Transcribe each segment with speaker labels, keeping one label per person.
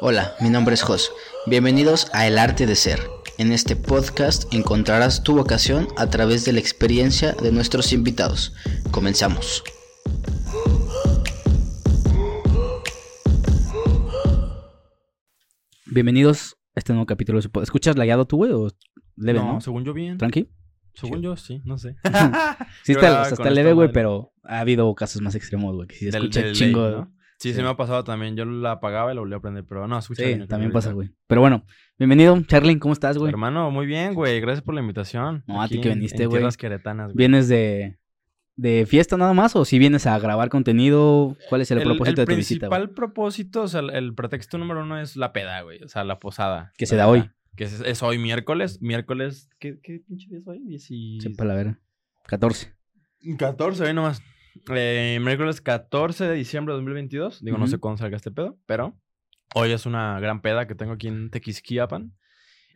Speaker 1: Hola, mi nombre es Jos. Bienvenidos a El Arte de Ser. En este podcast encontrarás tu vocación a través de la experiencia de nuestros invitados. Comenzamos.
Speaker 2: Bienvenidos a este nuevo capítulo de su podcast. ¿Escuchas lagueado tú, güey? ¿O leve, no?
Speaker 3: no, según yo bien.
Speaker 2: ¿Tranqui?
Speaker 3: Según yo sí, no sé.
Speaker 2: Sí, está, está leve, güey, pero ha habido casos más extremos, güey. Que si
Speaker 3: Del-
Speaker 2: escucha
Speaker 3: del
Speaker 2: chingo.
Speaker 3: ley, ¿no? Sí,
Speaker 2: Sí.
Speaker 3: sí, me ha pasado también. Yo la apagaba y la volví a prender, pero no, escucha
Speaker 2: Sí,
Speaker 3: bien,
Speaker 2: también pasa, güey. Pero bueno, bienvenido, Charlene, ¿cómo estás, güey?
Speaker 3: Hermano, muy bien, güey. Gracias por la invitación.
Speaker 2: No, a ti que viniste, güey.
Speaker 3: queretanas, güey.
Speaker 2: ¿Vienes de, de fiesta nada más o si vienes a grabar contenido? ¿Cuál es el, propósito
Speaker 3: el
Speaker 2: de tu visita, güey?
Speaker 3: principal propósito, o sea, el, el pretexto número uno es la peda, güey. O sea, la posada.
Speaker 2: Que se da hoy.
Speaker 3: Que es, es hoy miércoles. Miércoles, ¿qué, qué pinche día es hoy? Dieci-
Speaker 2: Sepa la vera. 14.
Speaker 3: 14, hoy nomás. Eh, miércoles 14 de diciembre de 2022. Digo, no sé cuándo salga este pedo, pero hoy es una gran peda que tengo aquí en Tequisquiapan.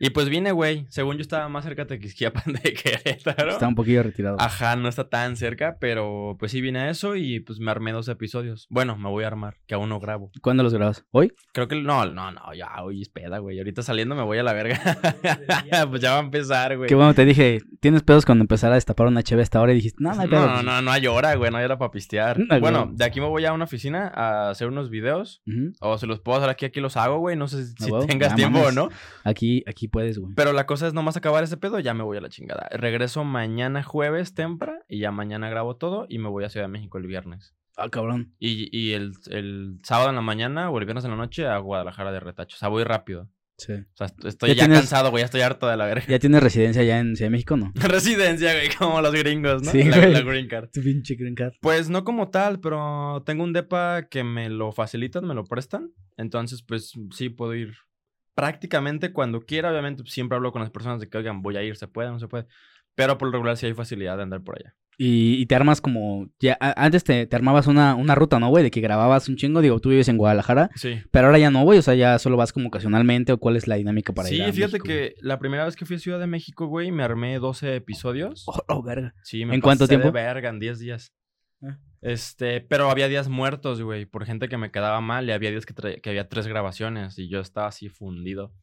Speaker 3: Y pues vine, güey. Según yo estaba más cerca de Tequisquiapan de Querétaro.
Speaker 2: Está un poquillo retirado.
Speaker 3: Ajá, no está tan cerca, pero pues sí vine a eso y pues me armé dos episodios. Bueno, me voy a armar, que aún no grabo.
Speaker 2: ¿Cuándo los grabas? ¿Hoy?
Speaker 3: Creo que no, no, no, ya hoy es peda, güey. Ahorita saliendo me voy a la verga. pues ya va a empezar, güey.
Speaker 2: Qué bueno, te dije, ¿tienes pedos cuando empezar a destapar una HB hasta ahora? Y dijiste, no, no hay pedo.
Speaker 3: No, no, no, no hay hora, güey, no hay hora para pistear. Bueno,
Speaker 2: güey.
Speaker 3: de aquí me voy a una oficina a hacer unos videos. O se los puedo hacer aquí, aquí los hago, güey. No sé si
Speaker 2: Ah,
Speaker 3: tengas
Speaker 2: Ah,
Speaker 3: tiempo
Speaker 2: mames.
Speaker 3: o no.
Speaker 2: Aquí, aquí puedes, güey.
Speaker 3: Pero la cosa es nomás acabar ese pedo, ya me voy a la chingada. Regreso mañana jueves, temprano, y ya mañana grabo todo y me voy a Ciudad de México el viernes.
Speaker 2: Ah, cabrón.
Speaker 3: Y, y el, el sábado en la mañana o el viernes en la noche a Guadalajara de retacho. O sea, voy rápido.
Speaker 2: Sí.
Speaker 3: O sea, est- estoy
Speaker 2: ¿Ya
Speaker 3: ya,
Speaker 2: tienes-
Speaker 3: cansado, güey. Ya estoy harto de la verga.
Speaker 2: ¿Ya tienes residencia allá en Ciudad de México no?
Speaker 3: Residencia, güey, como los gringos, ¿no?
Speaker 2: Sí,
Speaker 3: la,
Speaker 2: güey.
Speaker 3: la green card.
Speaker 2: Tu pinche green card.
Speaker 3: Pues no como tal, pero tengo un depa que me lo facilitan, me lo prestan. Entonces, pues sí puedo ir prácticamente cuando quiera. Obviamente, pues, siempre hablo con las personas de que, oigan, voy a ir, se puede, no se puede. Pero por lo regular sí hay facilidad de andar por allá.
Speaker 2: Y, y te armas como... Ya, antes te, te armabas una, una ruta, ¿no, güey? De que grababas un chingo. Digo, tú vives en Guadalajara.
Speaker 3: Sí.
Speaker 2: Pero ahora ya no, güey. O sea, ya solo vas como ocasionalmente. ¿O cuál es la dinámica para
Speaker 3: sí,
Speaker 2: ir a
Speaker 3: fíjate
Speaker 2: México, güey?
Speaker 3: que la primera vez que fui a Ciudad de México, güey, me armé 12 episodios.
Speaker 2: Oh, oh, verga.
Speaker 3: Sí, me
Speaker 2: ¿En cuánto
Speaker 3: pasé de
Speaker 2: tiempo?
Speaker 3: verga, en 10 días.
Speaker 2: Ah.
Speaker 3: Este, pero había días muertos, güey, por gente que me quedaba mal y había días que, había tres grabaciones y yo estaba así fundido.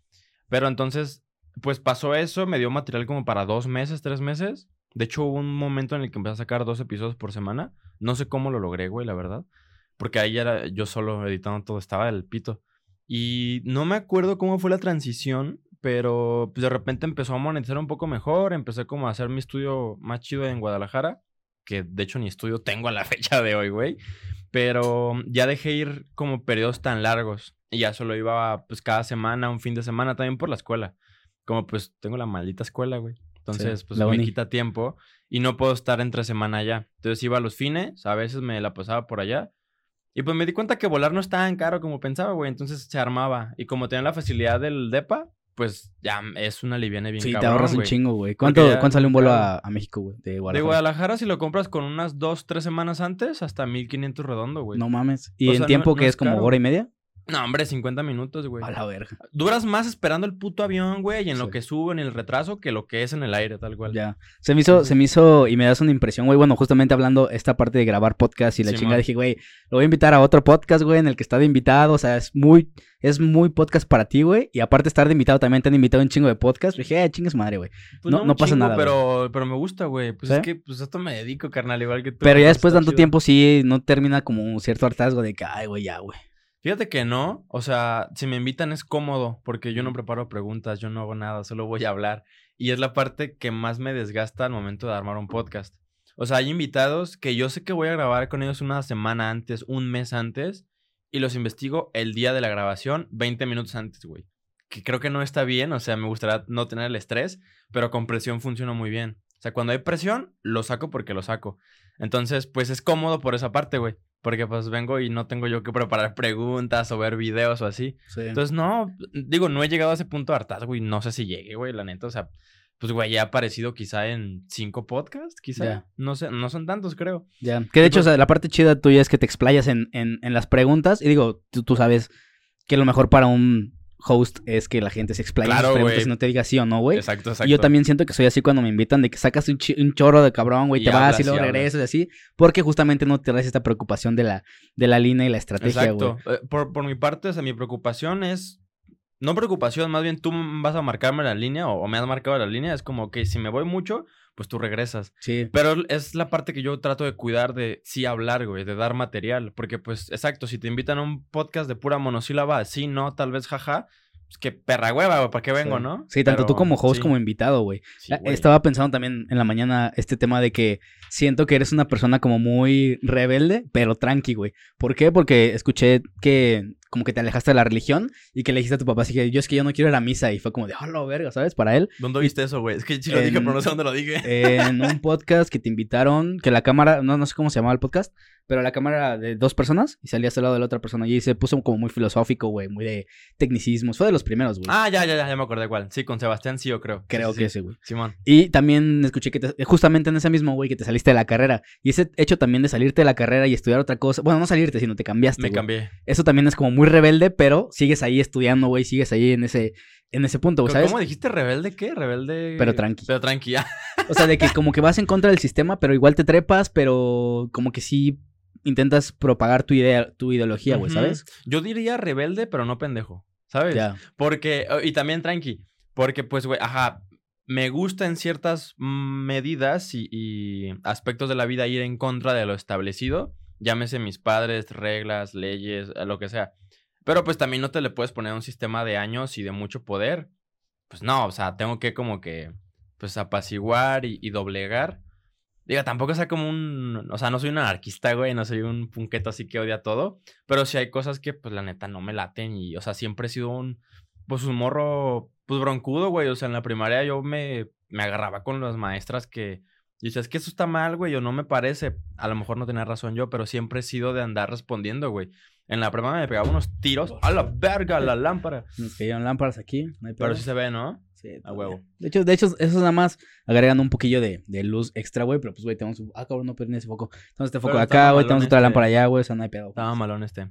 Speaker 3: Pero entonces, pues pasó eso, me dio material como para dos meses, tres meses. De hecho, hubo un momento en el que empecé a sacar dos episodios por semana. No sé cómo lo logré, güey, la verdad. Porque ahí era yo solo editando todo, estaba el pito. Y no me acuerdo cómo fue la transición, pero pues, de repente empezó a monetizar un poco mejor. Empecé como a hacer mi estudio más chido en Guadalajara, que de hecho ni estudio tengo a la fecha de hoy, güey. Pero ya dejé ir como periodos tan largos. Y ya solo iba pues cada semana, un fin de semana, también por la escuela. Como pues tengo la maldita escuela, güey. Entonces,
Speaker 2: Sí,
Speaker 3: pues me quita tiempo y no puedo estar entre semana allá. Entonces iba a los fines, a veces me la pasaba por allá. Y pues me di cuenta que volar no es tan caro como pensaba, güey. Entonces se armaba. Y como tenía la facilidad del DEPA, pues ya es una liviana bien
Speaker 2: Sí, te ahorras un chingo, güey. ¿Cuánto,
Speaker 3: ya-
Speaker 2: ¿Cuánto sale un vuelo a, a México, güey? De
Speaker 3: De
Speaker 2: Guadalajara.
Speaker 3: Guadalajara, si lo compras con unas dos, tres semanas antes, hasta 1500 redondo, güey.
Speaker 2: No mames. ¿Y
Speaker 3: O
Speaker 2: en
Speaker 3: sea,
Speaker 2: tiempo
Speaker 3: no
Speaker 2: que
Speaker 3: es
Speaker 2: es como hora y media?
Speaker 3: No, hombre, 50 minutos, güey.
Speaker 2: A la verga.
Speaker 3: Duras más esperando el puto avión, güey, y en
Speaker 2: Sí.
Speaker 3: lo que sube, en el retraso, que lo que es en el aire, tal cual.
Speaker 2: Ya. Se me hizo, se me hizo, y me das una impresión, güey. Bueno, justamente hablando esta parte de grabar podcast y la
Speaker 3: Simón.
Speaker 2: chingada, dije, güey, lo voy a invitar a otro podcast, güey, en el que está de invitado. O sea, es muy, es muy podcast para ti, güey. Y aparte de estar de invitado, también te han invitado un chingo de podcast. Dije, eh, chingues madre, güey.
Speaker 3: Pues
Speaker 2: No- no pasa
Speaker 3: chingo,
Speaker 2: nada.
Speaker 3: Pero, pero me gusta, güey. Pues
Speaker 2: ¿Sí?
Speaker 3: es que pues esto me dedico, carnal, igual que tú.
Speaker 2: Pero ya después de tanto
Speaker 3: chido.
Speaker 2: tiempo, sí, no termina como un cierto hartazgo de que, ay, güey, ya, güey.
Speaker 3: Fíjate que no, o sea, si me invitan es cómodo, porque yo no preparo preguntas, yo no hago nada, solo voy a hablar. Y es la parte que más me desgasta al momento de armar un podcast. O sea, hay invitados que yo sé que voy a grabar con ellos una semana antes, un mes antes, y los investigo el día de la grabación, 20 minutos antes, güey. Que creo que no está bien, o sea, me gustaría no tener el estrés, pero con presión funciona muy bien. O sea, cuando hay presión, lo saco porque lo saco. Entonces, pues es cómodo por esa parte, güey. Porque pues vengo y no tengo yo que preparar preguntas o ver videos o así.
Speaker 2: Sí.
Speaker 3: Entonces, no, digo, no he llegado a ese punto de hartazgo y no sé si llegue, güey, la neta. O sea, pues, güey, ya ha aparecido quizá en cinco podcasts, quizá. No sé, no son tantos, creo.
Speaker 2: Ya. Que de hecho, o sea, la parte chida tuya es que te explayas en, en, en las preguntas. Y digo, tú, tú sabes que lo mejor para un host es que la gente se explaye
Speaker 3: Claro,
Speaker 2: preguntas y no te diga sí o no, güey.
Speaker 3: Exacto, exacto.
Speaker 2: Y yo también siento que soy así cuando me invitan de que sacas un, chorro de cabrón, güey, te vas y luego
Speaker 3: y
Speaker 2: regresas y así, porque justamente no te das esta preocupación de la, de la línea y la estrategia, güey.
Speaker 3: Exacto. Eh, Por, por mi parte, o sea, mi preocupación es. No preocupación, más bien tú vas a marcarme la línea o, o me has marcado la línea. Es como que si me voy mucho, pues tú regresas.
Speaker 2: Sí.
Speaker 3: Pero es la parte que yo trato de cuidar de sí hablar, güey, de dar material. Porque, pues, exacto, si te invitan a un podcast de pura monosílaba, sí, no, tal vez, jaja, pues que perra hueva, güey, ¿para qué vengo,
Speaker 2: sí.
Speaker 3: no?
Speaker 2: Sí, tanto tú como host
Speaker 3: sí,
Speaker 2: como invitado, güey.
Speaker 3: sí,
Speaker 2: Ah,
Speaker 3: güey.
Speaker 2: Estaba pensando también en la mañana este tema de que siento que eres una persona como muy rebelde, pero tranqui, güey. ¿Por qué? Porque escuché que como que te alejaste de la religión y que le dijiste a tu papá así que yo es que yo no quiero ir a misa y fue como de, oh, lo verga, ¿sabes? Para él,
Speaker 3: ¿Dónde viste eso, güey? Es que sí lo dije,
Speaker 2: En-
Speaker 3: pero no sé dónde lo dije.
Speaker 2: en un podcast que te invitaron, que la cámara, no, no sé cómo se llamaba el podcast, pero la cámara era de dos personas y salías al lado de la otra persona y se puso como muy filosófico, güey, muy de tecnicismos. Fue de los primeros, güey.
Speaker 3: Ah, ya, ya, ya, ya me acordé cuál. Sí, con Sebastián sí, yo creo.
Speaker 2: Creo
Speaker 3: Sí,
Speaker 2: que
Speaker 3: sí.
Speaker 2: güey.
Speaker 3: Simón.
Speaker 2: Y también escuché que te- justamente en ese mismo, güey, que te saliste de la carrera. Y ese hecho también de salirte de la carrera y estudiar otra cosa. Bueno, no salirte, sino te cambiaste.
Speaker 3: Me
Speaker 2: güey.
Speaker 3: cambié.
Speaker 2: Eso también es como muy rebelde, pero sigues ahí estudiando, güey, sigues ahí en ese, en ese punto, güey, ¿sabes?
Speaker 3: ¿Cómo dijiste rebelde qué? Rebelde.
Speaker 2: Pero tranqui.
Speaker 3: Pero tranqui, ya.
Speaker 2: O sea, de que como que vas en contra del sistema, pero igual te trepas, pero como que sí intentas propagar tu idea, tu ideología, güey. ¿sabes?
Speaker 3: Yo diría rebelde, pero no pendejo. ¿Sabes?
Speaker 2: Ya.
Speaker 3: Porque, y también tranqui, porque pues, güey, ajá, me gusta en ciertas medidas y, y aspectos de la vida ir en contra de lo establecido, llámese mis padres, reglas, leyes, lo que sea. Pero pues también no te le puedes poner un sistema de años y de mucho poder. Pues no, o sea, tengo que como que, pues apaciguar y, doblegar. Diga, tampoco sea como un, o sea, no soy un anarquista, güey, no soy un punqueto así que odia todo, pero sí hay cosas que, pues, la neta, no me laten y, o sea, siempre he sido un, pues, un morro, pues, broncudo, güey, o sea, en la primaria yo me, me agarraba con las maestras que, y es que eso está mal, güey, o no me parece, a lo mejor no tenía razón yo, pero siempre he sido de andar respondiendo, güey. En la primaria me pegaba unos tiros, a la verga, la lámpara,
Speaker 2: Nos cayeron lámparas aquí. No hay
Speaker 3: pero sí se ve, ¿no?
Speaker 2: Sí,
Speaker 3: A huevo.
Speaker 2: De hecho, de hecho, esos nada más agregan un poquillo de, de luz extra, güey. Pero pues, güey, tenemos. un- Ah, cabrón, no perdí ese foco. Tenemos este foco
Speaker 3: Pero
Speaker 2: acá, güey. Tenemos otra
Speaker 3: este.
Speaker 2: lámpara allá, güey. O sea, no hay pedo.
Speaker 3: Estaba malón este.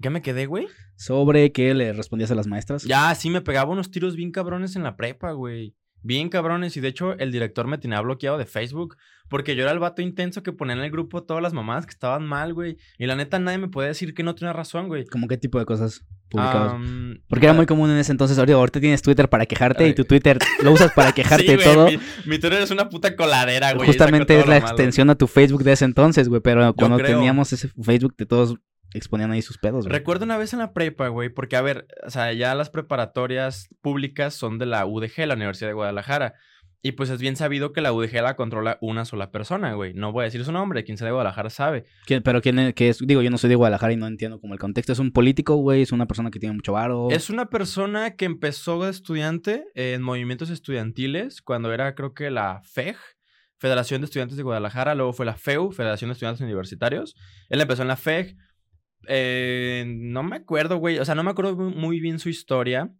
Speaker 3: ¿Qué me quedé, güey?
Speaker 2: Sobre qué le respondías a las maestras.
Speaker 3: Ya, sí, me pegaba unos tiros bien cabrones en la prepa, güey. Bien cabrones. Y de hecho, el director me tenía bloqueado de Facebook. Porque yo era el vato intenso que ponía en el grupo todas las mamás que estaban mal, güey. Y la neta, nadie me podía decir que no tenía razón, güey.
Speaker 2: ¿Cómo qué tipo de cosas publicabas? Porque era muy común en ese entonces. Ahorita, ahorita tienes Twitter para quejarte y tu Twitter lo usas para quejarte
Speaker 3: sí,
Speaker 2: de todo.
Speaker 3: Mi, mi Twitter es una puta coladera, güey.
Speaker 2: Justamente es la
Speaker 3: malo.
Speaker 2: extensión a tu Facebook de ese entonces, güey. Pero cuando teníamos ese Facebook, de todos exponían ahí sus pedos, güey.
Speaker 3: Recuerdo una vez en la prepa, güey, porque a ver, o sea, ya las preparatorias públicas son de la UDG, la Universidad de Guadalajara. Y pues es bien sabido que la UDG la controla una sola persona, güey. No voy a decir su nombre, quien sea de Guadalajara sabe.
Speaker 2: ¿Quién- pero quién es, qué es? Digo, yo no soy de Guadalajara y no entiendo como el contexto. ¿Es un político, güey? ¿Es una persona que tiene mucho varo?
Speaker 3: Es una persona que empezó de estudiante en movimientos estudiantiles cuando era, creo que la FEG, Federación de Estudiantes de Guadalajara, luego fue la FEU, Federación de Estudiantes Universitarios. Él empezó en la FEG. Eh, no me acuerdo, güey, o sea, no me acuerdo mu- muy bien su historia.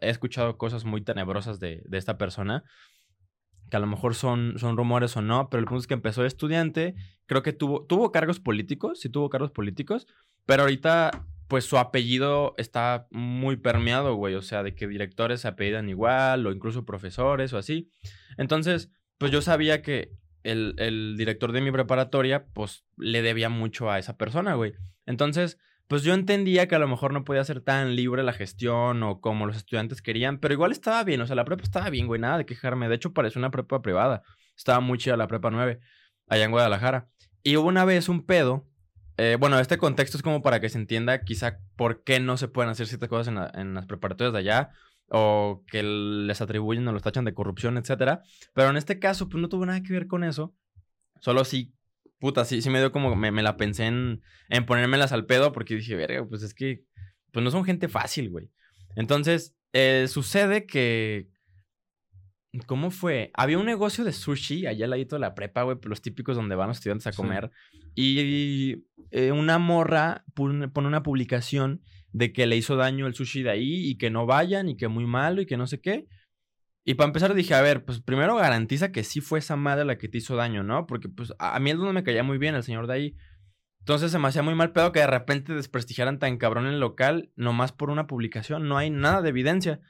Speaker 3: He escuchado cosas muy tenebrosas de, de esta persona, que a lo mejor son, son rumores o no, pero el punto es que empezó de estudiante, creo que tuvo, tuvo cargos políticos, sí tuvo cargos políticos, pero ahorita pues su apellido está muy permeado, güey. O sea, de que directores se apellidan igual, o incluso profesores o así. Entonces, pues yo sabía que el, el director de mi preparatoria, pues le debía mucho a esa persona, güey. Entonces, pues yo entendía que a lo mejor no podía ser tan libre la gestión o como los estudiantes querían, pero igual estaba bien. O sea, la prepa estaba bien, güey, nada de quejarme. De hecho, parecía una prepa privada. Estaba muy chida la prepa 9, allá en Guadalajara. Y hubo una vez un pedo eh, bueno, este contexto es como para que se entienda quizá por qué no se pueden hacer ciertas cosas en, la- en las preparatorias de allá o que les atribuyen o los tachan de corrupción, etcétera. Pero en este caso, pues no tuvo nada que ver con eso. Solo sí, puta, sí, sí me dio como, me, me la pensé en, en ponérmelas al pedo porque dije, verga, pues es que, pues no son gente fácil, güey. Entonces, eh, sucede que, ¿Cómo fue? Había un negocio de sushi allá al ladito de la prepa, güey, los típicos donde van los estudiantes a
Speaker 2: Sí.
Speaker 3: comer. Y eh, una morra pone, pone una publicación de que le hizo daño el sushi de ahí y que no vayan y que muy malo y que no sé qué. Y para empezar dije, a ver, pues primero garantiza que sí fue esa madre la que te hizo daño, ¿no? Porque pues a, mí es donde me caía muy bien el señor de ahí. Entonces se me hacía muy mal pedo que de repente desprestigiaran tan cabrón el local nomás por una publicación. No hay nada de evidencia.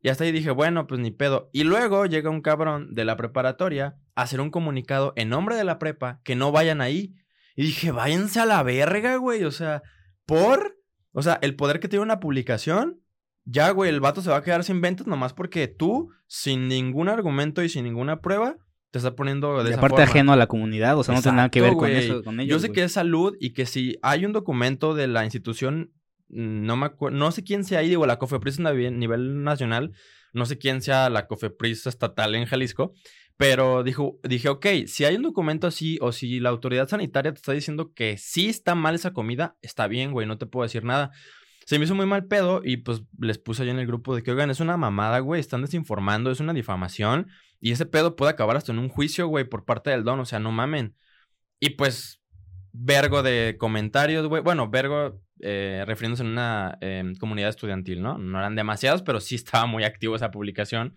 Speaker 3: Y hasta ahí dije, bueno, pues ni pedo. Y luego llega un cabrón de la preparatoria a hacer un comunicado en nombre de la prepa que no vayan ahí. Y dije, váyanse a la verga, güey. O sea, por. O sea, el poder que tiene una publicación. Ya, güey, el vato se va a quedar sin ventas nomás porque tú, sin ningún argumento y sin ninguna prueba, te estás poniendo de
Speaker 2: Y
Speaker 3: esa
Speaker 2: aparte
Speaker 3: forma.
Speaker 2: ajeno a la comunidad, o sea, no tiene nada que ver
Speaker 3: Exacto,
Speaker 2: con
Speaker 3: güey.
Speaker 2: eso, con ellos.
Speaker 3: Yo sé
Speaker 2: güey.
Speaker 3: que es salud y que si hay un documento de la institución, no me acuerdo, no sé quién sea ahí, digo, la COFEPRIS a nivel nivel nacional, no sé quién sea la COFEPRIS estatal en Jalisco, pero dijo, dije, ok, si hay un documento así o si la autoridad sanitaria te está diciendo que sí está mal esa comida, está bien, güey, no te puedo decir nada. Se me hizo muy mal pedo y pues les puse yo en el grupo de que, oigan, es una mamada, güey, están desinformando, es una difamación y ese pedo puede acabar hasta en un juicio, güey, por parte del don, o sea, no mamen. Y pues, vergo de comentarios, güey. Bueno, vergo eh, refiriéndose en una eh, comunidad estudiantil, ¿no? No eran demasiados, pero sí estaba muy activo esa publicación.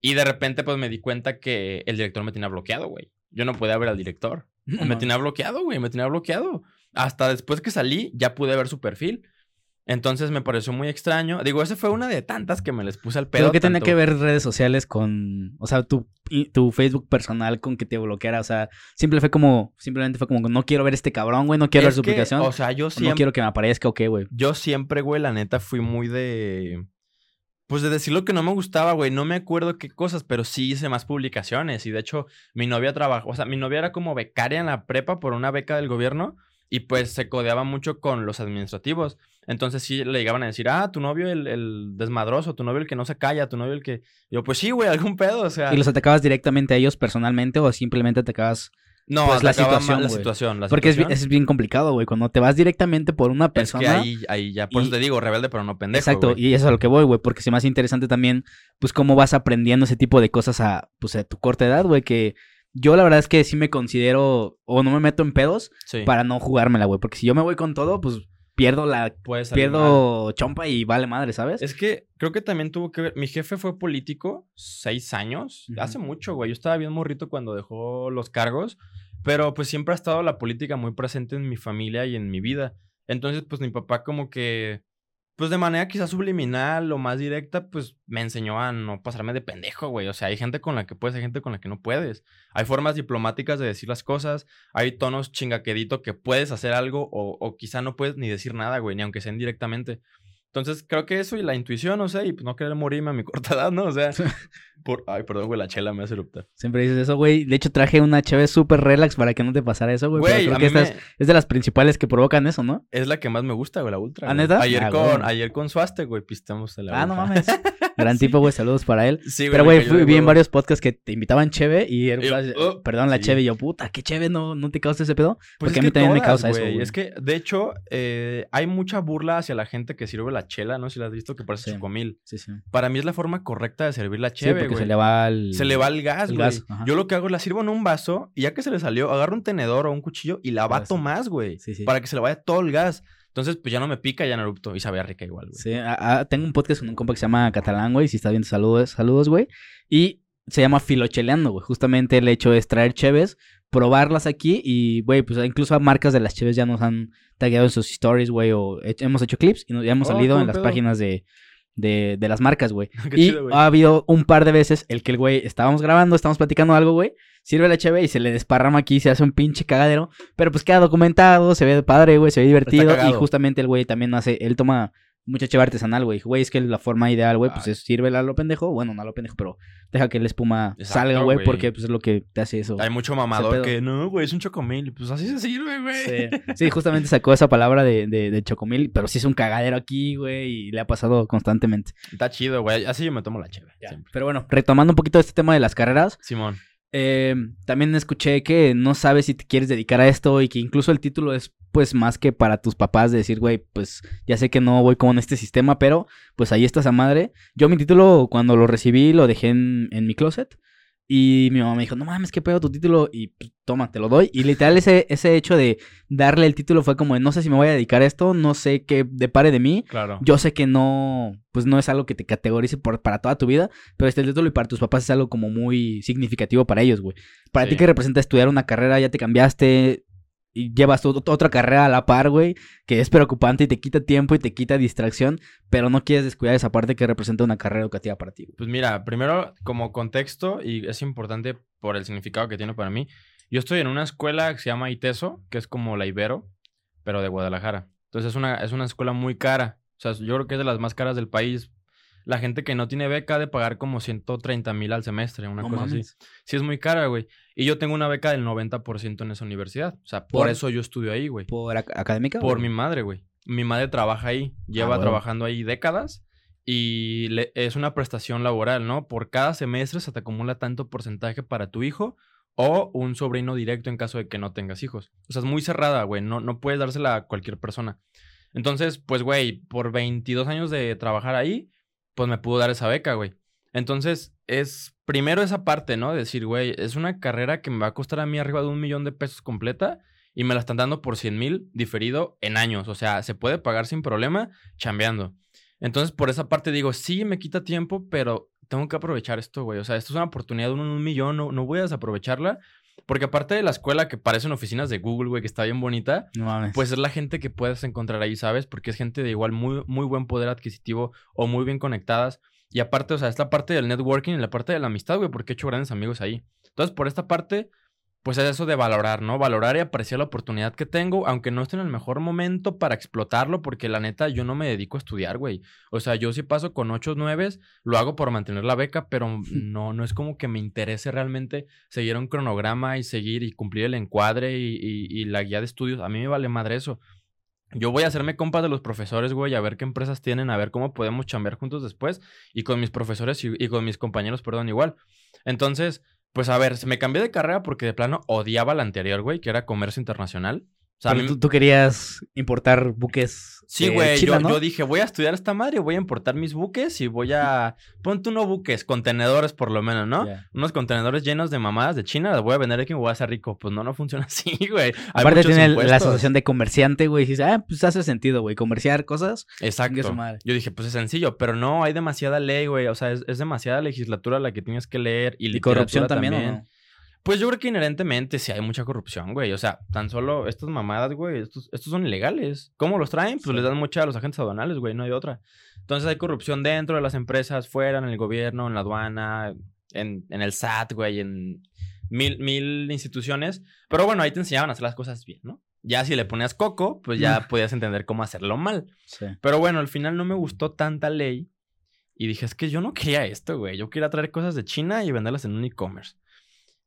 Speaker 3: Y de repente, pues me di cuenta que el director me tenía bloqueado, güey. Yo no podía ver al director.
Speaker 2: No
Speaker 3: me tenía bloqueado, güey. Me tenía bloqueado. Hasta después que salí, ya pude ver su perfil. Entonces me pareció muy extraño. Digo, esa fue una de tantas que me les puse al pedo.
Speaker 2: ¿qué tenía
Speaker 3: tanto-
Speaker 2: que ver redes sociales con, o sea, tu, tu Facebook personal con que te bloqueara? O sea, simple fue como, simplemente fue como, no quiero ver este cabrón, güey, no quiero ver su
Speaker 3: que,
Speaker 2: aplicación.
Speaker 3: O sea, yo siempre.
Speaker 2: no quiero que me aparezca, ok, güey.
Speaker 3: Yo siempre, güey, la neta, fui muy de. Pues de decir lo que no me gustaba, güey. No me acuerdo qué cosas, pero sí hice más publicaciones. Y de hecho, mi novia trabajó. O sea, mi novia era como becaria en la prepa por una beca del gobierno. Y pues se codeaba mucho con los administrativos. Entonces sí le llegaban a decir, ah, tu novio el, el desmadroso, tu novio el que no se calla, tu novio el que. Yo, pues sí, güey, algún pedo. O sea.
Speaker 2: ¿Y los atacabas directamente a ellos personalmente o simplemente atacabas?
Speaker 3: no,
Speaker 2: pues, la situación,
Speaker 3: La situación, la
Speaker 2: Porque es,
Speaker 3: situación.
Speaker 2: es bien complicado, güey. Cuando te vas directamente por una
Speaker 3: Es que
Speaker 2: persona.
Speaker 3: ahí, ahí ya. Por
Speaker 2: y-
Speaker 3: eso te digo, rebelde, pero no pendejo.
Speaker 2: Exacto,
Speaker 3: güey.
Speaker 2: y eso es a lo que voy, güey, porque se me hace interesante también, pues, cómo vas aprendiendo ese tipo de cosas a, pues, a tu corta edad, güey, que yo la verdad es que sí me considero, o no me meto en pedos
Speaker 3: Sí.
Speaker 2: para no jugármela, güey, porque si yo me voy con todo, pues, pierdo la,
Speaker 3: Puede salir mal.
Speaker 2: pierdo chompa y vale madre, ¿sabes?
Speaker 3: Es que creo que también tuvo que ver. Mi jefe fue político seis años. Hace mucho, güey. Yo estaba bien morrito cuando dejó los cargos. Pero pues siempre ha estado la política muy presente en mi familia y en mi vida. Entonces, pues mi papá como que. Pues de manera quizás subliminal o más directa, pues me enseñó a no pasarme de pendejo, güey. O sea, hay gente con la que puedes, hay gente con la que no puedes. Hay formas diplomáticas de decir las cosas, hay tonos chingaquedito que puedes hacer algo o, o quizá no puedes ni decir nada, güey, ni aunque sea indirectamente. Entonces, creo que eso y la intuición, o sea, y pues no querer morirme a mi corta edad, ¿no? O sea, por... Ay, perdón, güey, la chela me hace eruptar.
Speaker 2: Siempre dices eso, güey. De hecho, traje una chévere súper relax para que no te pasara eso, güey. pero
Speaker 3: Güey,
Speaker 2: creo que esta
Speaker 3: me-
Speaker 2: es, es de las principales que provocan eso, ¿no?
Speaker 3: es la que más me gusta, güey, la ultra.
Speaker 2: ¿Ah,
Speaker 3: güey.
Speaker 2: neta?
Speaker 3: Ayer,
Speaker 2: Ah,
Speaker 3: con,
Speaker 2: güey.
Speaker 3: ayer con Suaste, güey, pistamos la
Speaker 2: Ah, no mames. Gran tipo, güey. Saludos para él.
Speaker 3: Sí,
Speaker 2: Pero,
Speaker 3: me
Speaker 2: güey, fui- vi en varios podcasts que te invitaban cheve y
Speaker 3: Y oh,
Speaker 2: perdón, la
Speaker 3: sí.
Speaker 2: cheve. Y yo, puta, qué cheve, ¿no, no te causa ese pedo?
Speaker 3: Pues
Speaker 2: Porque a mí también me causa eso,
Speaker 3: güey.
Speaker 2: güey.
Speaker 3: Es que, de hecho, eh, hay mucha burla hacia la gente que sirve la chela, ¿no? Si la has visto, que parece
Speaker 2: Sí.
Speaker 3: chocomil.
Speaker 2: Sí, sí.
Speaker 3: Para mí es la forma correcta de servir la
Speaker 2: Sí,
Speaker 3: cheve,
Speaker 2: porque
Speaker 3: güey.
Speaker 2: se le va el...
Speaker 3: Se le va el gas,
Speaker 2: el
Speaker 3: güey.
Speaker 2: gas.
Speaker 3: Yo lo que hago es la sirvo en un vaso y ya que se le salió, agarro un tenedor o un cuchillo y la
Speaker 2: Ah,
Speaker 3: bato
Speaker 2: sí.
Speaker 3: más, güey.
Speaker 2: Sí, sí.
Speaker 3: Para que se le vaya todo el gas. Entonces, pues ya no me pica, ya no erupto. Y sabía rica igual, güey.
Speaker 2: Sí, a- a- tengo un podcast con un compa que se llama Catalán, güey. Si está viendo, saludos, saludos, güey. Y se llama Filocheleando, güey. Justamente el hecho es traer cheves, probarlas aquí y, güey, pues incluso a marcas de las cheves ya nos han tagueado en sus stories, güey, o he- hemos hecho clips y nos, ya hemos
Speaker 3: Oh,
Speaker 2: salido en las
Speaker 3: pedo.
Speaker 2: páginas de, de, de las marcas, güey. Y
Speaker 3: chido,
Speaker 2: ha habido un par de veces el que el güey, estábamos grabando, estábamos platicando algo, güey, sirve la cheve y se le desparrama aquí, se hace un pinche cagadero, pero pues queda documentado, se ve padre, güey, se ve divertido y justamente el güey también hace, él toma mucha cheve artesanal, güey. Güey, es que la forma ideal, güey, pues
Speaker 3: Ay.
Speaker 2: es sírvela a lo pendejo, bueno, no a lo pendejo, pero deja que la espuma
Speaker 3: Exacto,
Speaker 2: salga, güey, porque pues es lo que te hace eso.
Speaker 3: Hay mucho mamador que no, güey, es un chocomil. Pues así se sirve, güey.
Speaker 2: Sí, sí, justamente sacó esa palabra de, de, de chocomil, pero sí es un cagadero aquí, güey, y le ha pasado constantemente.
Speaker 3: Está chido, güey. Así yo me tomo la cheve. Siempre.
Speaker 2: Pero bueno, retomando un poquito este tema de las carreras,
Speaker 3: Simón.
Speaker 2: Eh, también escuché que no sabes si te quieres dedicar a esto y que incluso el título es pues más que para tus papás de decir, güey, pues ya sé que no voy con este sistema, pero pues ahí está esa madre. Yo mi título cuando lo recibí lo dejé en, en mi closet y mi mamá me dijo, no mames, qué pedo tu título y pues, toma, te lo doy. Y literal ese, ese hecho de darle el título fue como, de, no sé si me voy a dedicar a esto, no sé qué depare de mí.
Speaker 3: Claro.
Speaker 2: Yo sé que no, pues no es algo que te categorice por, para toda tu vida, pero este título y para tus papás es algo como muy significativo para ellos, güey. Para
Speaker 3: Sí.
Speaker 2: ti que representa estudiar una carrera, ya te cambiaste, y llevas otra carrera a la par, güey, que es preocupante y te quita tiempo y te quita distracción, pero no quieres descuidar esa parte que representa una carrera educativa para ti.
Speaker 3: Pues mira, primero como contexto, y es importante por el significado que tiene para mí, yo estoy en una escuela que se llama ITESO, que es como la Ibero, pero de Guadalajara. Entonces es una, es una escuela muy cara. O sea, yo creo que es de las más caras del país. La gente que no tiene beca de pagar como 130 mil al semestre, una
Speaker 2: No
Speaker 3: cosa así. Sí es muy cara, güey. Y yo tengo una beca del 90% en esa universidad. O sea, por,
Speaker 2: ¿Por?
Speaker 3: eso yo estudio ahí, güey.
Speaker 2: ¿Por ac- académica?
Speaker 3: Por mi madre, güey. Mi madre trabaja ahí, lleva
Speaker 2: huevo.
Speaker 3: trabajando ahí décadas y le- es una prestación laboral, ¿no? Por cada semestre se te acumula tanto porcentaje para tu hijo o un sobrino directo en caso de que no tengas hijos. O sea, es muy cerrada, güey. No, no puedes dársela a cualquier persona. Entonces, pues, güey, por 22 años de trabajar ahí, pues me pudo dar esa beca, güey. Entonces, es primero esa parte, ¿no? De decir, güey, es una carrera que me va a costar a mí arriba de un millón de pesos completa y me la están dando por 100 mil diferido en años. O sea, se puede pagar sin problema chambeando. Entonces, por esa parte digo, sí, me quita tiempo, pero tengo que aprovechar esto, güey. O sea, esto es una oportunidad de un, un millón, no, no voy a desaprovecharla. Porque aparte de la escuela que parecen oficinas de Google, güey, que está bien bonita,
Speaker 2: No mames.
Speaker 3: pues es la gente que puedes encontrar ahí, ¿sabes? Porque es gente de igual muy, muy buen poder adquisitivo o muy bien conectadas. Y aparte, o sea, es la parte del networking y la parte de la amistad, güey, porque he hecho grandes amigos ahí. Entonces, por esta parte, pues es eso de valorar, ¿no? Valorar y apreciar la oportunidad que tengo, aunque no esté en el mejor momento para explotarlo, porque la neta, yo no me dedico a estudiar, güey. O sea, yo sí paso con 8 9, lo hago por mantener la beca, pero no, no es como que me interese realmente seguir un cronograma y seguir y cumplir el encuadre y, y- y la guía de estudios. A mí me vale madre eso. Yo voy a hacerme compa de los profesores, güey, a ver qué empresas tienen, a ver cómo podemos chambear juntos después y con mis profesores y, y con mis compañeros, perdón, igual. Entonces, pues a ver, se me cambié de carrera porque de plano odiaba la anterior, güey, que era comercio internacional. O sea,
Speaker 2: Pero tú, tú querías importar buques.
Speaker 3: Sí, güey, yo,
Speaker 2: ¿no?
Speaker 3: yo dije, voy a estudiar esta madre, voy a importar mis buques y voy a... Ponte unos buques, contenedores por lo menos, ¿no? Unos contenedores llenos de mamadas de China, las voy a vender aquí y me voy a hacer rico. Pues no, no funciona así, güey.
Speaker 2: Aparte tiene la asociación de comerciante, güey. Y dices, ah, pues hace sentido, güey. Comerciar cosas.
Speaker 3: Exacto.
Speaker 2: su madre.
Speaker 3: Yo dije, pues es sencillo, pero no, hay demasiada ley, güey. O sea, es, es demasiada legislatura la que tienes que leer y,
Speaker 2: Y corrupción también, ¿o no?
Speaker 3: Pues yo creo que inherentemente sí hay mucha corrupción, güey. O sea, tan solo estas mamadas, güey, estos, estos son ilegales. ¿Cómo los traen? Pues
Speaker 2: Sí.
Speaker 3: les dan mucha a los agentes aduanales, güey, no hay otra. Entonces hay corrupción dentro de las empresas, fuera, en el gobierno, en la aduana, en, en el SAT, güey, en mil, mil instituciones. Pero bueno, ahí te enseñaban a hacer las cosas bien, ¿no? Ya si le ponías coco, pues ya podías entender cómo hacerlo mal.
Speaker 2: Sí.
Speaker 3: Pero bueno, al final no me gustó tanta ley. Y dije, es que yo no quería esto, güey. Yo quería traer cosas de China y venderlas en un e-commerce.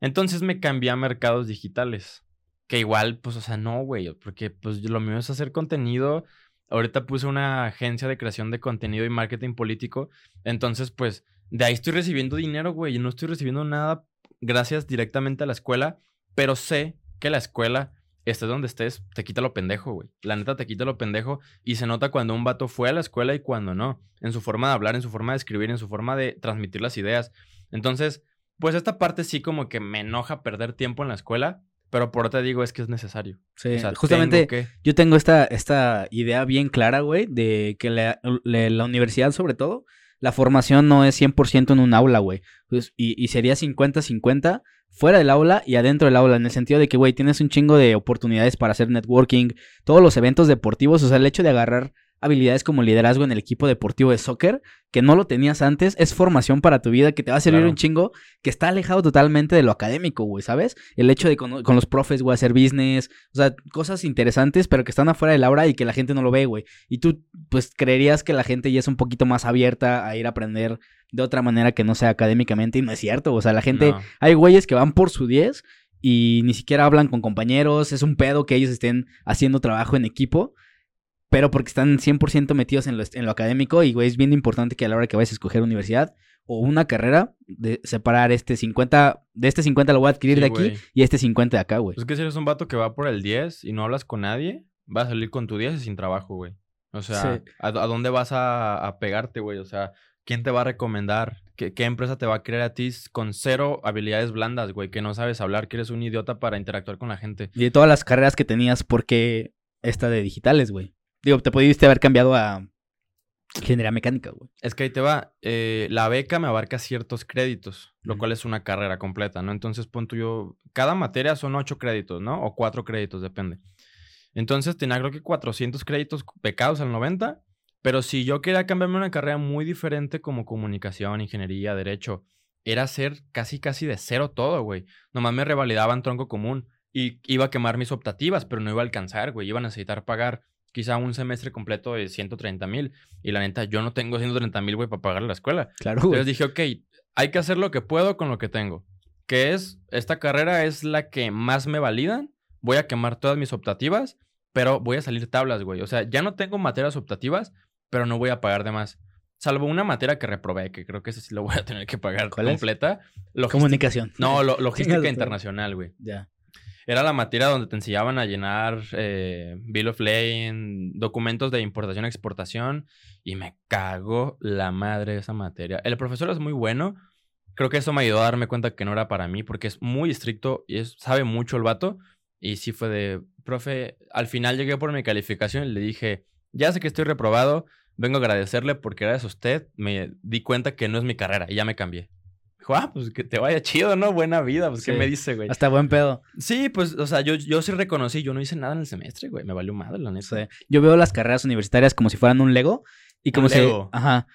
Speaker 3: Entonces me cambié a mercados digitales. Que igual, pues, o sea, no, güey. Porque, pues, lo mío es hacer contenido. Ahorita puse una agencia de creación de contenido y marketing político. Entonces, pues, de ahí estoy recibiendo dinero, güey. Y no estoy recibiendo nada gracias directamente a la escuela. Pero sé que la escuela, estés donde estés, te quita lo pendejo, güey. La neta te quita lo pendejo. Y se nota cuando un vato fue a la escuela y cuando no. En su forma de hablar, en su forma de escribir, en su forma de transmitir las ideas. Entonces, pues esta parte sí como que me enoja perder tiempo en la escuela. Pero por otra digo, es que es necesario.
Speaker 2: Sí,
Speaker 3: O sea,
Speaker 2: justamente
Speaker 3: tengo que-
Speaker 2: yo tengo esta, esta idea bien clara, güey, de que la, la- la universidad, sobre todo, la formación no es 100% en un aula, güey. Pues, y, y sería 50-50 fuera del aula y adentro del aula, en el sentido de que, güey, tienes un chingo de oportunidades para hacer networking, todos los eventos deportivos, o sea, el hecho de agarrar habilidades como liderazgo en el equipo deportivo de soccer, que no lo tenías antes, es formación para tu vida, que te va a servir
Speaker 3: Claro.
Speaker 2: un chingo, que está alejado totalmente de lo académico, güey, ¿sabes? El hecho de con, con los profes, güey, hacer business, o sea, cosas interesantes, pero que están afuera del aula y que la gente no lo ve, güey. Y tú, pues, creerías que la gente ya es un poquito más abierta a ir a aprender de otra manera que no sea académicamente, y no es cierto, o sea, la gente,
Speaker 3: No.
Speaker 2: hay güeyes que van por su 10 y ni siquiera hablan con compañeros, es un pedo que ellos estén haciendo trabajo en equipo. Pero porque están 100% metidos en lo, en lo académico y, güey, es bien importante que a la hora que vayas a escoger universidad o una carrera, de separar este 50, de este 50 lo voy a adquirir
Speaker 3: Sí,
Speaker 2: de aquí
Speaker 3: güey.
Speaker 2: y este 50 de acá, güey.
Speaker 3: Pues es que si eres un vato que va por el 10 y no hablas con nadie, vas a salir con tu 10 y sin trabajo, güey. O sea,
Speaker 2: Sí.
Speaker 3: ¿a, a dónde vas a, a pegarte, güey? O sea, ¿quién te va a recomendar? ¿Qué, qué empresa te va a querer a ti con cero habilidades blandas, güey? Que no sabes hablar, que eres un idiota para interactuar con la gente.
Speaker 2: Y de todas las carreras que tenías, ¿por qué esta de digitales, güey? Digo, te pudiste haber cambiado a Ingeniería mecánica, güey.
Speaker 3: Es que ahí te va. eh, la beca me abarca ciertos créditos, lo cual es una carrera completa, ¿no? Entonces, pon yo. Cada materia son ocho créditos, ¿no? O cuatro créditos, depende. Entonces, tenía creo que 400 créditos becados al 90. Pero si yo quería cambiarme una carrera muy diferente como comunicación, ingeniería, derecho, era hacer casi, casi de cero todo, güey. Nomás me revalidaban tronco común y iba a quemar mis optativas, pero no iba a alcanzar, güey. Iba a necesitar pagar quizá un semestre completo de 130 mil. Y la neta, yo no tengo 130 mil, güey, para pagar la escuela.
Speaker 2: Claro.
Speaker 3: Entonces dije, ok, hay que hacer lo que puedo con lo que tengo. Que es, esta carrera es la que más me validan. Voy a quemar todas mis optativas, pero voy a salir tablas, güey. O sea, ya no tengo materias optativas, pero no voy a pagar de más. Salvo una materia que reprobé, que creo que esa sí lo voy a tener que pagar completa.
Speaker 2: Comunicación.
Speaker 3: No, lo- logística internacional, güey.
Speaker 2: Ya.
Speaker 3: Era la materia donde te enseñaban a llenar eh, Bill of Lading, documentos de importación exportación, y me cagó la madre esa materia. El profesor es muy bueno. Creo que eso me ayudó a darme cuenta que no era para mí, porque es muy estricto y es, sabe mucho el vato. Y sí fue de, profe, al final llegué por mi calificación y le dije, ya sé que estoy reprobado, vengo a agradecerle porque gracias a usted me di cuenta que no es mi carrera y ya me cambié. Dijo, ah, pues que te vaya chido, ¿no? Buena vida, pues, ¿qué
Speaker 2: Sí.
Speaker 3: me dice, güey?
Speaker 2: Hasta buen pedo.
Speaker 3: Sí, pues, o sea, yo, yo sí reconocí, yo no hice nada en el semestre, güey. Me valió madre, la neta.
Speaker 2: yo veo las carreras universitarias como si fueran un Lego y como
Speaker 3: Un
Speaker 2: si...
Speaker 3: Lego.
Speaker 2: Ajá.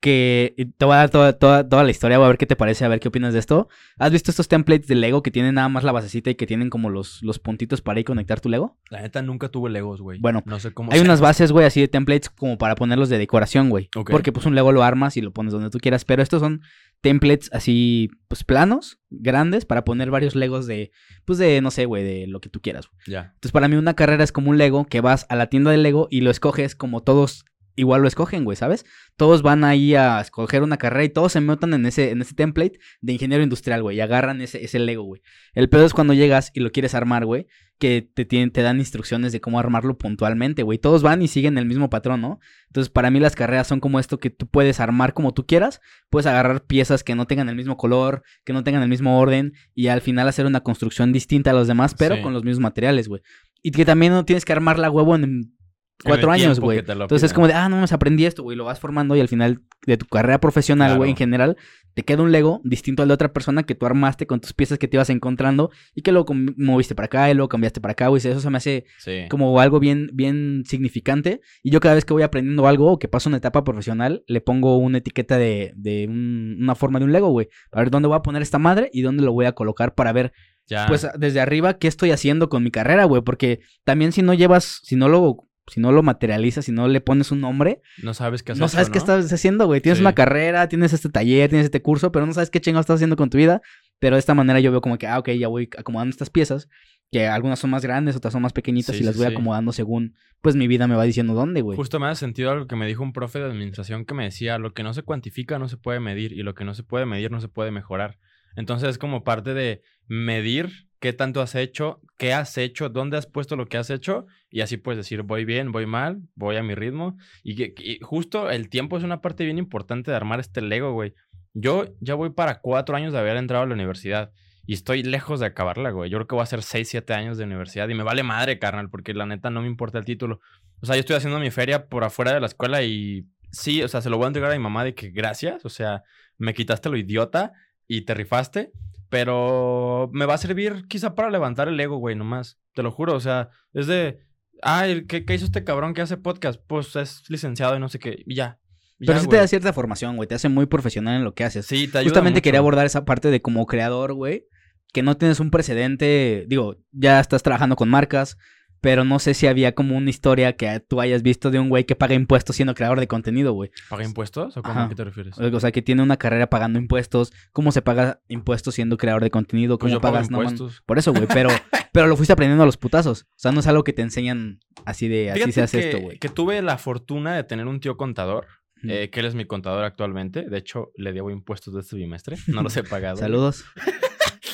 Speaker 2: Que te voy a dar toda, toda, toda la historia, voy a ver qué te parece, a ver qué opinas de esto. ¿Has visto estos templates de Lego que tienen nada más la basecita y que tienen como los, los puntitos para ir conectar tu Lego?
Speaker 3: La neta nunca tuve Legos, güey.
Speaker 2: Bueno,
Speaker 3: no sé cómo.
Speaker 2: Hay
Speaker 3: sea.
Speaker 2: unas bases, güey, así de templates como para ponerlos de decoración, güey. Porque pues un Lego lo armas y lo pones donde tú quieras, pero estos son templates así, pues planos, grandes, para poner varios Legos de, pues de, no sé, güey, de lo que tú quieras.
Speaker 3: Ya.
Speaker 2: Entonces para mí una carrera es como un Lego que vas a la tienda de Lego y lo escoges como todos igual lo escogen, güey, ¿sabes? Todos van ahí a escoger una carrera y todos se metan en ese, en ese template de ingeniero industrial, güey, y agarran ese, ese Lego, güey. El pedo es cuando llegas y lo quieres armar, güey, que te, tienen, te dan instrucciones de cómo armarlo puntualmente, güey. Todos van y siguen el mismo patrón, ¿no? Entonces, para mí las carreras son como esto que tú puedes armar como tú quieras, puedes agarrar piezas que no tengan el mismo color, que no tengan el mismo orden y al final hacer una construcción distinta a los demás, pero
Speaker 3: Sí.
Speaker 2: con los mismos materiales, güey. Y que también no tienes que armarla a huevo en cuatro años, güey. Entonces es como de, ah, no, me aprendí esto, güey. Lo vas formando y al final de tu carrera profesional, güey,
Speaker 3: Claro.
Speaker 2: en general, te queda un Lego distinto al de otra persona que tú armaste con tus piezas que te ibas encontrando y que luego moviste para acá y luego cambiaste para acá, güey. Eso se me hace
Speaker 3: Sí.
Speaker 2: como algo bien, bien significante. Y yo cada vez que voy aprendiendo algo o que paso una etapa profesional, le pongo una etiqueta de, de un- una forma de un Lego, güey. Para ver dónde voy a poner esta madre y dónde lo voy a colocar para ver
Speaker 3: Ya.
Speaker 2: pues desde arriba qué estoy haciendo con mi carrera, güey, porque también si no llevas, si no lo si no lo materializas, si no le pones un nombre,
Speaker 3: no sabes qué hacer.
Speaker 2: no sabes qué estás haciendo, güey. Tienes
Speaker 3: Sí.
Speaker 2: una carrera, tienes este taller, tienes este curso, pero no sabes qué chingados estás haciendo con tu vida. Pero de esta manera yo veo como que, ah, ok, ya voy acomodando estas piezas, que algunas son más grandes, otras son más pequeñitas
Speaker 3: Sí,
Speaker 2: y las voy
Speaker 3: sí.
Speaker 2: acomodando según, pues mi vida me va diciendo dónde, güey.
Speaker 3: Justo me ha sentido algo que me dijo un profe de administración que me decía, lo que no se cuantifica no se puede medir y lo que no se puede medir no se puede mejorar. Entonces es como parte de medir qué tanto has hecho, qué has hecho, dónde has puesto lo que has hecho y así puedes decir voy bien, voy mal, voy a mi ritmo. Y, y justo el tiempo es una parte bien importante de armar este Lego, güey. Yo ya voy para cuatro años de haber entrado a la universidad y estoy lejos de acabarla, güey. Yo creo que voy a hacer seis, siete años de universidad y me vale madre, carnal, porque la neta no me importa el título. O sea, yo estoy haciendo mi feria por afuera de la escuela y sí, o sea, se lo voy a entregar a mi mamá de que gracias, o sea, me quitaste lo idiota y te rifaste, pero me va a servir quizá para levantar el ego, güey, nomás, te lo juro, o sea, es de, ay, ¿qué, qué hizo este cabrón que hace podcast? Pues es licenciado y no sé qué, y ya. y
Speaker 2: Pero
Speaker 3: ya,
Speaker 2: sí te da cierta formación, güey. Te hace muy profesional en lo que haces.
Speaker 3: Sí, te ayuda
Speaker 2: Justamente quería abordar esa parte de como creador, güey. Que no tienes un precedente. Digo, ya estás trabajando con marcas. Pero no sé si había como una historia que tú hayas visto de un güey que paga impuestos siendo creador de contenido, güey.
Speaker 3: ¿Paga impuestos o cómo a qué te refieres?
Speaker 2: O sea, que tiene una carrera pagando impuestos. ¿Cómo se paga impuestos siendo creador de contenido?
Speaker 3: Pues
Speaker 2: ¿Cómo
Speaker 3: yo pago
Speaker 2: pagas? No,
Speaker 3: impuestos.
Speaker 2: Por eso, güey. Pero, pero lo fuiste aprendiendo a los putazos. O sea, no es algo que te enseñan así de así
Speaker 3: Fíjate
Speaker 2: se hace
Speaker 3: que,
Speaker 2: esto, güey.
Speaker 3: que tuve la fortuna de tener un tío contador, eh, que él es mi contador actualmente. De hecho, le debo impuestos de este bimestre. No los he pagado.
Speaker 2: Saludos.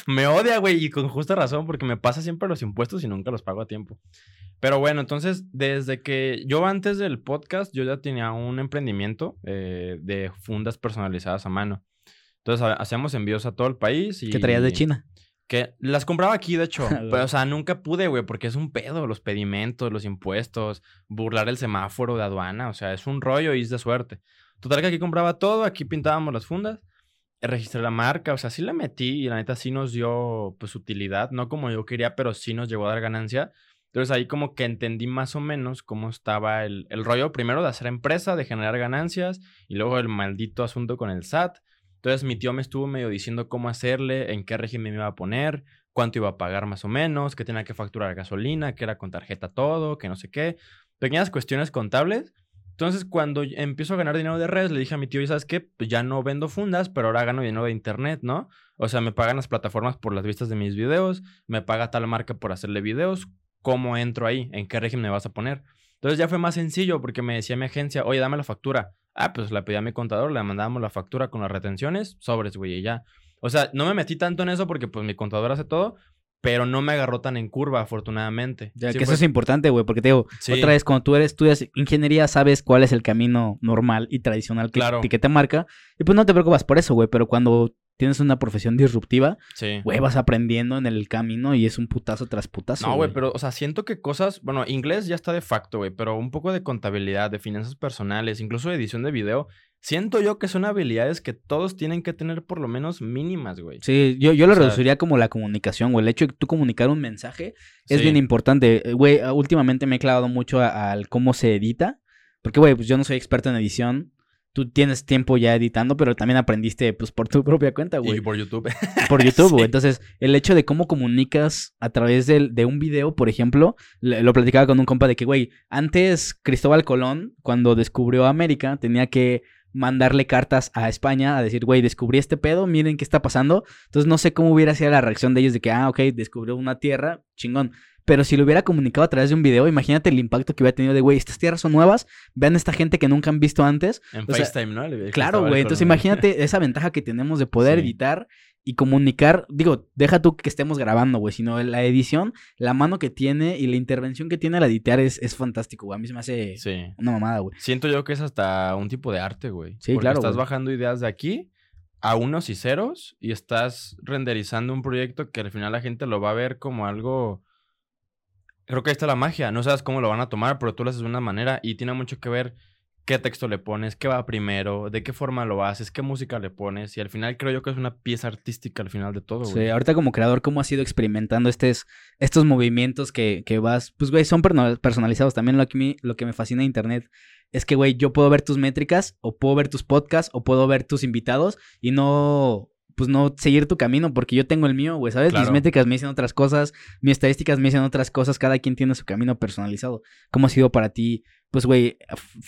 Speaker 3: Me odia, güey, y con justa razón, porque me pasa siempre los impuestos y nunca los pago a tiempo. Pero bueno, entonces, desde que yo antes del podcast, yo ya tenía un emprendimiento eh, de fundas personalizadas a mano. Entonces, ha- hacíamos envíos a todo el país y...
Speaker 2: ¿Qué traías de China?
Speaker 3: Que las compraba aquí, de hecho. Pero, o sea, nunca pude, güey, porque es un pedo. Los pedimentos, los impuestos, burlar el semáforo de aduana. O sea, es un rollo y es de suerte. Total que aquí compraba todo, aquí pintábamos las fundas. Registré la marca, o sea, sí la metí y la neta sí nos dio, pues, utilidad. No como yo quería, pero sí nos llegó a dar ganancia. Entonces ahí como que entendí más o menos cómo estaba el, el rollo primero de hacer empresa, de generar ganancias y luego el maldito asunto con el SAT. Entonces mi tío me estuvo medio diciendo cómo hacerle, en qué régimen me iba a poner, cuánto iba a pagar más o menos, que tenía que facturar gasolina, que era con tarjeta todo, que no sé qué. Pequeñas cuestiones contables. Entonces cuando empiezo a ganar dinero de redes, le dije a mi tío, ¿y sabes qué? Pues ya no vendo fundas, pero ahora gano dinero de internet, ¿no? O sea, me pagan las plataformas por las vistas de mis videos, me paga tal marca por hacerle videos, ¿cómo entro ahí? ¿En qué régimen me vas a poner? Entonces ya fue más sencillo porque me decía mi agencia, oye, dame la factura. Ah, pues la pedí a mi contador, le mandábamos la factura con las retenciones, sobres, güey, y ya. O sea, no me metí tanto en eso porque pues mi contador hace todo, pero no me agarró tan en curva, afortunadamente.
Speaker 2: Ya,
Speaker 3: Sí
Speaker 2: que
Speaker 3: fue-
Speaker 2: eso es importante, güey, porque te digo,
Speaker 3: Sí.
Speaker 2: otra vez, cuando tú eres, estudias ingeniería, sabes cuál es el camino normal y tradicional que,
Speaker 3: Claro.
Speaker 2: que te marca. Y pues no te preocupas por eso, güey, pero cuando tienes una profesión disruptiva,
Speaker 3: Sí.
Speaker 2: güey, vas aprendiendo en el camino y es un putazo tras putazo.
Speaker 3: No, güey, pero, o sea, siento que cosas, bueno, inglés ya está de facto, güey, pero un poco de contabilidad, de finanzas personales, incluso de edición de video, siento yo que son habilidades que todos tienen que tener por lo menos mínimas, güey.
Speaker 2: Sí, yo, yo lo
Speaker 3: O sea-
Speaker 2: reduciría como la comunicación, güey. El hecho de tú comunicar un mensaje es
Speaker 3: Sí.
Speaker 2: bien importante. Eh, Güey, ah, últimamente me he clavado mucho al cómo se edita. Porque, güey, pues yo no soy experto en edición. Tú tienes tiempo ya editando, pero también aprendiste, pues, por tu propia cuenta, güey.
Speaker 3: Y por YouTube.
Speaker 2: Por YouTube, güey.
Speaker 3: Sí.
Speaker 2: Entonces, el hecho de cómo comunicas a través del- de, un video, por ejemplo, le- lo platicaba con un compa de que, güey, antes Cristóbal Colón, cuando descubrió América, tenía que mandarle cartas a España a decir, güey, descubrí este pedo, miren qué está pasando. Entonces, no sé cómo hubiera sido la reacción de ellos de que, ah, ok, descubrió una tierra, chingón. Pero si lo hubiera comunicado a través de un video, imagínate el impacto que hubiera tenido de, güey, estas tierras son nuevas, vean esta gente que nunca han visto antes.
Speaker 3: En
Speaker 2: O sea,
Speaker 3: FaceTime, ¿no?
Speaker 2: Claro, güey. Entonces imagínate esa ventaja que tenemos de poder
Speaker 3: Sí.
Speaker 2: editar y comunicar. Digo, deja tú que estemos grabando, güey, sino la edición, la mano que tiene y la intervención que tiene al editar es, es fantástico, güey. A mí se me hace
Speaker 3: Sí.
Speaker 2: una mamada, güey.
Speaker 3: Siento yo que es hasta un tipo de arte, güey.
Speaker 2: Sí,
Speaker 3: Porque
Speaker 2: claro,
Speaker 3: Estás
Speaker 2: güey.
Speaker 3: bajando ideas de aquí a unos y ceros y estás renderizando un proyecto que al final la gente lo va a ver como algo. Creo que ahí está la magia. No sabes cómo lo van a tomar, pero tú lo haces de una manera y tiene mucho que ver qué texto le pones, qué va primero, de qué forma lo haces, qué música le pones. Y al final creo yo que es una pieza artística al final de todo,
Speaker 2: Sí,
Speaker 3: güey.
Speaker 2: ahorita como creador, ¿cómo has ido experimentando estos, estos movimientos que, que vas? Pues, güey, son personalizados. También lo que, me, lo que me fascina de Internet es que, güey, yo puedo ver tus métricas, o puedo ver tus podcasts, o puedo ver tus invitados y no, pues no seguir tu camino, porque yo tengo el mío, güey, ¿sabes? Mis métricas me dicen otras cosas, mis estadísticas me dicen otras cosas, cada quien tiene su camino personalizado. ¿Cómo ha sido para ti? Pues, güey,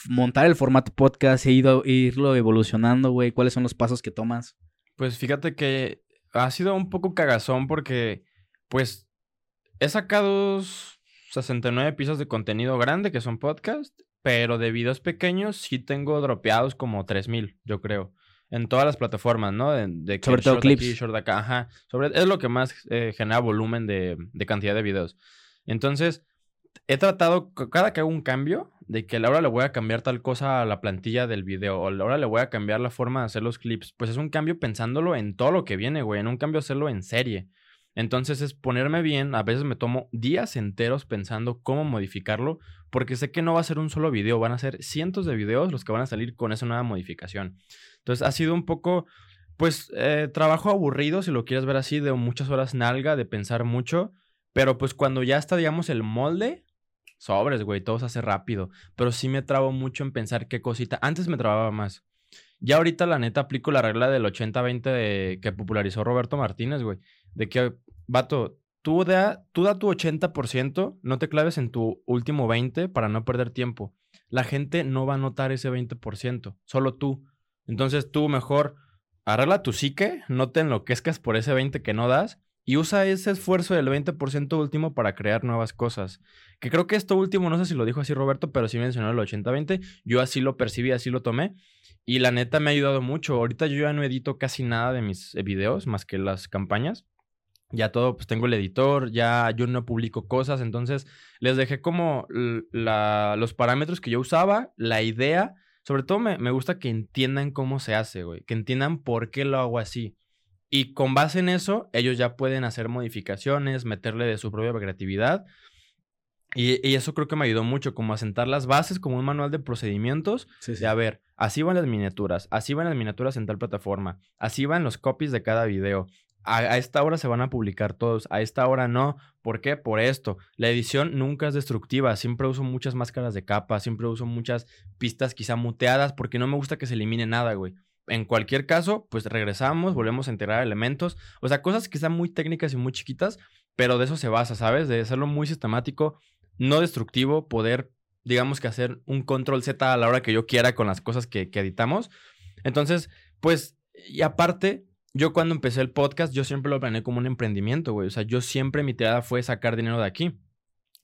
Speaker 2: montar el formato podcast, e ido, irlo evolucionando, güey, ¿cuáles son los pasos que tomas?
Speaker 3: Pues fíjate que ha sido un poco cagazón porque, pues, he sacado 69 piezas de contenido grande que son podcast, pero de videos pequeños sí tengo dropeados como 3000, yo creo. En todas las plataformas, ¿no? De, de
Speaker 2: Sobre todo
Speaker 3: short aquí,
Speaker 2: clips.
Speaker 3: short acá, ajá. Sobre, es lo que más eh, genera volumen de, de cantidad de videos. Entonces, he tratado, cada que hago un cambio, de que ahora le voy a cambiar tal cosa a la plantilla del video, o ahora le voy a cambiar la forma de hacer los clips, pues es un cambio pensándolo en todo lo que viene, güey, en un cambio hacerlo en serie. Entonces es ponerme bien, a veces me tomo días enteros pensando cómo modificarlo, porque sé que no va a ser un solo video, van a ser cientos de videos los que van a salir con esa nueva modificación. Entonces ha sido un poco, pues, eh, trabajo aburrido, si lo quieres ver así, de muchas horas nalga, de pensar mucho, pero pues cuando ya está, digamos, el molde, sobres, güey, todo se hace rápido. Pero sí me trabo mucho en pensar qué cosita. Antes me trababa más. Ya ahorita, la neta, aplico la regla del 80-20 de- que popularizó Roberto Martínez, güey. De que, vato, tú da, tú da tu 80%, no te claves en tu último 20% para no perder tiempo. La gente no va a notar ese 20%, solo tú. Entonces tú mejor arregla tu psique, no te enloquezcas por ese 20 que no das y usa ese esfuerzo del 20% último para crear nuevas cosas. Que creo que esto último, no sé si lo dijo así Roberto, pero sí mencionó el 80-20. Yo así lo percibí, así lo tomé. Y la neta me ha ayudado mucho. Ahorita yo ya no edito casi nada de mis eh, videos, más que las campañas. Ya todo, pues tengo el editor, ya yo no publico cosas. Entonces les dejé como los parámetros que yo usaba, la idea. Sobre todo me, me gusta que entiendan cómo se hace, güey. Que entiendan por qué lo hago así. Y con base en eso, ellos ya pueden hacer modificaciones, meterle de su propia creatividad. Y, y eso creo que me ayudó mucho, como a sentar las bases, como un manual de procedimientos.
Speaker 2: Sí, sí.
Speaker 3: De a ver, así van las miniaturas, así van las miniaturas en tal plataforma, así van los copies de cada video. A, a esta hora se van a publicar todos, a esta hora no. ¿Por qué? Por esto. La edición nunca es destructiva. Siempre uso muchas máscaras de capa, siempre uso muchas pistas quizá muteadas, porque no me gusta que se elimine nada, güey. En cualquier caso, pues regresamos, volvemos a integrar elementos. O sea, cosas que están muy técnicas y muy chiquitas, pero de eso se basa, ¿sabes? De hacerlo muy sistemático, no destructivo, poder, digamos que hacer un control Z a la hora que yo quiera con las cosas que, que editamos. Entonces, pues, y aparte, yo cuando empecé el podcast, yo siempre lo planeé como un emprendimiento, güey. O sea, yo siempre mi tirada fue sacar dinero de aquí.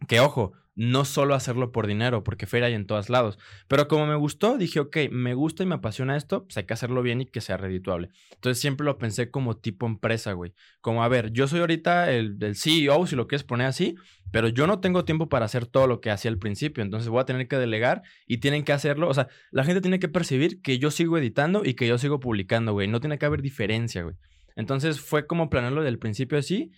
Speaker 3: Que ojo, no solo hacerlo por dinero, porque feria hay en todos lados. Pero como me gustó, dije, ok, me gusta y me apasiona esto, pues hay que hacerlo bien y que sea redituable. Entonces siempre lo pensé como tipo empresa, güey. Como, a ver, yo soy ahorita el, el CEO, si lo quieres poner así, pero yo no tengo tiempo para hacer todo lo que hacía al principio. Entonces voy a tener que delegar y tienen que hacerlo. O sea, la gente tiene que percibir que yo sigo editando y que yo sigo publicando, güey. No tiene que haber diferencia, güey. Entonces fue como planearlo del principio así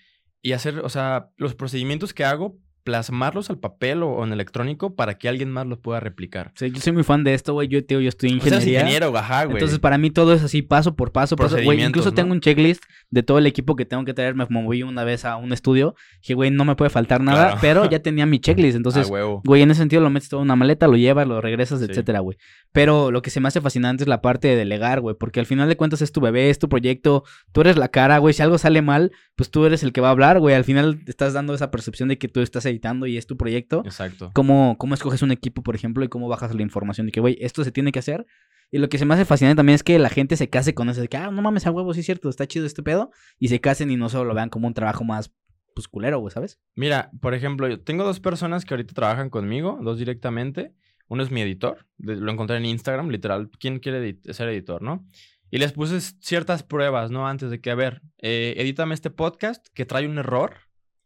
Speaker 3: y hacer, o sea, los procedimientos que hago plasmarlos al papel o, o en electrónico para que alguien más los pueda replicar.
Speaker 2: Sí, yo soy muy fan de esto, güey. Yo, tío, yo estoy
Speaker 3: O sea,
Speaker 2: ingeniería.
Speaker 3: ingeniero, ajá, güey.
Speaker 2: Entonces, para mí todo es así, paso por paso. paso. Güey,
Speaker 3: Procedimientos,
Speaker 2: incluso
Speaker 3: ¿no?
Speaker 2: tengo un checklist de todo el equipo que tengo que traer. Me moví una vez a un estudio. Dije, güey, no me puede faltar nada.
Speaker 3: Claro.
Speaker 2: Pero ya tenía mi checklist. Entonces, güey, en ese sentido lo metes todo en una maleta, lo llevas, lo regresas,
Speaker 3: Sí.
Speaker 2: etcétera, güey. Pero lo que se me hace fascinante es la parte de delegar, güey. Porque al final de cuentas es tu bebé, es tu proyecto. Tú eres la cara, güey. Si algo sale mal, pues tú eres el que va a hablar, güey. Al final estás dando esa percepción de que tú estás editando y es tu proyecto
Speaker 3: Exacto.
Speaker 2: cómo, cómo escoges un equipo, por ejemplo, y cómo bajas la información de que, güey, esto se tiene que hacer. Y lo que se me hace fascinante también es que la gente se case con eso, de que, ah, no mames, a huevo, sí es cierto, está chido este pedo. Y se casen y no solo lo vean como un trabajo más, pues, culero, güey, ¿sabes?
Speaker 3: Mira, por ejemplo, yo tengo dos personas que ahorita trabajan conmigo, dos directamente. Uno es mi editor, lo encontré en Instagram, literal. ¿Quién quiere edit- ser editor, no? Y les puse ciertas pruebas, ¿no? Antes de que, a ver, eh, edítame este podcast que trae un error,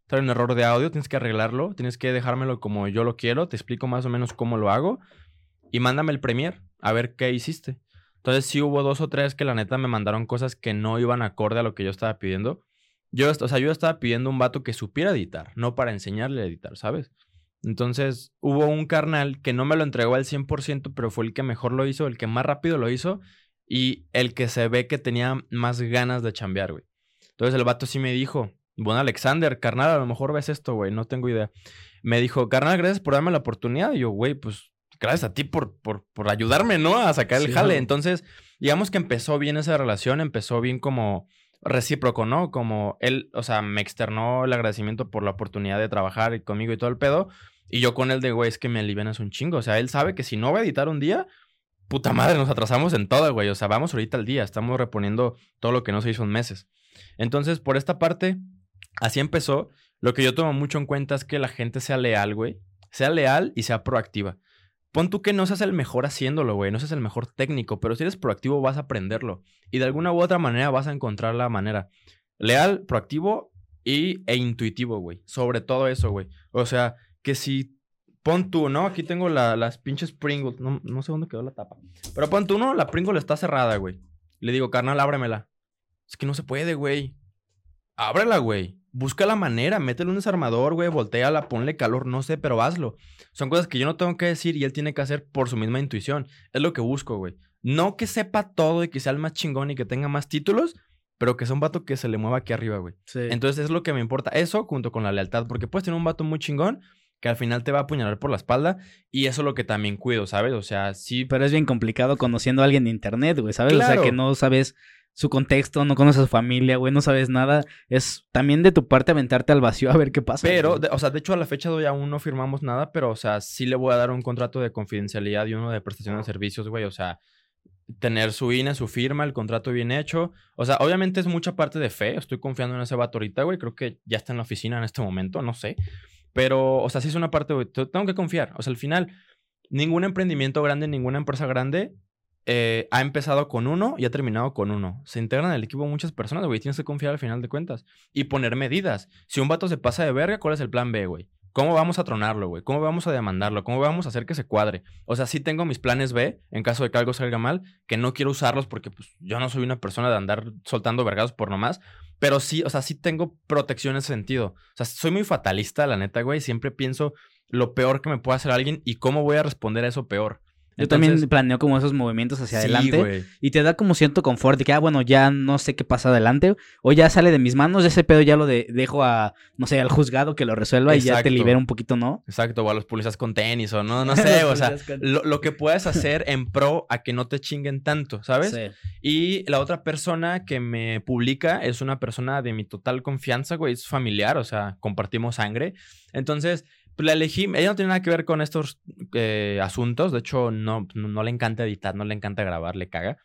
Speaker 3: trae un error de audio, tienes que arreglarlo, tienes que dejármelo como yo lo quiero, te explico más o menos cómo lo hago y mándame el premier, a ver qué hiciste. Entonces sí hubo dos o tres que la neta me mandaron cosas que no iban acorde a lo que yo estaba pidiendo. Yo, o sea, yo estaba pidiendo un vato que supiera editar, no para enseñarle a editar, ¿sabes? Entonces, hubo un carnal que no me lo entregó al 100%, pero fue el que mejor lo hizo, el que más rápido lo hizo y el que se ve que tenía más ganas de chambear, güey. Entonces, el vato sí me dijo, bueno, Alexander, carnal, a lo mejor ves esto, güey, no tengo idea. Me dijo, carnal, gracias por darme la oportunidad. Y yo, güey, pues, gracias a ti por, por, por ayudarme, ¿no? A sacar el
Speaker 2: Sí,
Speaker 3: jale. Entonces, digamos que empezó bien esa relación, empezó bien como recíproco, ¿no? Como él, o sea, me externó el agradecimiento por la oportunidad de trabajar conmigo y todo el pedo. Y yo con él de, güey, es que me alivianas un chingo. O sea, él sabe que si no va a editar un día, puta madre, nos atrasamos en todo, güey. O sea, vamos ahorita al día, estamos reponiendo todo lo que no se hizo en meses. Entonces, por esta parte, así empezó. Lo que yo tomo mucho en cuenta es que la gente sea leal, güey. Sea leal y sea proactiva. Pon tú que no seas el mejor haciéndolo, güey. No seas el mejor técnico, pero si eres proactivo vas a aprenderlo. Y de alguna u otra manera vas a encontrar la manera. Leal, proactivo y, e intuitivo, güey. Sobre todo eso, güey. O sea, que si pon tú, ¿no? Aquí tengo la- las pinches Pringles. No, no sé dónde quedó la tapa. Pero pon tú, ¿no? La Pringle está cerrada, güey. Le digo, carnal, ábremela. Es que no se puede, güey. Ábrela, güey. Busca la manera, métele un desarmador, güey, volteala, ponle calor, no sé, pero hazlo. Son cosas que yo no tengo que decir y él tiene que hacer por su misma intuición. Es lo que busco, güey. No que sepa todo y que sea el más chingón y que tenga más títulos, pero que sea un vato que se le mueva aquí arriba, güey.
Speaker 2: Sí.
Speaker 3: Entonces es lo que me importa. Eso junto con la lealtad, porque puedes tener un vato muy chingón que al final te va a apuñalar por la espalda y eso es lo que también cuido, ¿sabes? O sea, sí,
Speaker 2: Pero es bien complicado conociendo a alguien de internet, güey, ¿sabes? O sea, que no sabes su contexto, no conoces a su familia, güey, no sabes nada. Es también de tu parte aventarte al vacío a ver qué pasa.
Speaker 3: Pero, de- o sea, de hecho a la fecha de hoy aún no firmamos nada, pero, o sea, sí le voy a dar un contrato de confidencialidad y uno de prestación de servicios, güey. O sea, tener su INE, su firma, el contrato bien hecho. O sea, obviamente es mucha parte de fe. Estoy confiando en ese vato ahorita, güey. Creo que ya está en la oficina en este momento, no sé. Pero, o sea, sí es una parte, güey. te- Tengo que confiar. O sea, al final, ningún emprendimiento grande, ninguna empresa grande eh, ha empezado con uno y ha terminado con uno. Se integran al equipo muchas personas, güey. Tienes que confiar al final de cuentas. Y poner medidas. Si un vato se pasa de verga, ¿cuál es el plan B, güey? ¿Cómo vamos a tronarlo, güey? ¿Cómo vamos a demandarlo? ¿Cómo vamos a hacer que se cuadre? O sea, sí tengo mis planes B en caso de que algo salga mal, que no quiero usarlos porque pues, yo no soy una persona de andar soltando vergados por nomás. Pero sí, o sea, sí tengo protección en ese sentido. O sea, soy muy fatalista, la neta, güey. Siempre pienso lo peor que me puede hacer alguien y cómo voy a responder a eso peor.
Speaker 2: Yo también planeo como esos movimientos hacia adelante. Y te da como cierto confort de que, ah, bueno, ya no sé qué pasa adelante. O ya sale de mis manos, ese pedo ya lo dejo a, no sé, al juzgado que lo resuelva y ya te libera un poquito, ¿no?
Speaker 3: Exacto, o a los policías con tenis o no, no sé. o sea, lo, que puedes hacer en pro a que no te chinguen tanto, ¿sabes? Sí. Y la otra persona que me publica es una persona de mi total confianza, güey, es familiar, o sea, compartimos sangre. Entonces, la elegí, ella no tiene nada que ver con estos eh, asuntos, de hecho no, no, le encanta editar, no le encanta grabar, le caga.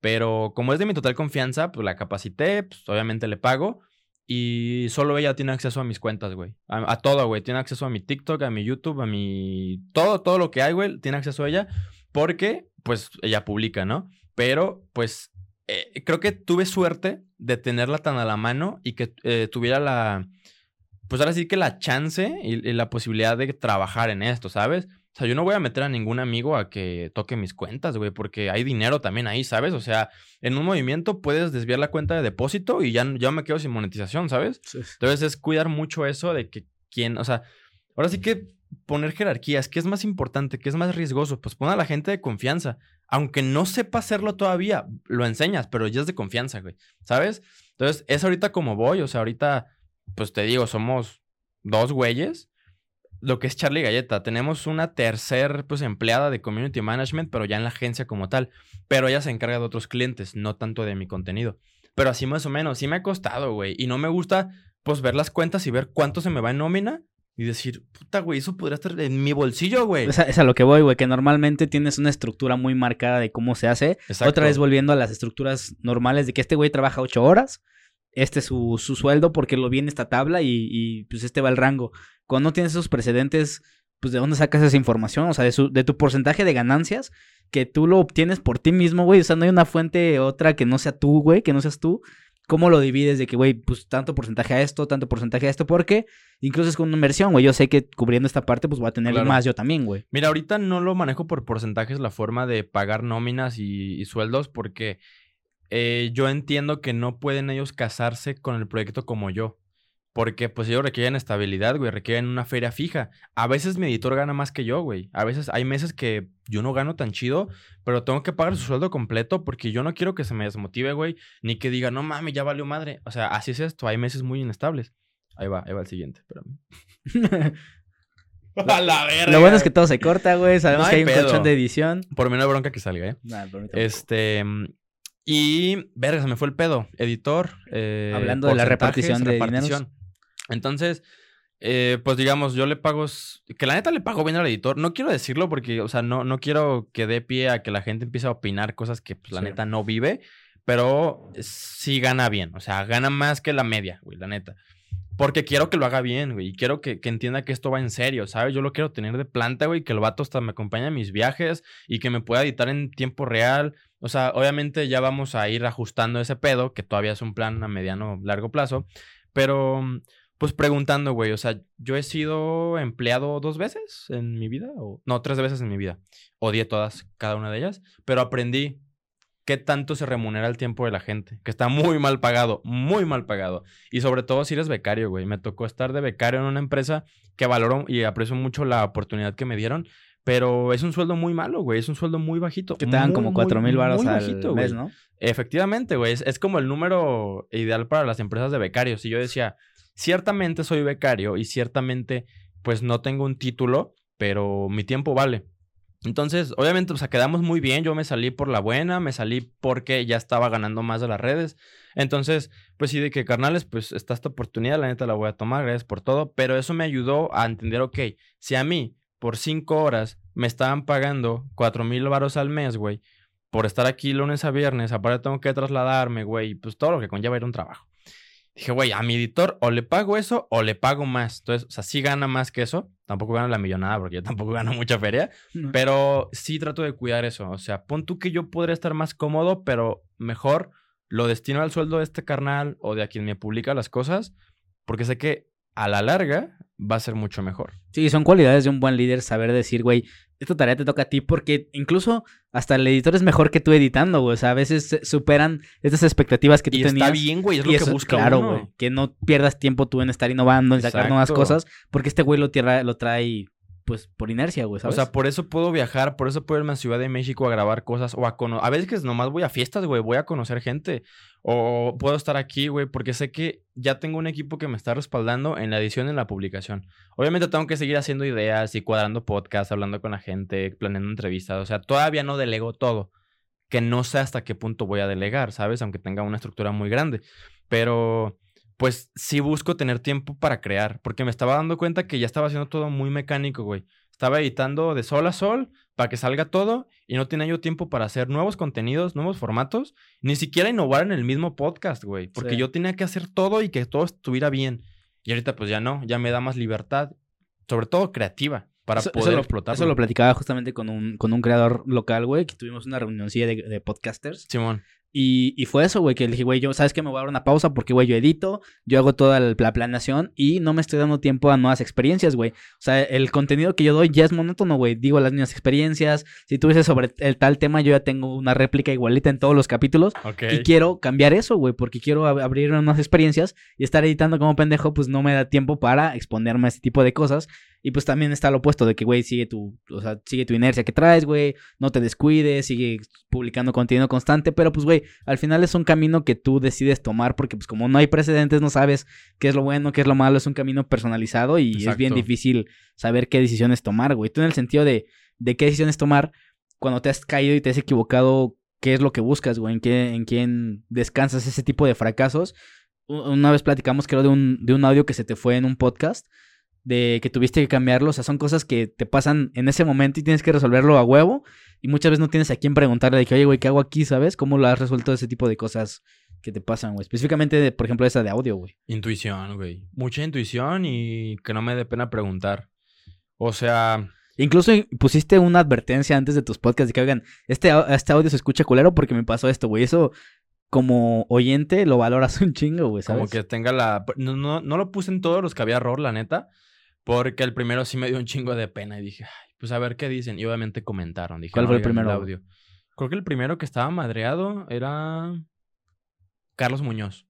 Speaker 3: Pero como es de mi total confianza, pues la capacité, pues obviamente le pago. Y solo ella tiene acceso a mis cuentas, güey. A, todo, güey. Tiene acceso a mi TikTok, a mi YouTube, a mi... Todo, todo lo que hay, güey, tiene acceso a ella. Porque, pues, ella publica, ¿no? Pero, pues, eh, creo que tuve suerte de tenerla tan a la mano y que eh, tuviera la pues ahora sí que la chance y, la posibilidad de trabajar en esto, ¿sabes? O sea, yo no voy a meter a ningún amigo a que toque mis cuentas, güey, porque hay dinero también ahí, ¿sabes? O sea, en un movimiento puedes desviar la cuenta de depósito y ya, ya me quedo sin monetización, ¿sabes? Entonces es cuidar mucho eso de que quién, o sea, ahora sí que poner jerarquías, ¿qué es más importante? ¿Qué es más riesgoso? Pues pon a la gente de confianza. Aunque no sepa hacerlo todavía, lo enseñas, pero ya es de confianza, güey, ¿sabes? Entonces es ahorita como voy, o sea, ahorita pues te digo, somos dos güeyes. Lo que es Charlie Galleta. Tenemos una tercer pues empleada de community management, pero ya en la agencia como tal. Pero ella se encarga de otros clientes, no tanto de mi contenido. Pero así más o menos, sí me ha costado, güey. Y no me gusta pues ver las cuentas y ver cuánto se me va en nómina y decir, puta, güey, eso podría estar en mi bolsillo, güey.
Speaker 2: Es a, es a lo que voy, güey, que normalmente tienes una estructura muy marcada de cómo se hace. Otra vez volviendo a las estructuras normales de que este güey trabaja ocho horas, este es su, su sueldo porque lo viene esta tabla y, y, pues este va el rango. Cuando no tienes esos precedentes, pues de dónde sacas esa información, o sea, de, su, de tu porcentaje de ganancias que tú lo obtienes por ti mismo, güey, o sea, no hay una fuente otra que no sea tú, güey, que no seas tú. ¿Cómo lo divides de que, güey, pues tanto porcentaje a esto, tanto porcentaje a esto? Porque incluso es con una inversión, güey. Yo sé que cubriendo esta parte, pues voy a tener más yo también, güey.
Speaker 3: Mira, ahorita no lo manejo por porcentajes la forma de pagar nóminas y, y sueldos porque eh, yo entiendo que no pueden ellos casarse con el proyecto como yo. Porque pues ellos requieren estabilidad, güey, requieren una feria fija. A veces mi editor gana más que yo, güey. A veces hay meses que yo no gano tan chido, pero tengo que pagar su sueldo completo porque yo no quiero que se me desmotive, güey, ni que diga, no mames, ya valió madre. O sea, así es esto, hay meses muy inestables. Ahí va, ahí va el siguiente, espérame.
Speaker 2: A la verga. Lo bueno es que todo se corta, güey. Sabemos que hay un colchón de edición.
Speaker 3: Por mí no hay bronca que salga, ¿eh? este, y, verga, se me fue el pedo. Editor. Eh,
Speaker 2: Hablando de la repartición de repartición.
Speaker 3: Entonces, eh, pues digamos, yo le pago. Que la neta le pago bien al editor. No quiero decirlo porque, o sea, no, no quiero que dé pie a que la gente empiece a opinar cosas que pues, la neta no vive. Pero sí gana bien. O sea, gana más que la media, güey, la neta. Porque quiero que lo haga bien, güey. Y quiero que, que, entienda que esto va en serio, ¿sabes? Yo lo quiero tener de planta, güey. Que el vato hasta me acompañe en mis viajes y que me pueda editar en tiempo real. O sea, obviamente ya vamos a ir ajustando ese pedo, que todavía es un plan a mediano, largo plazo. Pero, pues preguntando, güey, o sea, yo he sido empleado dos veces en mi vida, o no, tres veces en mi vida. Odié todas, cada una de ellas, pero aprendí qué tanto se remunera el tiempo de la gente, que está muy mal pagado, muy mal pagado. Y sobre todo si eres becario, güey. Me tocó estar de becario en una empresa que valoro y aprecio mucho la oportunidad que me dieron. Pero es un sueldo muy malo, güey. Es un sueldo muy bajito.
Speaker 2: Que te dan como cuatro mil baros al mes, ¿no?
Speaker 3: Efectivamente, güey. Es, como el número ideal para las empresas de becarios. Y yo decía, ciertamente soy becario y ciertamente, pues no tengo un título, pero mi tiempo vale. Entonces, obviamente, o sea, quedamos muy bien. Yo me salí por la buena, me salí porque ya estaba ganando más de las redes. Entonces, pues sí, de que carnales, pues está esta oportunidad, la neta la voy a tomar, gracias por todo. Pero eso me ayudó a entender, ok, si a mí por cinco horas me estaban pagando cuatro mil varos al mes, güey, por estar aquí lunes a viernes, aparte tengo que trasladarme, güey, pues todo lo que conlleva ir a un trabajo. Dije, güey, a mi editor o le pago eso o le pago más. Entonces, o sea, sí gana más que eso. Tampoco gana la millonada porque yo tampoco gano mucha feria. Pero sí trato de cuidar eso. O sea, pon tú que yo podría estar más cómodo, pero mejor lo destino al sueldo de este carnal o de a quien me publica las cosas. Porque sé que a la larga va a ser mucho mejor.
Speaker 2: Sí, son cualidades de un buen líder saber decir, güey, esta tarea te toca a ti porque incluso hasta el editor es mejor que tú editando, güey. O sea, a veces superan estas expectativas que tú
Speaker 3: y
Speaker 2: tenías.
Speaker 3: está bien, güey, es lo que
Speaker 2: eso-
Speaker 3: busca
Speaker 2: claro,
Speaker 3: uno.
Speaker 2: güey. Que no pierdas tiempo tú en estar innovando, en sacar nuevas cosas, porque este güey lo, tierra, lo trae, pues, por inercia, güey,
Speaker 3: O
Speaker 2: ¿sabes?
Speaker 3: sea, por eso puedo viajar, por eso puedo irme a Ciudad de México a grabar cosas o a conocer. A veces que nomás voy a fiestas, güey, voy a conocer gente. O puedo estar aquí, güey, porque sé que ya tengo un equipo que me está respaldando en la edición y en la publicación. Obviamente tengo que seguir haciendo ideas y cuadrando podcasts, hablando con la gente, planeando entrevistas. O sea, todavía no delego todo. Que no sé hasta qué punto voy a delegar, ¿sabes? Aunque tenga una estructura muy grande. Pero, pues sí busco tener tiempo para crear, porque me estaba dando cuenta que ya estaba haciendo todo muy mecánico, güey. Estaba editando de sol a sol para que salga todo y no tenía yo tiempo para hacer nuevos contenidos, nuevos formatos, ni siquiera innovar en el mismo podcast, güey, porque
Speaker 2: Sí.
Speaker 3: yo tenía que hacer todo y que todo estuviera bien. Y ahorita pues ya no, ya me da más libertad, sobre todo creativa, para
Speaker 2: Eso-
Speaker 3: poder explotarlo.
Speaker 2: Eso lo platicaba justamente con un, con un creador local, güey, que tuvimos una reunioncilla de, de podcasters.
Speaker 3: Simón.
Speaker 2: Y, y fue eso, güey, que le dije, güey, yo, ¿sabes qué? Me voy a dar una pausa porque, güey, yo edito, yo hago toda la, la planeación y no me estoy dando tiempo a nuevas experiencias, güey. O sea, el contenido que yo doy ya es monótono, güey. Digo las mismas experiencias. Si tú dices sobre el tal tema, yo ya tengo una réplica igualita en todos los capítulos. Y quiero cambiar eso, güey, porque quiero ab- abrir unas experiencias y estar editando como pendejo, pues no me da tiempo para exponerme a este tipo de cosas. Y pues también está lo opuesto de que, güey, sigue tu, o sea, sigue tu inercia que traes, güey, no te descuides, sigue publicando contenido constante, pero pues, güey, al final es un camino que tú decides tomar porque pues como no hay precedentes, no sabes qué es lo bueno, qué es lo malo, es un camino personalizado y es bien difícil saber qué decisiones tomar, güey. Tú en el sentido de, de qué decisiones tomar cuando te has caído y te has equivocado, qué es lo que buscas, güey, en, qué, en quién descansas ese tipo de fracasos. Una vez platicamos, creo, de un, de un audio que se te fue en un podcast, de que tuviste que cambiarlo. O sea, son cosas que te pasan en ese momento y tienes que resolverlo a huevo. Y muchas veces no tienes a quién preguntarle de que, oye, güey, ¿qué hago aquí? ¿Sabes? ¿Cómo lo has resuelto ese tipo de cosas que te pasan, güey? Específicamente, de, por ejemplo, esa de audio, güey.
Speaker 3: Intuición, güey. Mucha intuición y que no me dé pena preguntar. O sea,
Speaker 2: Incluso pusiste una advertencia antes de tus podcasts de que, oigan, este, este audio se escucha culero porque me pasó esto, güey. Eso, como oyente, lo valoras un chingo, güey, ¿sabes?
Speaker 3: Como que tenga la... No, no, no lo puse en todos los que había error, la neta. Porque el primero sí me dio un chingo de pena y dije, Ay, pues a ver qué dicen. Y obviamente comentaron. Dije,
Speaker 2: ¿Cuál
Speaker 3: "No,
Speaker 2: fue el primero,
Speaker 3: audio. Creo que el primero que estaba madreado era Carlos Muñoz.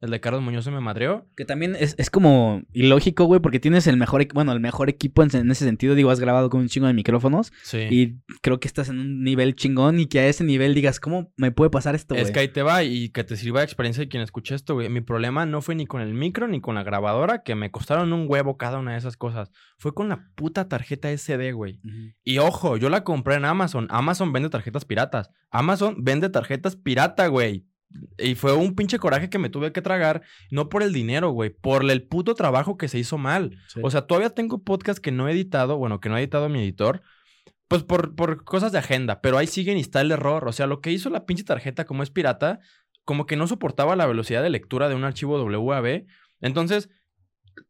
Speaker 3: El de Carlos Muñoz se me madreó.
Speaker 2: Que también es, es como ilógico, güey, porque tienes el mejor, bueno, el mejor equipo en, en ese sentido. Digo, has grabado con un chingo de micrófonos
Speaker 3: Sí.
Speaker 2: y creo que estás en un nivel chingón y que a ese nivel digas, ¿cómo me puede pasar esto, güey?
Speaker 3: Es que ahí te va y que te sirva de experiencia de quien escuche esto, güey. Mi problema no fue ni con el micro ni con la grabadora, que me costaron un huevo cada una de esas cosas. Fue con la puta tarjeta SD, güey. Y ojo, yo la compré en Amazon. Amazon vende tarjetas piratas. Amazon vende tarjetas pirata, güey. Y fue un pinche coraje que me tuve que tragar, no por el dinero, güey, por el puto trabajo que se hizo mal.
Speaker 2: Sí.
Speaker 3: O sea, todavía tengo podcast que no he editado, bueno, que no ha editado mi editor, pues por, por cosas de agenda, pero ahí siguen y está el error. O sea, lo que hizo la pinche tarjeta, como es pirata, como que no soportaba la velocidad de lectura de un archivo WAV. Entonces,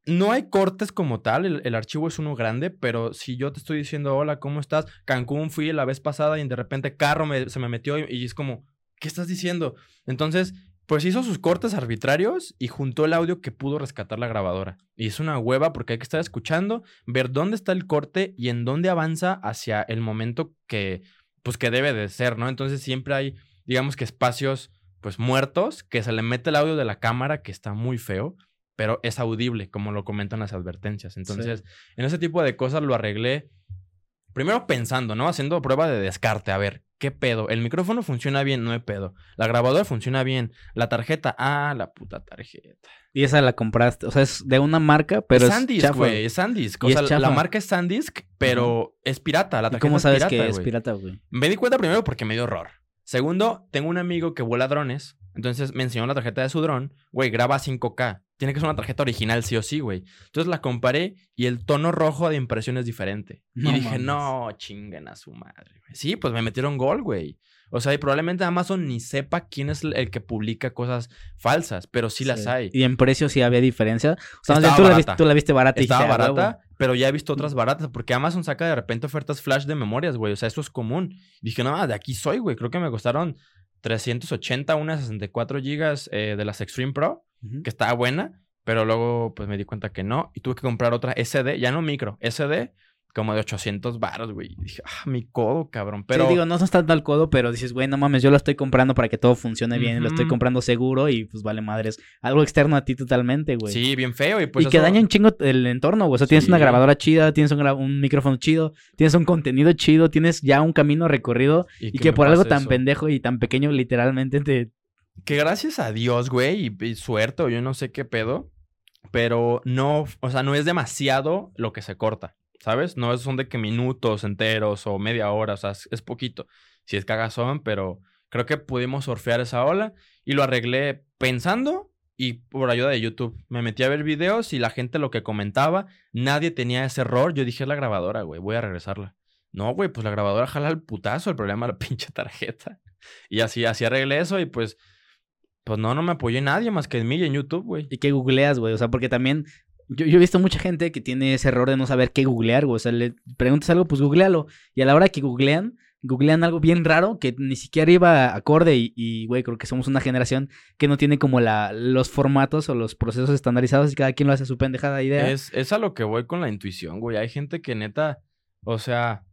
Speaker 3: no hay cortes como tal, el, el archivo es uno grande, pero si yo te estoy diciendo, hola, ¿cómo estás? Cancún fui la vez pasada y de repente carro me- se me metió y, y es como, ¿qué estás diciendo? Entonces, pues hizo sus cortes arbitrarios y juntó el audio que pudo rescatar la grabadora. Y es una hueva porque hay que estar escuchando, ver dónde está el corte y en dónde avanza hacia el momento que, pues que debe de ser, ¿no? Entonces siempre hay, digamos que espacios, pues muertos, que se le mete el audio de la cámara, que está muy feo, pero es audible, como lo comentan las advertencias. Entonces, en ese tipo de cosas lo arreglé primero pensando, ¿no? Haciendo prueba de descarte. A ver, ¿qué pedo? El micrófono funciona bien, no hay pedo. La grabadora funciona bien. La tarjeta, ah, la puta tarjeta.
Speaker 2: Y esa la compraste, o sea, es de una marca, pero
Speaker 3: es
Speaker 2: es
Speaker 3: SanDisk, güey. Es SanDisk.
Speaker 2: Y
Speaker 3: O sea,
Speaker 2: es
Speaker 3: la marca es SanDisk, pero es pirata. La
Speaker 2: ¿Y
Speaker 3: tarjeta
Speaker 2: cómo
Speaker 3: es
Speaker 2: sabes
Speaker 3: pirata,
Speaker 2: que es pirata, güey?
Speaker 3: Me di cuenta primero porque me dio horror. Segundo, tengo un amigo que vuela drones. Entonces me enseñó la tarjeta de su dron. Güey, graba 5K. Tiene que ser una tarjeta original, sí o sí, güey. Entonces la comparé y el tono rojo de impresión es diferente.
Speaker 2: No
Speaker 3: y dije,
Speaker 2: mames.
Speaker 3: no, chinguen a su madre. güey. Sí, pues me metieron gol, güey. O sea, y probablemente Amazon ni sepa quién es el que publica cosas falsas, pero sí, las hay.
Speaker 2: Y en precio sí había diferencia. O sea, tú, la viste, tú la viste barata y
Speaker 3: Estaba barata, pero ya he visto otras baratas, porque Amazon saca de repente ofertas flash de memorias, güey. O sea, eso es común. Dije, no, de aquí soy, güey. Creo que me costaron 380 unas 64 gigas eh, de las Extreme Pro, que estaba buena, Pero luego, pues me di cuenta que no. Y tuve que comprar otra SD, ya no micro, SD, como de 800 baros, güey. Y dije, ah, mi codo, cabrón. Pero.
Speaker 2: Sí, digo, no estás tanto al codo, pero dices, güey, no mames, yo lo estoy comprando para que todo funcione bien, lo estoy comprando seguro y pues vale madres. Algo externo a ti totalmente, güey.
Speaker 3: Sí, bien feo. Y pues.
Speaker 2: y que daña un chingo el entorno, güey. O sea, tienes una grabadora chida, tienes un, gra- un micrófono chido, tienes un contenido chido, tienes ya un camino recorrido y, que, por algo tan
Speaker 3: eso.
Speaker 2: pendejo y tan pequeño literalmente te...
Speaker 3: Que gracias a Dios, güey, y, y suerte, o yo no sé qué pedo. Pero no, o sea, no es demasiado lo que se corta, ¿sabes? No son de que minutos enteros o media hora, o sea, es, poquito. Si es cagazón, pero creo que pudimos surfear esa ola y lo arreglé pensando y por ayuda de YouTube. Me metí a ver videos y la gente lo que comentaba, nadie tenía ese error. Yo dije, la grabadora, güey, voy a regresarla. No, güey, pues la grabadora jala el putazo, el problema la pinche tarjeta. Y así, así arreglé eso y pues, pues no, no me apoyé nadie más que en mí y en YouTube, güey.
Speaker 2: Y que googleas, güey. O sea, porque también... Yo, he visto mucha gente que tiene ese error de no saber qué googlear, güey. O sea, le preguntas algo, pues googlealo. Y a la hora que googlean, googlean algo bien raro que ni siquiera iba acorde. Y, y, güey, creo que somos una generación que no tiene como la, los formatos o los procesos estandarizados y cada quien lo hace a su pendejada idea.
Speaker 3: Es, es a lo que voy con la intuición, güey. Hay gente que neta, o sea,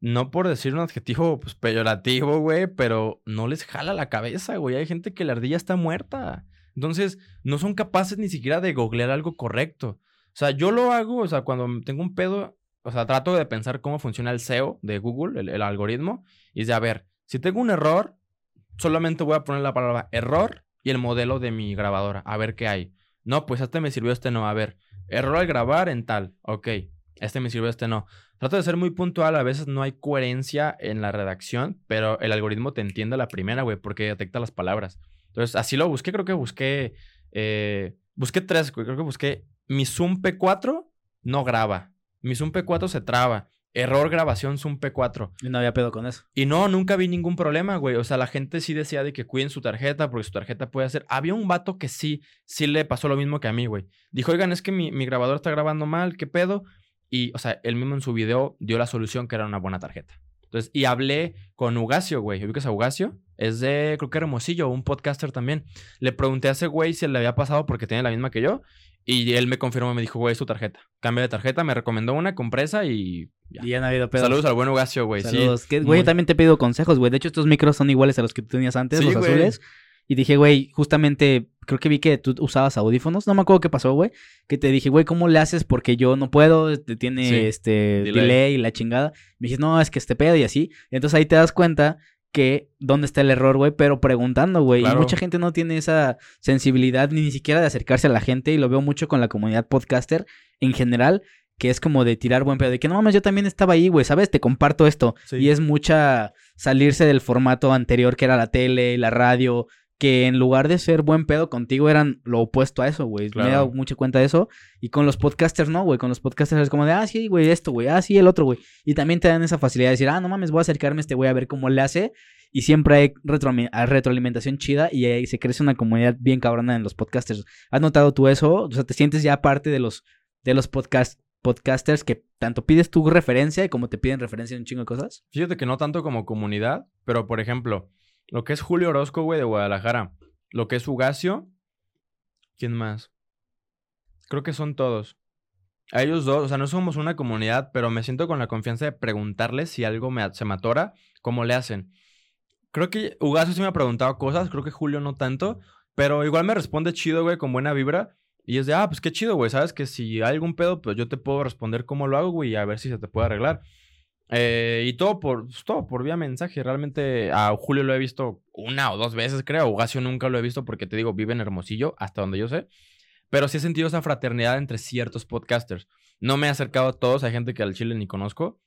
Speaker 3: no por decir un adjetivo pues, peyorativo, güey, pero no les jala la cabeza, güey. Hay gente que la ardilla está muerta. Entonces, no son capaces ni siquiera de googlear algo correcto. O sea, yo lo hago, o sea, cuando tengo un pedo, o sea, trato de pensar cómo funciona el SEO de Google, el, el algoritmo, y de, a ver, si tengo un error, solamente voy a poner la palabra error y el modelo de mi grabadora, a ver qué hay. No, pues este me sirvió, este no. A ver, error al grabar en tal. Ok, este me sirvió, este no. Trato de ser muy puntual, a veces no hay coherencia en la redacción, pero el algoritmo te entiende a la primera, güey, porque detecta las palabras. Entonces, así lo busqué, creo que busqué, eh, busqué tres, creo que busqué mi Zoom P4 no graba, mi Zoom P4 se traba, error grabación Zoom P4.
Speaker 2: Y no había pedo con eso.
Speaker 3: Y no, nunca vi ningún problema, güey. O sea, la gente sí decía de que cuiden su tarjeta porque su tarjeta puede hacer. Había un vato que sí, sí le pasó lo mismo que a mí, güey. Dijo, oigan, es que mi, mi grabador está grabando mal, ¿qué pedo? Y, o sea, él mismo en su video dio la solución que era una buena tarjeta. Entonces, y hablé con Ugacio, güey. ¿Ubicas a Ugacio? Es de, creo que Hermosillo, un podcaster también. Le pregunté a ese güey si le había pasado porque tiene la misma que yo. Y él me confirmó, me dijo, güey, es tu tarjeta. Cambia de tarjeta, me recomendó una, compresa y ya.
Speaker 2: Y ya no ha habido pedo.
Speaker 3: Saludos al buen Ugacio, güey. Sí.
Speaker 2: Saludos. Que, güey,
Speaker 3: muy-
Speaker 2: también te he pedido consejos, güey. De hecho, estos micros son iguales a los que tú tenías antes,
Speaker 3: Sí,
Speaker 2: los
Speaker 3: güey.
Speaker 2: azules. Y dije, güey, justamente, creo que vi que tú usabas audífonos. No me acuerdo qué pasó, güey. Que te dije, güey, ¿cómo le haces? Porque yo no puedo, este, tiene
Speaker 3: Sí,
Speaker 2: este
Speaker 3: delay.
Speaker 2: delay. y la chingada. Me dijiste, no, es que este pedo y así. Entonces ahí te das cuenta que dónde está el error, güey, pero preguntando, güey. Y mucha gente no tiene esa sensibilidad ni, ni siquiera de acercarse a la gente. Y lo veo mucho con la comunidad podcaster en general. Que es como de tirar buen pedo. De que no mames, yo también estaba ahí, güey, ¿sabes? Te comparto esto.
Speaker 3: Sí.
Speaker 2: Y es mucha salirse del formato anterior que era la tele, la radio, que en lugar de ser buen pedo contigo eran lo opuesto a eso, güey. Me he dado mucha cuenta de eso. Y con los podcasters no, güey. Con los podcasters es como de, ah, sí, güey, esto, güey. Ah, sí, el otro, güey. Y también te dan esa facilidad de decir, ah, no mames, voy a acercarme a este güey a ver cómo le hace. Y siempre hay retroalimentación chida y ahí se crece una comunidad bien cabrona en los podcasters. ¿Has notado tú eso? O sea, te sientes ya parte de los, de los podcast, podcasters que tanto pides tu referencia como te piden referencia en un chingo de cosas.
Speaker 3: Fíjate que no tanto como comunidad, pero por ejemplo, lo que es Julio Orozco, güey, de Guadalajara, lo que es Ugacio, ¿quién más? Creo que son todos. A ellos dos, o sea, no somos una comunidad, pero me siento con la confianza de preguntarles si algo me, se me atora, cómo le hacen. Creo que Ugacio sí me ha preguntado cosas, creo que Julio no tanto, pero igual me responde chido, güey, con buena vibra. Y es de, ah, pues qué chido, güey, sabes que si hay algún pedo, pues yo te puedo responder cómo lo hago, güey, y a ver si se te puede arreglar. Eh, y todo por, pues, todo por vía mensaje. Realmente a Julio lo he visto una o dos veces, creo. Ugacio nunca lo he visto porque te digo, vive en Hermosillo, hasta donde yo sé. Pero sí he sentido esa fraternidad entre ciertos podcasters. No me he acercado a todos, hay gente que al chile ni conozco.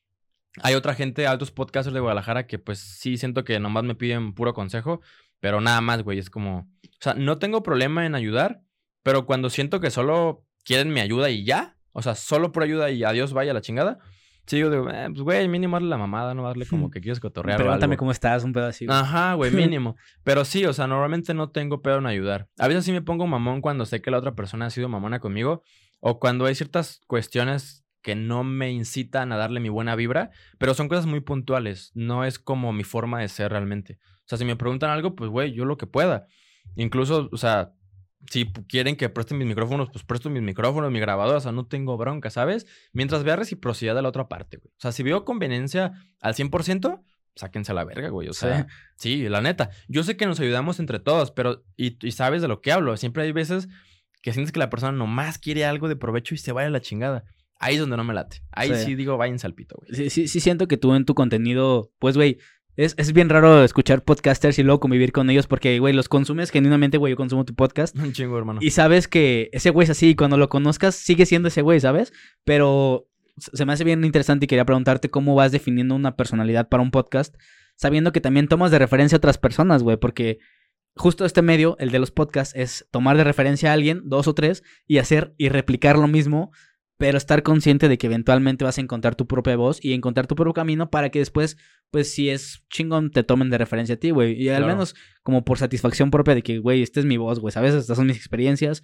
Speaker 3: Hay otra gente, altos podcasters de Guadalajara, que pues sí siento que nomás me piden puro consejo, pero nada más, güey. Es como, o sea, no tengo problema en ayudar, pero cuando siento que solo quieren mi ayuda y ya, o sea, solo por ayuda y adiós, vaya la chingada. Sí, yo digo, eh, pues güey, mínimo darle la mamada, no darle como que quieres cotorrear. o
Speaker 2: Pregúntame
Speaker 3: algo.
Speaker 2: cómo estás, un pedo así. güey.
Speaker 3: Ajá, güey, mínimo. Pero sí, o sea, normalmente no tengo pedo en ayudar. A veces sí me pongo mamón cuando sé que la otra persona ha sido mamona conmigo o cuando hay ciertas cuestiones que no me incitan a darle mi buena vibra, pero son cosas muy puntuales. No es como mi forma de ser realmente. O sea, si me preguntan algo, pues güey, yo lo que pueda. Incluso, o sea, Si quieren que presten mis micrófonos, pues presto mis micrófonos, mi grabadora, o sea, no tengo bronca, ¿sabes? Mientras vea reciprocidad de la otra parte, güey. O sea, si veo conveniencia al 100%, sáquense a la verga, güey. O sea, sí, la neta. Yo sé que nos ayudamos entre todos, pero, y, y sabes de lo que hablo. Siempre hay veces que sientes que la persona nomás quiere algo de provecho y se vaya a la chingada. Ahí es donde no me late. Ahí
Speaker 2: Sí.
Speaker 3: sí, digo, váyanse al pito, güey.
Speaker 2: Sí, sí, sí siento que tú en tu contenido, pues, güey, es, es bien raro escuchar podcasters y luego convivir con ellos porque, güey, los consumes genuinamente, güey, yo consumo tu podcast.
Speaker 3: Un chingo, hermano.
Speaker 2: Y sabes que ese güey es así y cuando lo conozcas sigue siendo ese güey, ¿sabes? Pero se me hace bien interesante y quería preguntarte cómo vas definiendo una personalidad para un podcast, sabiendo que también tomas de referencia a otras personas, güey, porque justo este medio, el de los podcasts, es tomar de referencia a alguien, dos o tres, y hacer y replicar lo mismo, pero estar consciente de que eventualmente vas a encontrar tu propia voz y encontrar tu propio camino para que después, pues si es chingón, te tomen de referencia a ti, güey. Y al
Speaker 3: Claro.
Speaker 2: menos como por satisfacción propia de que, güey, esta es mi voz, güey, ¿sabes? Estas son mis experiencias.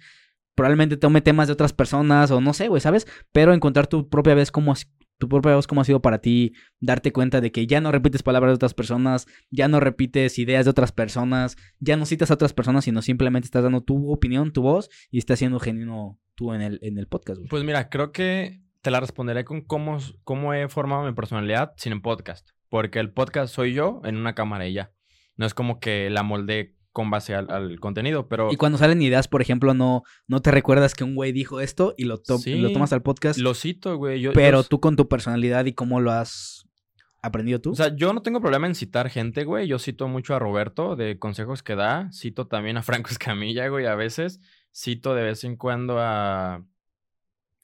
Speaker 2: Probablemente tome temas de otras personas o no sé, güey, ¿sabes? Pero encontrar tu propia vez como tu propia voz cómo ha sido para ti, darte cuenta de que ya no repites palabras de otras personas, ya no repites ideas de otras personas, ya no citas a otras personas, sino simplemente estás dando tu opinión, tu voz y estás siendo genuino tú en el, en el podcast, güey.
Speaker 3: Pues mira, creo que te la responderé con cómo, cómo he formado mi personalidad sin el podcast. Porque el podcast soy yo en una cámara y ya. No es como que la molde con base al, al contenido, pero
Speaker 2: Y cuando salen ideas, por ejemplo, no, no te recuerdas que un güey dijo esto y lo, to-
Speaker 3: Sí.
Speaker 2: lo tomas al podcast,
Speaker 3: lo cito, güey. Yo,
Speaker 2: pero
Speaker 3: yo-
Speaker 2: tú con tu personalidad y cómo lo has aprendido tú.
Speaker 3: O sea, yo no tengo problema en citar gente, güey. Yo cito mucho a Roberto de consejos que da. Cito también a Franco Escamilla, güey, a veces. Cito de vez en cuando a,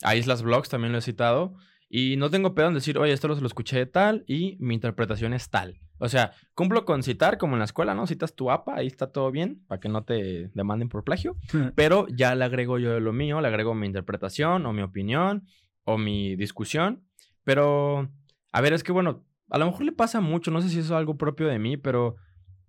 Speaker 3: a Islas Vlogs, también lo he citado. Y no tengo pedo en decir, oye, esto lo, lo escuché de tal y mi interpretación es tal. O sea, cumplo con citar como en la escuela, ¿no? Citas tu APA, ahí está todo bien, para que no te demanden por plagio. Pero ya le agrego yo lo mío, le agrego mi interpretación o mi opinión o mi discusión. Pero, a ver, es que bueno, a lo mejor le pasa mucho, no sé si eso es algo propio de mí, pero,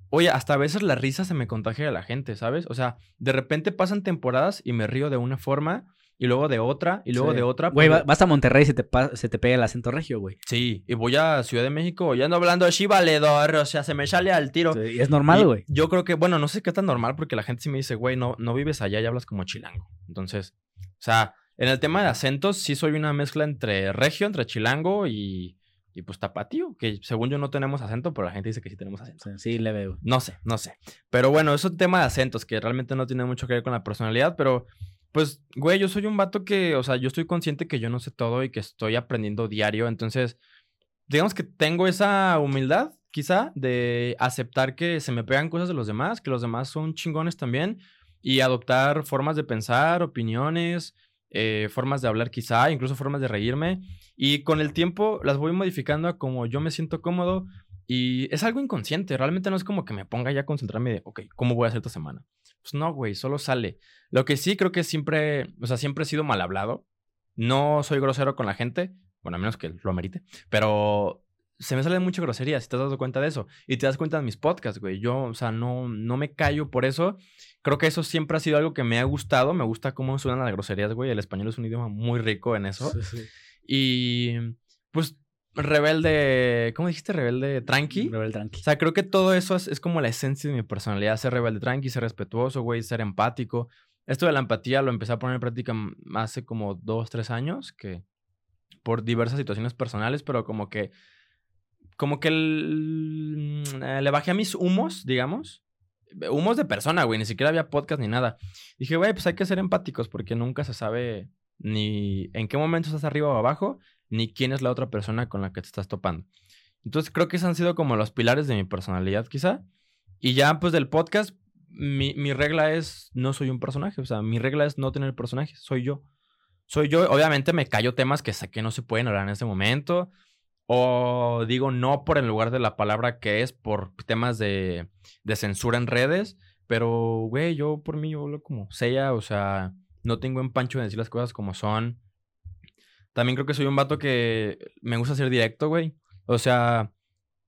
Speaker 3: oye, hasta a veces la risa se me contagia de la gente, ¿sabes? O sea, de repente pasan temporadas y me río de una forma y luego de otra y luego
Speaker 2: Sí.
Speaker 3: de otra.
Speaker 2: Güey,
Speaker 3: pues,
Speaker 2: va- vas a Monterrey y se te, se te pega el acento regio, güey.
Speaker 3: Sí, y voy a Ciudad de México y ando hablando así valedor, o sea, se me sale al tiro.
Speaker 2: Sí, y es normal, güey.
Speaker 3: Yo creo que, bueno, no sé qué tan normal porque la gente sí me dice, güey, no, no vives allá y hablas como chilango. Entonces, o sea, en el tema de acentos sí soy una mezcla entre regio, entre chilango y, y pues tapatío, que según yo no tenemos acento, pero la gente dice que sí tenemos acento.
Speaker 2: Sí, le veo.
Speaker 3: No sé, no sé. Pero bueno, es un tema de acentos que realmente no tiene mucho que ver con la personalidad, pero pues, güey, yo soy un vato que, o sea, yo estoy consciente que yo no sé todo y que estoy aprendiendo diario, entonces, digamos que tengo esa humildad, quizá, de aceptar que se me pegan cosas de los demás, que los demás son chingones también, y adoptar formas de pensar, opiniones, eh, formas de hablar quizá, incluso formas de reírme, y con el tiempo las voy modificando a como yo me siento cómodo, y es algo inconsciente, realmente no es como que me ponga ya a concentrarme de, ok, ¿cómo voy a hacer esta semana? Pues no, güey, solo sale. Lo que sí creo que siempre, o sea, siempre he sido mal hablado. No soy grosero con la gente, bueno, a menos que lo amerite, pero se me salen muchas groserías, si te has dado cuenta de eso. Y te das cuenta en mis podcasts, güey. Yo, o sea, no, no me callo por eso. Creo que eso siempre ha sido algo que me ha gustado. Me gusta cómo suenan las groserías, güey. El español es un idioma muy rico en eso.
Speaker 2: Sí, sí.
Speaker 3: Y, pues, rebelde, ¿cómo dijiste? Rebelde tranqui.
Speaker 2: Rebel tranqui.
Speaker 3: O sea, creo que todo eso es, es como la esencia de mi personalidad. Ser rebelde tranqui, ser respetuoso, güey, ser empático. Esto de la empatía lo empecé a poner en práctica hace como dos, tres años, que por diversas situaciones personales, pero como que, como que el- eh, le bajé a mis humos, digamos. Humos de persona, güey, ni siquiera había podcast ni nada. Dije, güey, pues hay que ser empáticos porque nunca se sabe ni en qué momento estás arriba o abajo, ni quién es la otra persona con la que te estás topando. Entonces creo que esos han sido como los pilares de mi personalidad, quizá. Y ya, pues del podcast, mi, mi regla es, no soy un personaje. O sea, mi regla es no tener personaje, soy yo. Soy yo. Obviamente me callo temas que sé que no se pueden hablar en este momento. O digo no por el lugar de la palabra que es, por temas de, de censura en redes. Pero, güey, yo por mí yo hablo como sea. O sea, no tengo empancho de decir las cosas como son. También creo que soy un vato que me gusta ser directo, güey. O sea,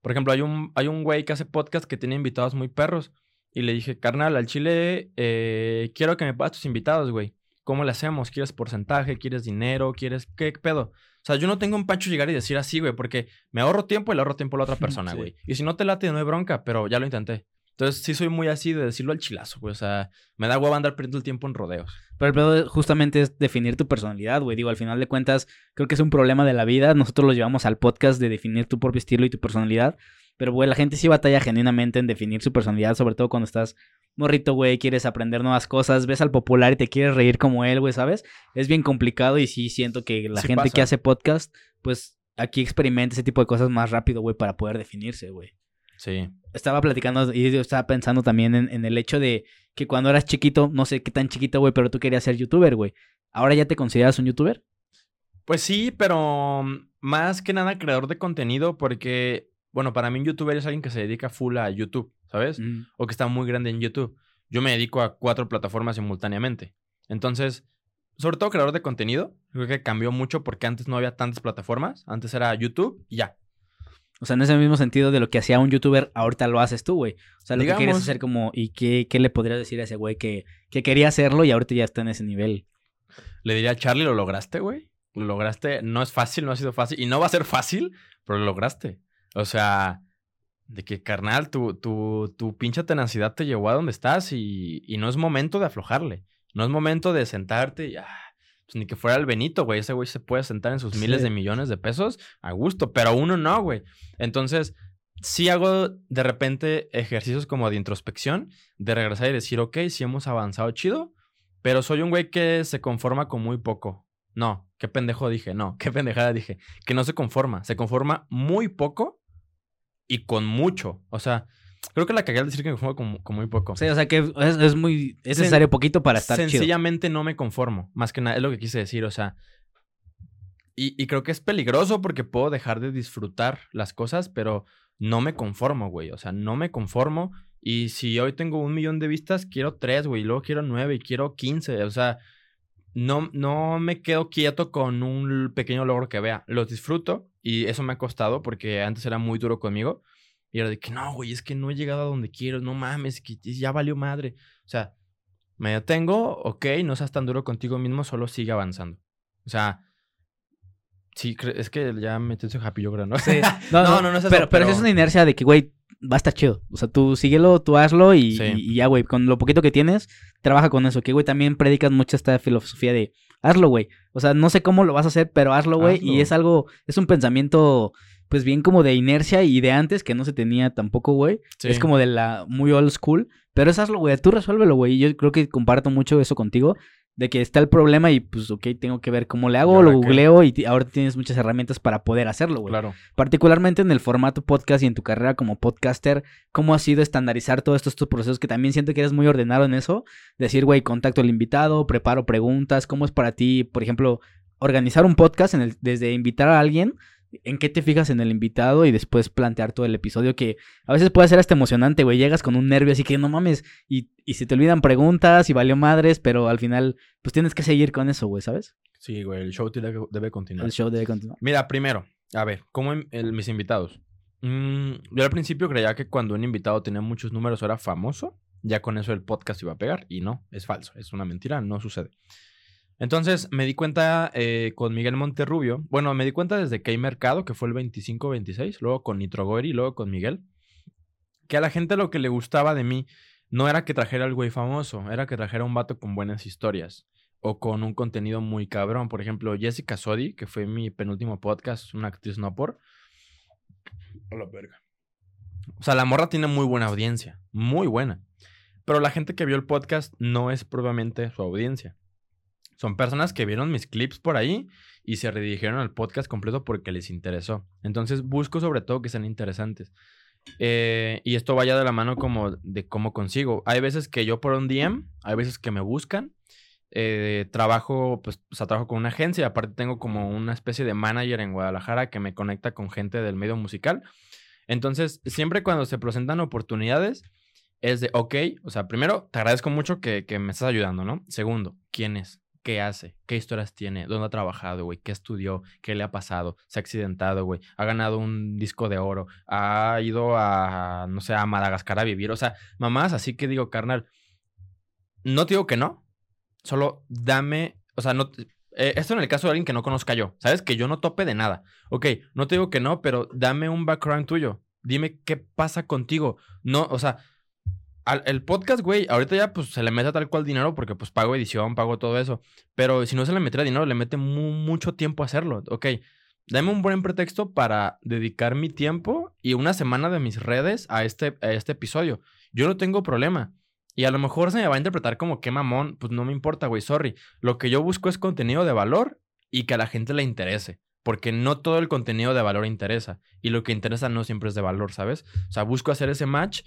Speaker 3: por ejemplo, hay un, hay un güey que hace podcast que tiene invitados muy perros. Y le dije, carnal, al chile, eh, quiero que me pases tus invitados, güey. ¿Cómo le hacemos? ¿Quieres porcentaje? ¿Quieres dinero? ¿Quieres qué pedo? O sea, yo no tengo un pancho llegar y decir así, güey, porque me ahorro tiempo y le ahorro tiempo a la otra persona,
Speaker 2: Sí.
Speaker 3: güey. Y si no te late, no hay bronca, pero ya lo intenté. Entonces, sí soy muy así de decirlo al chilazo, güey. O sea, me da hueva andar perdiendo el tiempo en rodeos.
Speaker 2: Pero el pedo justamente es definir tu personalidad, güey. Digo, al final de cuentas, creo que es un problema de la vida. Nosotros lo llevamos al podcast de definir tu propio estilo y tu personalidad. Pero, güey, la gente sí batalla genuinamente en definir su personalidad, sobre todo cuando estás morrito, güey, quieres aprender nuevas cosas, ves al popular y te quieres reír como él, güey, ¿sabes? Es bien complicado y sí siento que la
Speaker 3: Sí
Speaker 2: gente que hace podcast, pues aquí experimenta ese tipo de cosas más rápido, güey, para poder definirse, güey.
Speaker 3: Sí.
Speaker 2: Estaba platicando y estaba pensando también en, en el hecho de que cuando eras chiquito, no sé qué tan chiquito, güey, pero tú querías ser youtuber, güey. ¿Ahora ya te consideras un youtuber?
Speaker 3: Pues sí, pero mm, más que nada creador de contenido porque, bueno, para mí un youtuber es alguien que se dedica full a YouTube, ¿sabes?
Speaker 2: Mm.
Speaker 3: O que está muy grande en YouTube. Yo me dedico a cuatro plataformas simultáneamente. Entonces, sobre todo creador de contenido, creo que cambió mucho porque antes no había tantas plataformas. Antes era YouTube y ya.
Speaker 2: O sea, en ese mismo sentido de lo que hacía un youtuber, ahorita lo haces tú, güey. O sea, lo que quieres
Speaker 3: Digamos.
Speaker 2: hacer como... ¿Y qué, qué le podrías decir a ese güey que, que quería hacerlo y ahorita ya está en ese nivel?
Speaker 3: Le diría a Charlie, lo lograste, güey. Lo lograste. No es fácil, no ha sido fácil. Y no va a ser fácil, pero lo lograste. O sea, de que, carnal, tu, tu, tu pinche tenacidad te llevó a donde estás y, y no es momento de aflojarle. No es momento de sentarte y, ah, pues ni que fuera el Benito, güey. Ese güey se puede sentar en sus miles de millones de pesos a gusto, pero uno no, güey. Entonces, sí hago de repente ejercicios como de introspección, de regresar y decir, ok, sí hemos avanzado chido, pero soy un güey que se conforma con muy poco. No, qué pendejo dije, no, qué pendejada dije. Que no se conforma, se conforma muy poco y con mucho. O sea, creo que la cagué al decir que me conformo con, con muy poco.
Speaker 2: Sí, o sea que es, es muy... Es
Speaker 3: Sen-
Speaker 2: necesario poquito para estar chido.
Speaker 3: Sencillamente no me conformo, más que nada, es lo que quise decir, o sea. Y, y creo que es peligroso porque puedo dejar de disfrutar las cosas, pero no me conformo, güey. O sea, no me conformo. Y si hoy tengo un millón de vistas, quiero tres, güey. Y luego quiero nueve y quiero quince. O sea, no, no me quedo quieto con un pequeño logro que vea. Los disfruto y eso me ha costado porque antes era muy duro conmigo. Y era de que no, güey, es que no he llegado a donde quiero. No mames, que ya valió madre. O sea, me detengo, ok, no seas tan duro contigo mismo, solo sigue avanzando. O sea, sí, es que ya me estoy happy yo creo, ¿no?
Speaker 2: Sí. No, no,
Speaker 3: no, no es eso,
Speaker 2: pero, pero es una inercia de que, güey, va a estar chido. O sea, tú síguelo, tú hazlo y,
Speaker 3: Sí.
Speaker 2: y- ya, güey. Con lo poquito que tienes, trabaja con eso. Que, güey, también predicas mucho esta filosofía de hazlo, güey. O sea, no sé cómo lo vas a hacer, pero hazlo, güey. Y es algo, es un pensamiento, pues bien como de inercia y de antes que no se tenía tampoco, güey.
Speaker 3: Sí.
Speaker 2: Es como de la muy old school. Pero es hazlo, güey. Tú resuélvelo, güey. Y yo creo que comparto mucho eso contigo. De que está el problema y pues, ok, tengo que ver cómo le hago, lo
Speaker 3: qué?
Speaker 2: googleo y ahora tienes muchas herramientas para poder hacerlo, güey.
Speaker 3: Claro.
Speaker 2: Particularmente en el formato podcast y en tu carrera como podcaster, ¿cómo ha sido estandarizar todos estos, estos procesos? Que también siento que eres muy ordenado en eso. Decir, güey, contacto al invitado, preparo preguntas. ¿Cómo es para ti, por ejemplo, organizar un podcast en el, desde invitar a alguien? ¿En qué te fijas en el invitado y después plantear todo el episodio? Que a veces puede ser hasta emocionante, güey. Llegas con un nervio así que no mames y, y se te olvidan preguntas y valió madres, pero al final, pues tienes que seguir con eso, güey, ¿sabes?
Speaker 3: Sí, güey, el show que- debe continuar.
Speaker 2: El show debe continuar.
Speaker 3: Mira, primero, a ver, ¿cómo em- el- mis invitados? Mm, yo al principio creía que cuando un invitado tenía muchos números era famoso, ya con eso el podcast iba a pegar, y no, es falso, es una mentira, no sucede. Entonces me di cuenta eh, con Miguel Monterrubio, bueno, me di cuenta desde que hay mercado, que fue el 25-26, luego con Nitrogoeri y luego con Miguel, que a la gente lo que le gustaba de mí no era que trajera al güey famoso, era que trajera un vato con buenas historias o con un contenido muy cabrón. Por ejemplo, Jessica Sodi, que fue mi penúltimo podcast, una actriz no por. A la verga. O sea, la morra tiene muy buena audiencia, muy buena. Pero la gente que vio el podcast no es propiamente su audiencia. Son personas que vieron mis clips por ahí y se redirigieron al podcast completo porque les interesó. Entonces busco sobre todo que sean interesantes. Eh, y esto vaya de la mano como de cómo consigo. Hay veces que yo por un DM, hay veces que me buscan. Eh, trabajo, pues, trabajo con una agencia. Aparte tengo como una especie de manager en Guadalajara que me conecta con gente del medio musical. Entonces, siempre cuando se presentan oportunidades, es de, ok, o sea, primero, te agradezco mucho que, que me estás ayudando, ¿no? Segundo, ¿quién es? ¿Qué hace? ¿Qué historias tiene? ¿Dónde ha trabajado, güey? ¿Qué estudió? ¿Qué le ha pasado? ¿Se ha accidentado, güey? ¿Ha ganado un disco de oro? ¿Ha ido a, no sé, a Madagascar a vivir? O sea, mamás, así que digo, carnal, no te digo que no, solo dame, o sea, no, eh, esto en el caso de alguien que no conozca yo, ¿sabes? Que yo no tope de nada. Ok, no te digo que no, pero dame un background tuyo. Dime qué pasa contigo. No, o sea, al- el podcast, güey, ahorita ya pues se le mete tal cual dinero porque pues pago edición, pago todo eso. Pero si no se le metiera dinero, le mete mu- mucho tiempo a hacerlo. Ok, dame un buen pretexto para dedicar mi tiempo y una semana de mis redes a este, a este episodio. Yo no tengo problema. Y a lo mejor se me va a interpretar como que mamón, pues no me importa, güey, sorry. Lo que yo busco es contenido de valor y que a la gente le interese. Porque no todo el contenido de valor interesa. Y lo que interesa no siempre es de valor, ¿sabes? O sea, busco hacer ese match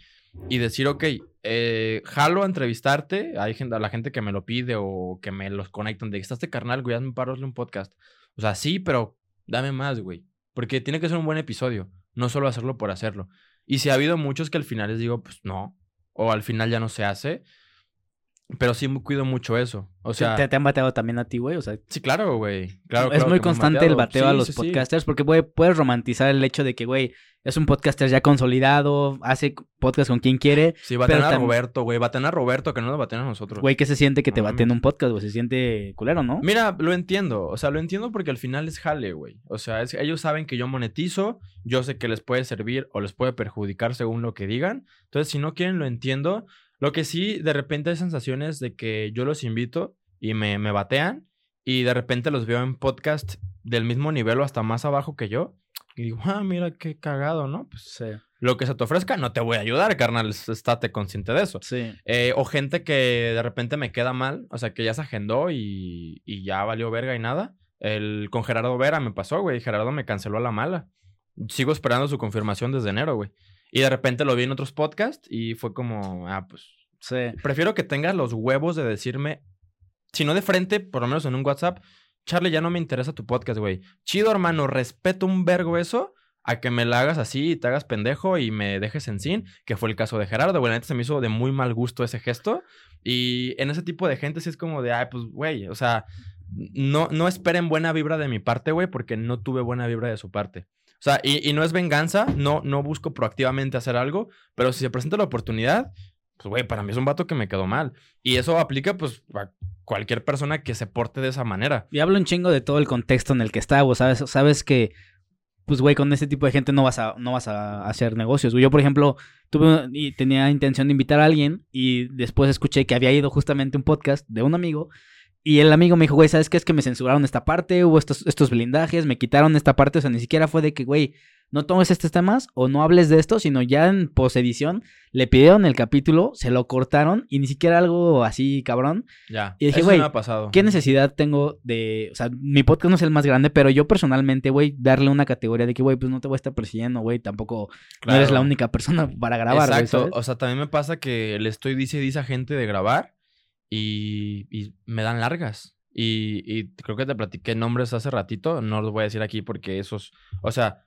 Speaker 3: y decir, ok, eh, jalo a entrevistarte. Hay gente, a la gente que me lo pide o que me los conectan. De que está este carnal, güey, hazme paro, un podcast. O sea, sí, pero dame más, güey. Porque tiene que ser un buen episodio. No solo hacerlo por hacerlo. Y si ha habido muchos que al final les digo, pues no. O al final ya no se hace. Pero sí cuido mucho eso. O sea,
Speaker 2: ¿Te, te han bateado también a ti, güey? O sea,
Speaker 3: sí, claro, güey. Claro,
Speaker 2: es
Speaker 3: claro
Speaker 2: muy constante el bateo a los
Speaker 3: sí, sí.
Speaker 2: podcasters porque güey, puedes romantizar el hecho de que, güey, es un podcaster ya consolidado, hace podcast con quien quiere.
Speaker 3: Sí, baten
Speaker 2: Pero
Speaker 3: a Roberto, güey. Baten a Roberto, que no nos baten a nosotros.
Speaker 2: Güey, ¿qué se siente que te
Speaker 3: No mames.
Speaker 2: un podcast, güey? Se siente culero, ¿no?
Speaker 3: Mira, lo entiendo. O sea, lo entiendo porque al final es jale, güey. O sea, es- ellos saben que yo monetizo. Yo sé que les puede servir o les puede perjudicar según lo que digan. Entonces, si no quieren, lo entiendo. Lo que sí, de repente hay sensaciones de que yo los invito y me, me batean. Y de repente los veo en podcast del mismo nivel o hasta más abajo que yo. Y digo, ah, mira qué cagado, ¿no? Pues
Speaker 2: Sí.
Speaker 3: lo que se te ofrezca, no te voy a ayudar, carnal. Estate consciente de eso.
Speaker 2: Sí.
Speaker 3: Eh, o gente que de repente me queda mal, o sea, que ya se agendó y, y ya valió verga y nada. El, con Gerardo Vera me pasó, güey. Gerardo me canceló a la mala. Sigo esperando su confirmación desde enero, güey. Y de repente lo vi en otros podcasts y fue como, ah, pues.
Speaker 2: Sí.
Speaker 3: Prefiero que tengas los huevos de decirme, si no de frente, por lo menos en un WhatsApp, Charlie, ya no me interesa tu podcast, güey. Chido, hermano, respeto un vergo eso. A que me la hagas así y te hagas pendejo y me dejes en sin, que fue el caso de Gerardo. La neta se me hizo de muy mal gusto ese gesto. Y en ese tipo de gente sí es como de, ay, pues, güey, o sea, no, no esperen buena vibra de mi parte, güey, porque no tuve buena vibra de su parte. O sea, y, no es venganza, no, no busco proactivamente hacer algo, pero si se presenta la oportunidad, pues, güey, para mí es un vato que me quedó mal. Y eso aplica, pues, a cualquier persona que se porte de esa manera.
Speaker 2: Y hablo un chingo de todo el contexto en el que está, güey. Sabes, sabes que, pues, güey, con ese tipo de gente no vas a, no vas a hacer negocios. Yo, por ejemplo, tuve y tenía intención de invitar a alguien y después escuché que había ido justamente un podcast de un amigo. Y el amigo me dijo, güey, ¿sabes qué? Es que me censuraron esta parte, hubo estos, estos blindajes, me quitaron esta parte. O sea, ni siquiera fue de que, güey, no tomes estos temas o no hables de esto, sino ya en posedición le pidieron el capítulo, se lo cortaron y ni siquiera algo así, cabrón.
Speaker 3: Ya.
Speaker 2: Y dije, güey. ¿Qué necesidad tengo de, o sea, mi podcast no es el más grande, pero yo personalmente, güey, darle una categoría de que, güey, pues no te voy a estar persiguiendo, güey, tampoco no eres la única persona para grabar,
Speaker 3: Exacto. O sea, también me pasa que le estoy dice dice a gente de grabar y, me dan largas. Y, y creo que te platiqué nombres hace ratito. No los voy a decir aquí porque esos. O sea,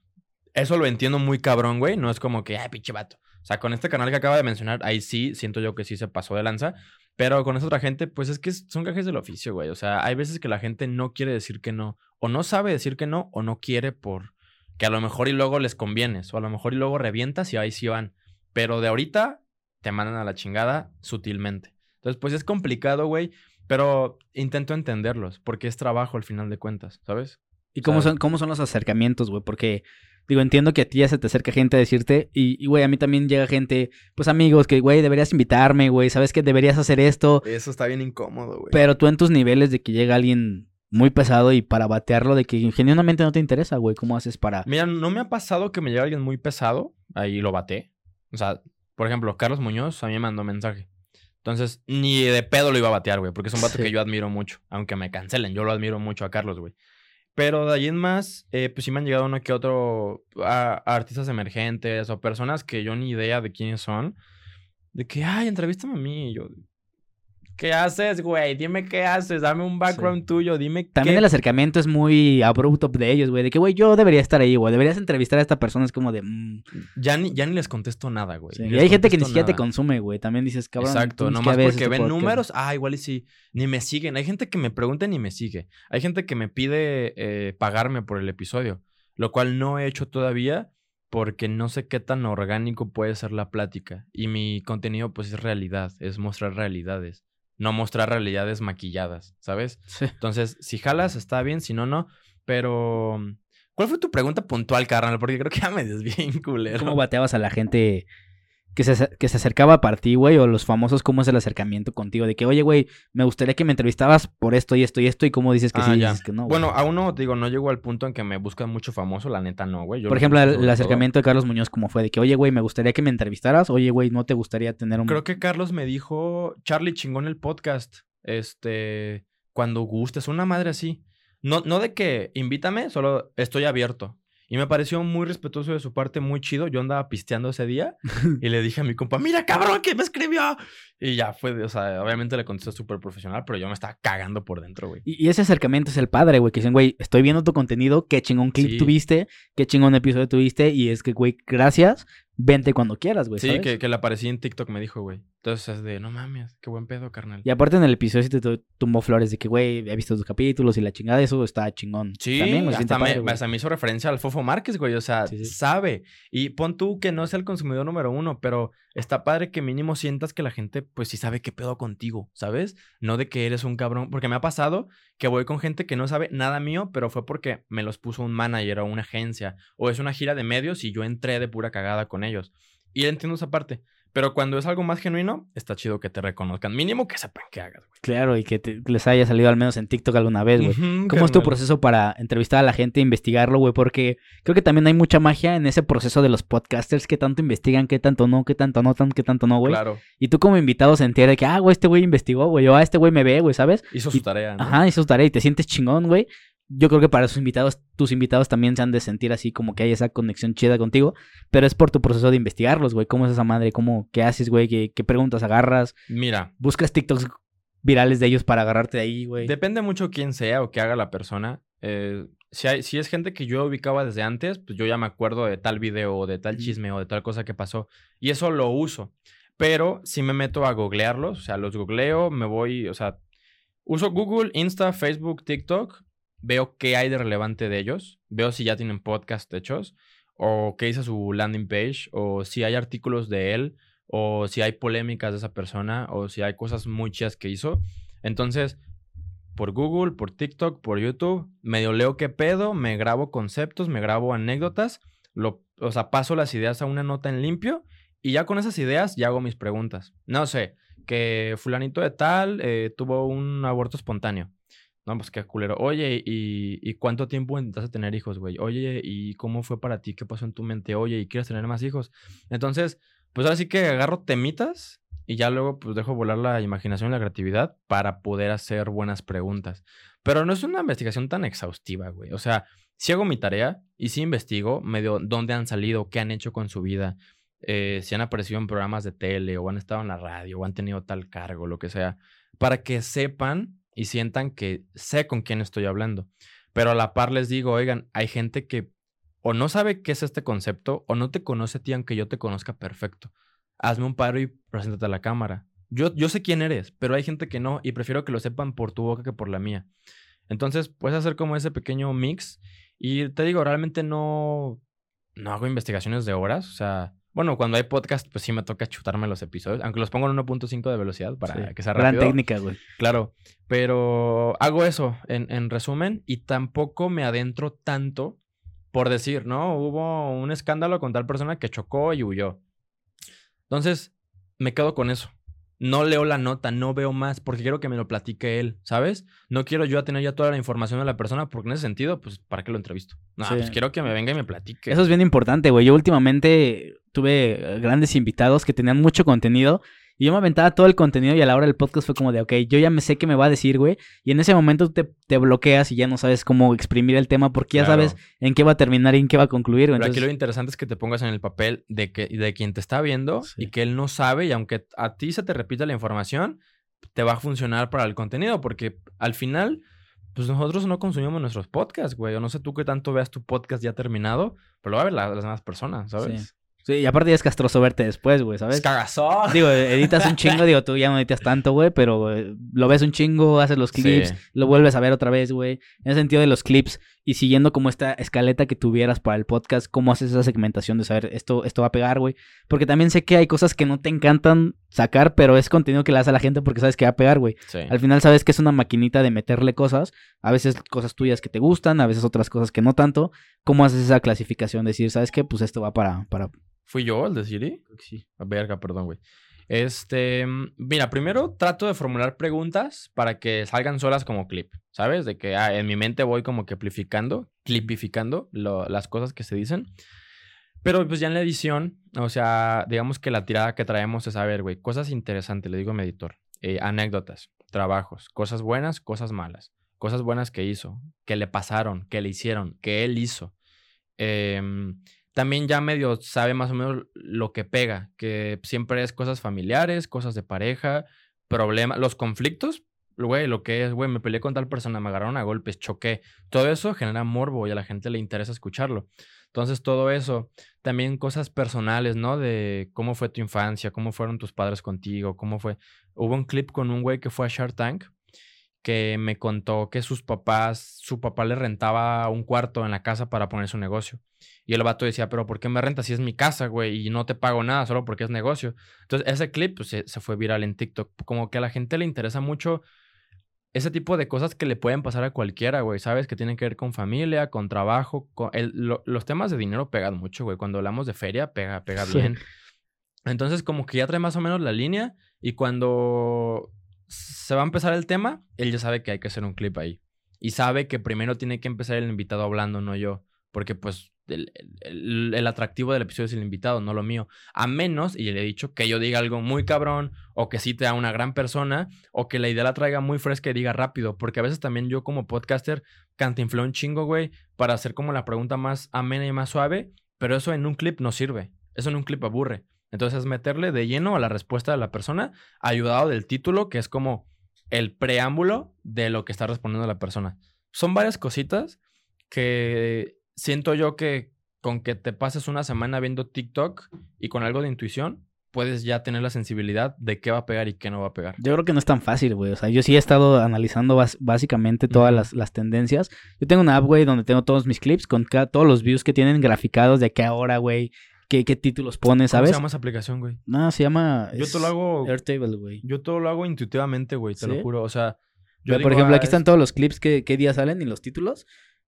Speaker 3: eso lo entiendo muy cabrón, güey. No es como que, ay, pinche vato. O sea, con este canal que acaba de mencionar, ahí sí siento yo que sí se pasó de lanza. Pero con esa otra gente, pues es que son gajes del oficio, güey. O sea, hay veces que la gente no quiere decir que no. O no sabe decir que no, o no quiere por. Que a lo mejor y luego les convienes. O a lo mejor y luego revientas y ahí sí van. Pero de ahorita te mandan a la chingada sutilmente. Entonces, pues es complicado, güey. Pero intento entenderlos, porque es trabajo al final de cuentas, ¿sabes?
Speaker 2: ¿Y cómo
Speaker 3: ¿sabes?
Speaker 2: son, cómo son los acercamientos, güey? Porque, digo, entiendo que a ti ya se te acerca gente a decirte, y, y, güey, a mí también llega gente, pues amigos, que, güey, deberías invitarme, güey, sabes que deberías hacer esto,
Speaker 3: Eso está bien incómodo, güey.
Speaker 2: pero tú en tus niveles de que llega alguien muy pesado y para batearlo, de que genuinamente no te interesa, güey, ¿cómo haces para...?
Speaker 3: Mira, no me ha pasado que me llegue alguien muy pesado, ahí lo bate. O sea, por ejemplo, Carlos Muñoz a mí me mandó mensaje. Entonces, ni de pedo lo iba a batear, güey, porque es un vato
Speaker 2: Sí.
Speaker 3: que yo admiro mucho. Aunque me cancelen, yo lo admiro mucho a Carlos, güey. Pero de ahí en más, eh, pues sí me han llegado uno que otro a, a artistas emergentes o personas que yo ni idea de quiénes son. De que, ay, entrevístame a mí. Y yo, ¿qué haces, güey? Dime qué haces, dame un background tuyo, dime
Speaker 2: También
Speaker 3: qué
Speaker 2: el acercamiento es muy abrupto de ellos, güey, de que, güey, yo debería estar ahí, güey, deberías entrevistar a esta persona, es como de... mm,
Speaker 3: Ya ni, ya ni les contesto nada, güey.
Speaker 2: sí. Y hay gente que ni siquiera te consume, güey, también dices, cabrón.
Speaker 3: Exacto, nomás porque
Speaker 2: este
Speaker 3: ven
Speaker 2: podcast.
Speaker 3: números, ah, igual y sí, ni me siguen. Hay gente que me pregunta ni me sigue. Hay gente que me pide eh, pagarme por el episodio, lo cual no he hecho todavía porque no sé qué tan orgánico puede ser la plática. Y mi contenido pues es realidad, es mostrar realidades, no mostrar realidades maquilladas, ¿sabes?
Speaker 2: Sí.
Speaker 3: Entonces, si jalas, está bien, si no, no. Pero, ¿cuál fue tu pregunta puntual, carnal? Porque creo que ya me desvié culero.
Speaker 2: ¿Cómo bateabas a la gente que se, que se acercaba para ti, güey, o los famosos, cómo es el acercamiento contigo, de que, oye, güey, me gustaría que me entrevistabas por esto y esto y esto, y cómo dices que
Speaker 3: Ah,
Speaker 2: sí y
Speaker 3: ya.
Speaker 2: dices que no.
Speaker 3: Bueno, aún no, digo, no llego al punto en que me buscan mucho famoso, la neta no, güey.
Speaker 2: Por
Speaker 3: lo
Speaker 2: ejemplo, el, acercamiento de Carlos Muñoz, ¿cómo fue? De que, oye, güey, me gustaría que me entrevistaras, oye, güey, ¿no te gustaría tener un...
Speaker 3: Creo que Carlos me dijo, Charlie chingón el podcast, este, cuando gustes, una madre así. No, no de que invítame, solo estoy abierto. Y me pareció muy respetuoso de su parte, muy chido. Yo andaba pisteando ese día y le dije a mi compa, mira cabrón, que me escribió. Y ya fue, o sea, obviamente le contesté súper profesional, pero yo me estaba cagando por dentro, güey.
Speaker 2: Y, y ese acercamiento es el padre, güey, que dicen, güey, estoy viendo tu contenido, qué chingón clip
Speaker 3: Sí.
Speaker 2: tuviste, qué chingón episodio tuviste, y es que, güey, gracias, vente cuando quieras, güey,
Speaker 3: Sí,
Speaker 2: ¿sabes?
Speaker 3: que, que le aparecí en TikTok, me dijo, güey. Entonces es de, no mames, qué buen pedo, carnal.
Speaker 2: Y aparte en el episodio sí te tu- tumbó flores de que, güey, he visto tus capítulos y la chingada, eso está chingón.
Speaker 3: Sí,
Speaker 2: También, güey,
Speaker 3: hasta, me,
Speaker 2: padre, güey.
Speaker 3: hasta me hizo referencia al Fofo Márquez, güey. O sea,
Speaker 2: Sí, sí.
Speaker 3: sabe. Y pon tú que no sea el consumidor número uno, pero está padre que mínimo sientas que la gente, pues sí sabe qué pedo contigo, ¿sabes? No de que eres un cabrón. Porque me ha pasado que voy con gente que no sabe nada mío, pero fue porque me los puso un manager o una agencia. O es una gira de medios y yo entré de pura cagada con ellos. Y entiendo esa parte. Pero cuando es algo más genuino, está chido que te reconozcan. Mínimo que sepan qué hagas, güey.
Speaker 2: Claro, y que te- les haya salido al menos en TikTok alguna vez, güey. ¿Cómo es tu proceso para entrevistar a la gente, investigarlo, güey? Porque creo que también hay mucha magia en ese proceso de los podcasters, que tanto investigan, qué tanto no, qué tanto no, qué tanto no, güey.
Speaker 3: Claro.
Speaker 2: Y tú como invitado se entera de que, ah, güey, este güey investigó, güey, o ah, este güey me ve, güey, ¿sabes?
Speaker 3: Hizo
Speaker 2: Y-
Speaker 3: su tarea, ¿no?
Speaker 2: Ajá, hizo su tarea y te sientes chingón, güey. Yo creo que para sus invitados, tus invitados también se han de sentir así como que hay esa conexión chida contigo, pero es por tu proceso de investigarlos, güey. ¿Cómo es esa madre? ¿Cómo, qué haces, güey? ¿Qué, qué preguntas agarras?
Speaker 3: Mira,
Speaker 2: ¿Buscas TikToks virales de ellos para agarrarte de ahí, güey?
Speaker 3: Depende mucho quién sea o qué haga la persona. Eh, si, hay, si es gente que yo ubicaba desde antes, pues yo ya me acuerdo de tal video o de tal chisme o de tal cosa que pasó. Y eso lo uso. Pero si me meto a googlearlos, o sea, los googleo, me voy, o sea, uso Google, Insta, Facebook, TikTok, veo qué hay de relevante de ellos, veo si ya tienen podcast hechos, o qué dice su landing page, o si hay artículos de él, o si hay polémicas de esa persona, o si hay cosas muy chidas que hizo. Entonces, por Google, por TikTok, por YouTube, medio leo qué pedo, me grabo conceptos, me grabo anécdotas, o sea, paso las ideas a una nota en limpio y ya con esas ideas ya hago mis preguntas. No sé, que fulanito de tal eh, tuvo un aborto espontáneo. No, pues qué culero. Oye, ¿y, y cuánto tiempo intentaste tener hijos, güey? Oye, ¿y cómo fue para ti? ¿Qué pasó en tu mente? Oye, ¿y quieres tener más hijos? Entonces, pues ahora sí que agarro temitas y ya luego pues dejo volar la imaginación y la creatividad para poder hacer buenas preguntas. Pero no es una investigación tan exhaustiva, güey. O sea, si hago mi tarea y sí investigo medio dónde han salido, qué han hecho con su vida, eh, si han aparecido en programas de tele o han estado en la radio o han tenido tal cargo, lo que sea, para que sepan y sientan que sé con quién estoy hablando. Pero a la par les digo, oigan, hay gente que o no sabe qué es este concepto o no te conoce a ti aunque yo te conozca perfecto. Hazme un paro y preséntate a la cámara. Yo, yo sé quién eres, pero hay gente que no y prefiero que lo sepan por tu boca que por la mía. Entonces, puedes hacer como ese pequeño mix y te digo, realmente no, no hago investigaciones de horas. O sea, bueno, cuando hay podcast, pues sí me toca chutarme los episodios, aunque los pongo en 1.5 de velocidad para
Speaker 2: Sí.
Speaker 3: que sea
Speaker 2: Gran
Speaker 3: rápido.
Speaker 2: técnica, güey.
Speaker 3: Claro, pero hago eso en, en resumen y tampoco me adentro tanto por decir, ¿no? Hubo un escándalo con tal persona que chocó y huyó. Entonces, me quedo con eso. No leo la nota, no veo más, porque quiero que me lo platique él, ¿sabes? No quiero yo tener ya toda la información de la persona, porque en ese sentido, pues, ¿para qué lo entrevisto? No,
Speaker 2: Sí.
Speaker 3: pues quiero que me venga y me platique.
Speaker 2: Eso es bien importante, güey. Yo últimamente tuve eh, grandes invitados que tenían mucho contenido y yo me aventaba todo el contenido y a la hora del podcast fue como de, ok, yo ya me sé qué me va a decir, güey. Y en ese momento te, te bloqueas y ya no sabes cómo exprimir el tema porque ya
Speaker 3: Claro.
Speaker 2: sabes en qué va a terminar y en qué va a concluir, güey.
Speaker 3: Pero aquí
Speaker 2: Entonces,
Speaker 3: lo interesante es que te pongas en el papel de, que, de quien te está viendo
Speaker 2: Sí.
Speaker 3: y que él no sabe y aunque a ti se te repita la información, te va a funcionar para el contenido porque al final, pues nosotros no consumimos nuestros podcasts, güey. O no sé tú qué tanto veas tu podcast ya terminado, pero lo va a ver la- las demás personas, ¿sabes?
Speaker 2: Sí. Sí, y aparte ya es castroso verte después, güey, ¿sabes?
Speaker 3: Es cagazón.
Speaker 2: Digo, editas un chingo, digo, tú ya no editas tanto, güey, pero lo ves un chingo, haces los clips,
Speaker 3: Sí.
Speaker 2: lo vuelves a ver otra vez, güey. En el sentido de los clips, y siguiendo como esta escaleta que tuvieras para el podcast, ¿cómo haces esa segmentación de saber esto, esto va a pegar, güey? Porque también sé que hay cosas que no te encantan sacar, pero es contenido que le das a la gente porque sabes que va a pegar, güey.
Speaker 3: Sí.
Speaker 2: Al final sabes que es una maquinita de meterle cosas, a veces cosas tuyas que te gustan, a veces otras cosas que no tanto. ¿Cómo haces esa clasificación? Decir, ¿sabes qué? Pues esto va para... para...
Speaker 3: ¿Fui yo el de Siri?
Speaker 2: Sí.
Speaker 3: Verga, perdón, güey. Este, mira, primero trato de formular preguntas para que salgan solas como clip, ¿sabes? De que ah, en mi mente voy como que amplificando, clipificando las cosas que se dicen. Pero pues ya en la edición, o sea, digamos que la tirada que traemos es, a ver, güey, cosas interesantes, le digo a mi editor, eh, anécdotas, trabajos, cosas buenas, cosas malas, cosas buenas que hizo, que le pasaron, que le hicieron, que él hizo. Em, también ya medio sabe más o menos lo que pega, que siempre es cosas familiares, cosas de pareja, problemas, los conflictos, güey, lo que es, güey, me peleé con tal persona, me agarraron a golpes, choqué, todo eso genera morbo y a la gente le interesa escucharlo. Entonces, todo eso, también cosas personales, ¿no? De cómo fue tu infancia, cómo fueron tus padres contigo, cómo fue. Hubo un clip con un güey que fue a Shark Tank que me contó que sus papás, su papá le rentaba un cuarto en la casa para poner su negocio. Y el vato decía, pero ¿por qué me rentas si es mi casa, güey? Y no te pago nada solo porque es negocio. Entonces, ese clip pues, se, se fue viral en TikTok. Como que a la gente le interesa mucho ese tipo de cosas que le pueden pasar a cualquiera, güey, ¿sabes? Que tienen que ver con familia, con trabajo. Con el- lo- los temas de dinero pegan mucho, güey. Cuando hablamos de feria, pega, pega
Speaker 2: Sí.
Speaker 3: bien. Entonces, como que ya trae más o menos la línea y cuando se va a empezar el tema, él ya sabe que hay que hacer un clip ahí. Y sabe que primero tiene que empezar el invitado hablando, no yo. Porque, pues, el, el- atractivo del episodio es el invitado, no lo mío. A menos, y le he dicho, que yo diga algo muy cabrón, o que cite a una gran persona, o que la idea la traiga muy fresca y diga rápido. Porque a veces también yo, como podcaster, cantinfleo un chingo, güey, para hacer como la pregunta más amena y más suave. Pero eso en un clip no sirve. Eso en un clip aburre. Entonces, meterle de lleno a la respuesta de la persona, ayudado del título, que es como el preámbulo de lo que está respondiendo la persona. Son varias cositas que siento yo que con que te pases una semana viendo TikTok y con algo de intuición, puedes ya tener la sensibilidad de qué va a pegar y qué no va a pegar.
Speaker 2: Yo creo que no es tan fácil, güey. O sea, yo sí he estado analizando básicamente todas las, las tendencias. Yo tengo una app, güey, donde tengo todos mis clips con ca- todos los views que tienen graficados de qué hora, güey, qué, qué títulos pone,
Speaker 3: ¿Cómo
Speaker 2: ¿sabes?
Speaker 3: se llama esa aplicación, güey?
Speaker 2: No, se llama...
Speaker 3: Yo te lo hago,
Speaker 2: Airtable, güey.
Speaker 3: yo todo lo hago intuitivamente, güey, te
Speaker 2: ¿Sí?
Speaker 3: lo juro. O sea, yo
Speaker 2: Pero, por ejemplo,
Speaker 3: ah,
Speaker 2: aquí
Speaker 3: es-
Speaker 2: están todos los clips que, qué día salen y los títulos,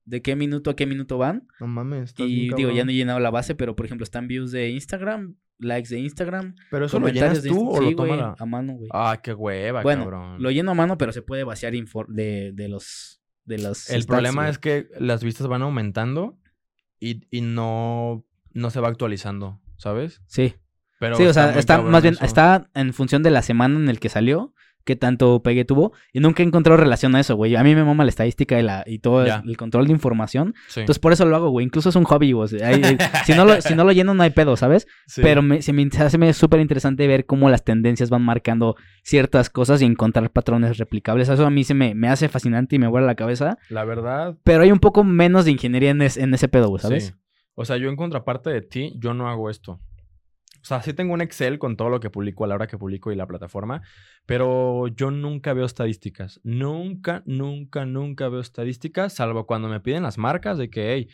Speaker 2: de qué minuto a qué minuto van.
Speaker 3: No mames, estás
Speaker 2: Y
Speaker 3: bien
Speaker 2: digo, ya no he llenado la base, pero por ejemplo, están views de Instagram, likes de Instagram.
Speaker 3: Pero eso lo llenas
Speaker 2: de
Speaker 3: tú
Speaker 2: Insta-
Speaker 3: o lo
Speaker 2: sí, güey,
Speaker 3: toma la...
Speaker 2: a mano, güey.
Speaker 3: Ah, qué hueva,
Speaker 2: bueno,
Speaker 3: cabrón.
Speaker 2: lo lleno a mano, pero se puede vaciar infor- de, de los... De los
Speaker 3: El
Speaker 2: stats,
Speaker 3: problema es que las vistas van aumentando y, y no, no se va actualizando, ¿sabes?
Speaker 2: Sí.
Speaker 3: Pero
Speaker 2: sí, o sea, está más bien,
Speaker 3: eso.
Speaker 2: está en función de la semana en el que salió, qué tanto pegue tuvo, y nunca he encontrado relación a eso, güey. A mí me mama la estadística y, la, y todo el, control de información.
Speaker 3: Sí.
Speaker 2: Entonces por eso lo hago, güey. Incluso es un hobby, güey. Si, no lo, si no lo lleno, no hay pedo, ¿sabes?
Speaker 3: Sí.
Speaker 2: Pero me, se me hace súper interesante ver cómo las tendencias van marcando ciertas cosas y encontrar patrones replicables. Eso a mí se me, me hace fascinante y me vuela la cabeza.
Speaker 3: La verdad,
Speaker 2: Pero hay un poco menos de ingeniería en, es- en ese pedo, güey, ¿sabes?
Speaker 3: sí. O sea, yo en contraparte de ti, yo no hago esto. O sea, sí tengo un Excel con todo lo que publico a la hora que publico y la plataforma, pero yo nunca veo estadísticas. Nunca, nunca, nunca veo estadísticas, salvo cuando me piden las marcas de que, hey,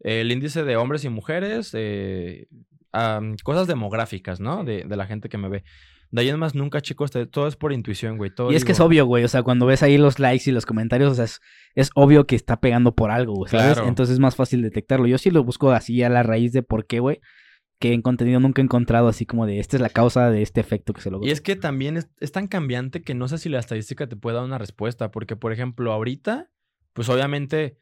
Speaker 3: el índice de hombres y mujeres, eh, am, cosas demográficas, ¿no? De, de la gente que me ve. De ahí en más, nunca, chicos, te- todo es por intuición, güey. Todo
Speaker 2: Y es que es obvio, güey. O sea, cuando ves ahí los likes y los comentarios, o sea, es, es obvio que está pegando por algo, güey, ¿sabes?
Speaker 3: Claro.
Speaker 2: Entonces es más fácil detectarlo. Yo sí lo busco así a la raíz de por qué, güey. Que en contenido nunca he encontrado así como de esta es la causa de este efecto que se logró.
Speaker 3: Y es que también es, es tan cambiante que no sé si la estadística te puede dar una respuesta. Porque, por ejemplo, ahorita, pues obviamente,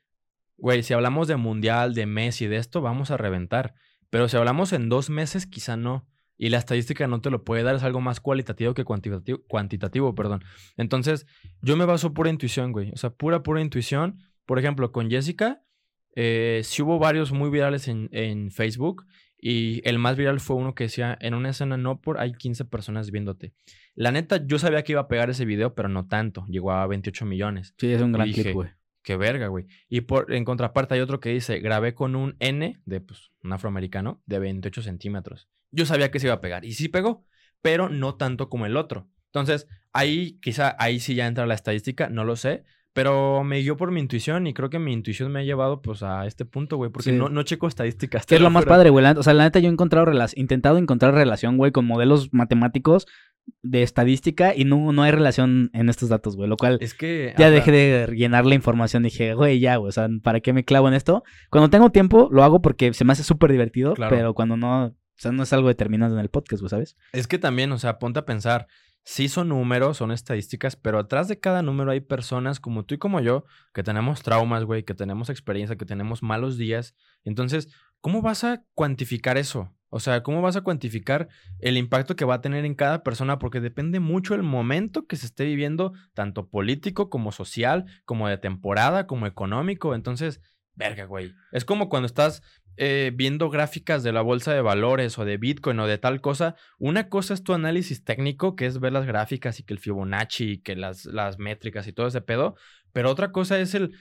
Speaker 3: güey, si hablamos de mundial, de Messi, de esto, vamos a reventar. Pero si hablamos en dos meses, quizá no. Y la estadística no te lo puede dar, es algo más cualitativo que cuantitativo, cuantitativo, perdón. Entonces, yo me baso pura intuición, güey. O sea, pura, pura intuición. Por ejemplo, con Jessica, eh, sí hubo varios muy virales en, en Facebook. Y el más viral fue uno que decía, en una escena no por, hay 15 personas viéndote. La neta, yo sabía que iba a pegar ese video, pero no tanto. Llegó a 28 millones.
Speaker 2: Sí, es un gran clip, güey.
Speaker 3: Qué verga, güey. Y por, en contraparte hay otro que dice, grabé con un N de pues, un afroamericano de 28 centímetros. Yo sabía que se iba a pegar. Y sí pegó, pero no tanto como el otro. Entonces, ahí quizá, ahí sí ya entra la estadística, no lo sé. Pero me guió por mi intuición y creo que mi intuición me ha llevado pues a este punto, güey. Porque
Speaker 2: Sí.
Speaker 3: no, no checo estadísticas.
Speaker 2: Que es lo más padre, güey. O sea, la neta yo he encontrado intentado encontrar relación, güey, con modelos matemáticos de estadística y no, no hay relación en estos datos, güey. Lo cual
Speaker 3: Es que...
Speaker 2: ya dejé de llenar la información. Dije, güey, ya, güey. O sea, ¿para qué me clavo en esto? Cuando tengo tiempo, lo hago porque se me hace súper divertido.
Speaker 3: Claro.
Speaker 2: Pero cuando no, o sea, no es algo determinado en el podcast, güey, ¿sabes?
Speaker 3: Es que también, o sea, ponte a pensar, sí son números, son estadísticas, pero atrás de cada número hay personas como tú y como yo que tenemos traumas, güey, que tenemos experiencia, que tenemos malos días. Entonces, ¿cómo vas a cuantificar eso? O sea, ¿cómo vas a cuantificar el impacto que va a tener en cada persona? Porque depende mucho el momento que se esté viviendo, tanto político como social, como de temporada, como económico. Entonces, verga, güey. Es como cuando estás eh, viendo gráficas de la bolsa de valores o de Bitcoin o de tal cosa. Una cosa es tu análisis técnico, que es ver las gráficas y que el Fibonacci y que las, las métricas y todo ese pedo. Pero otra cosa es el.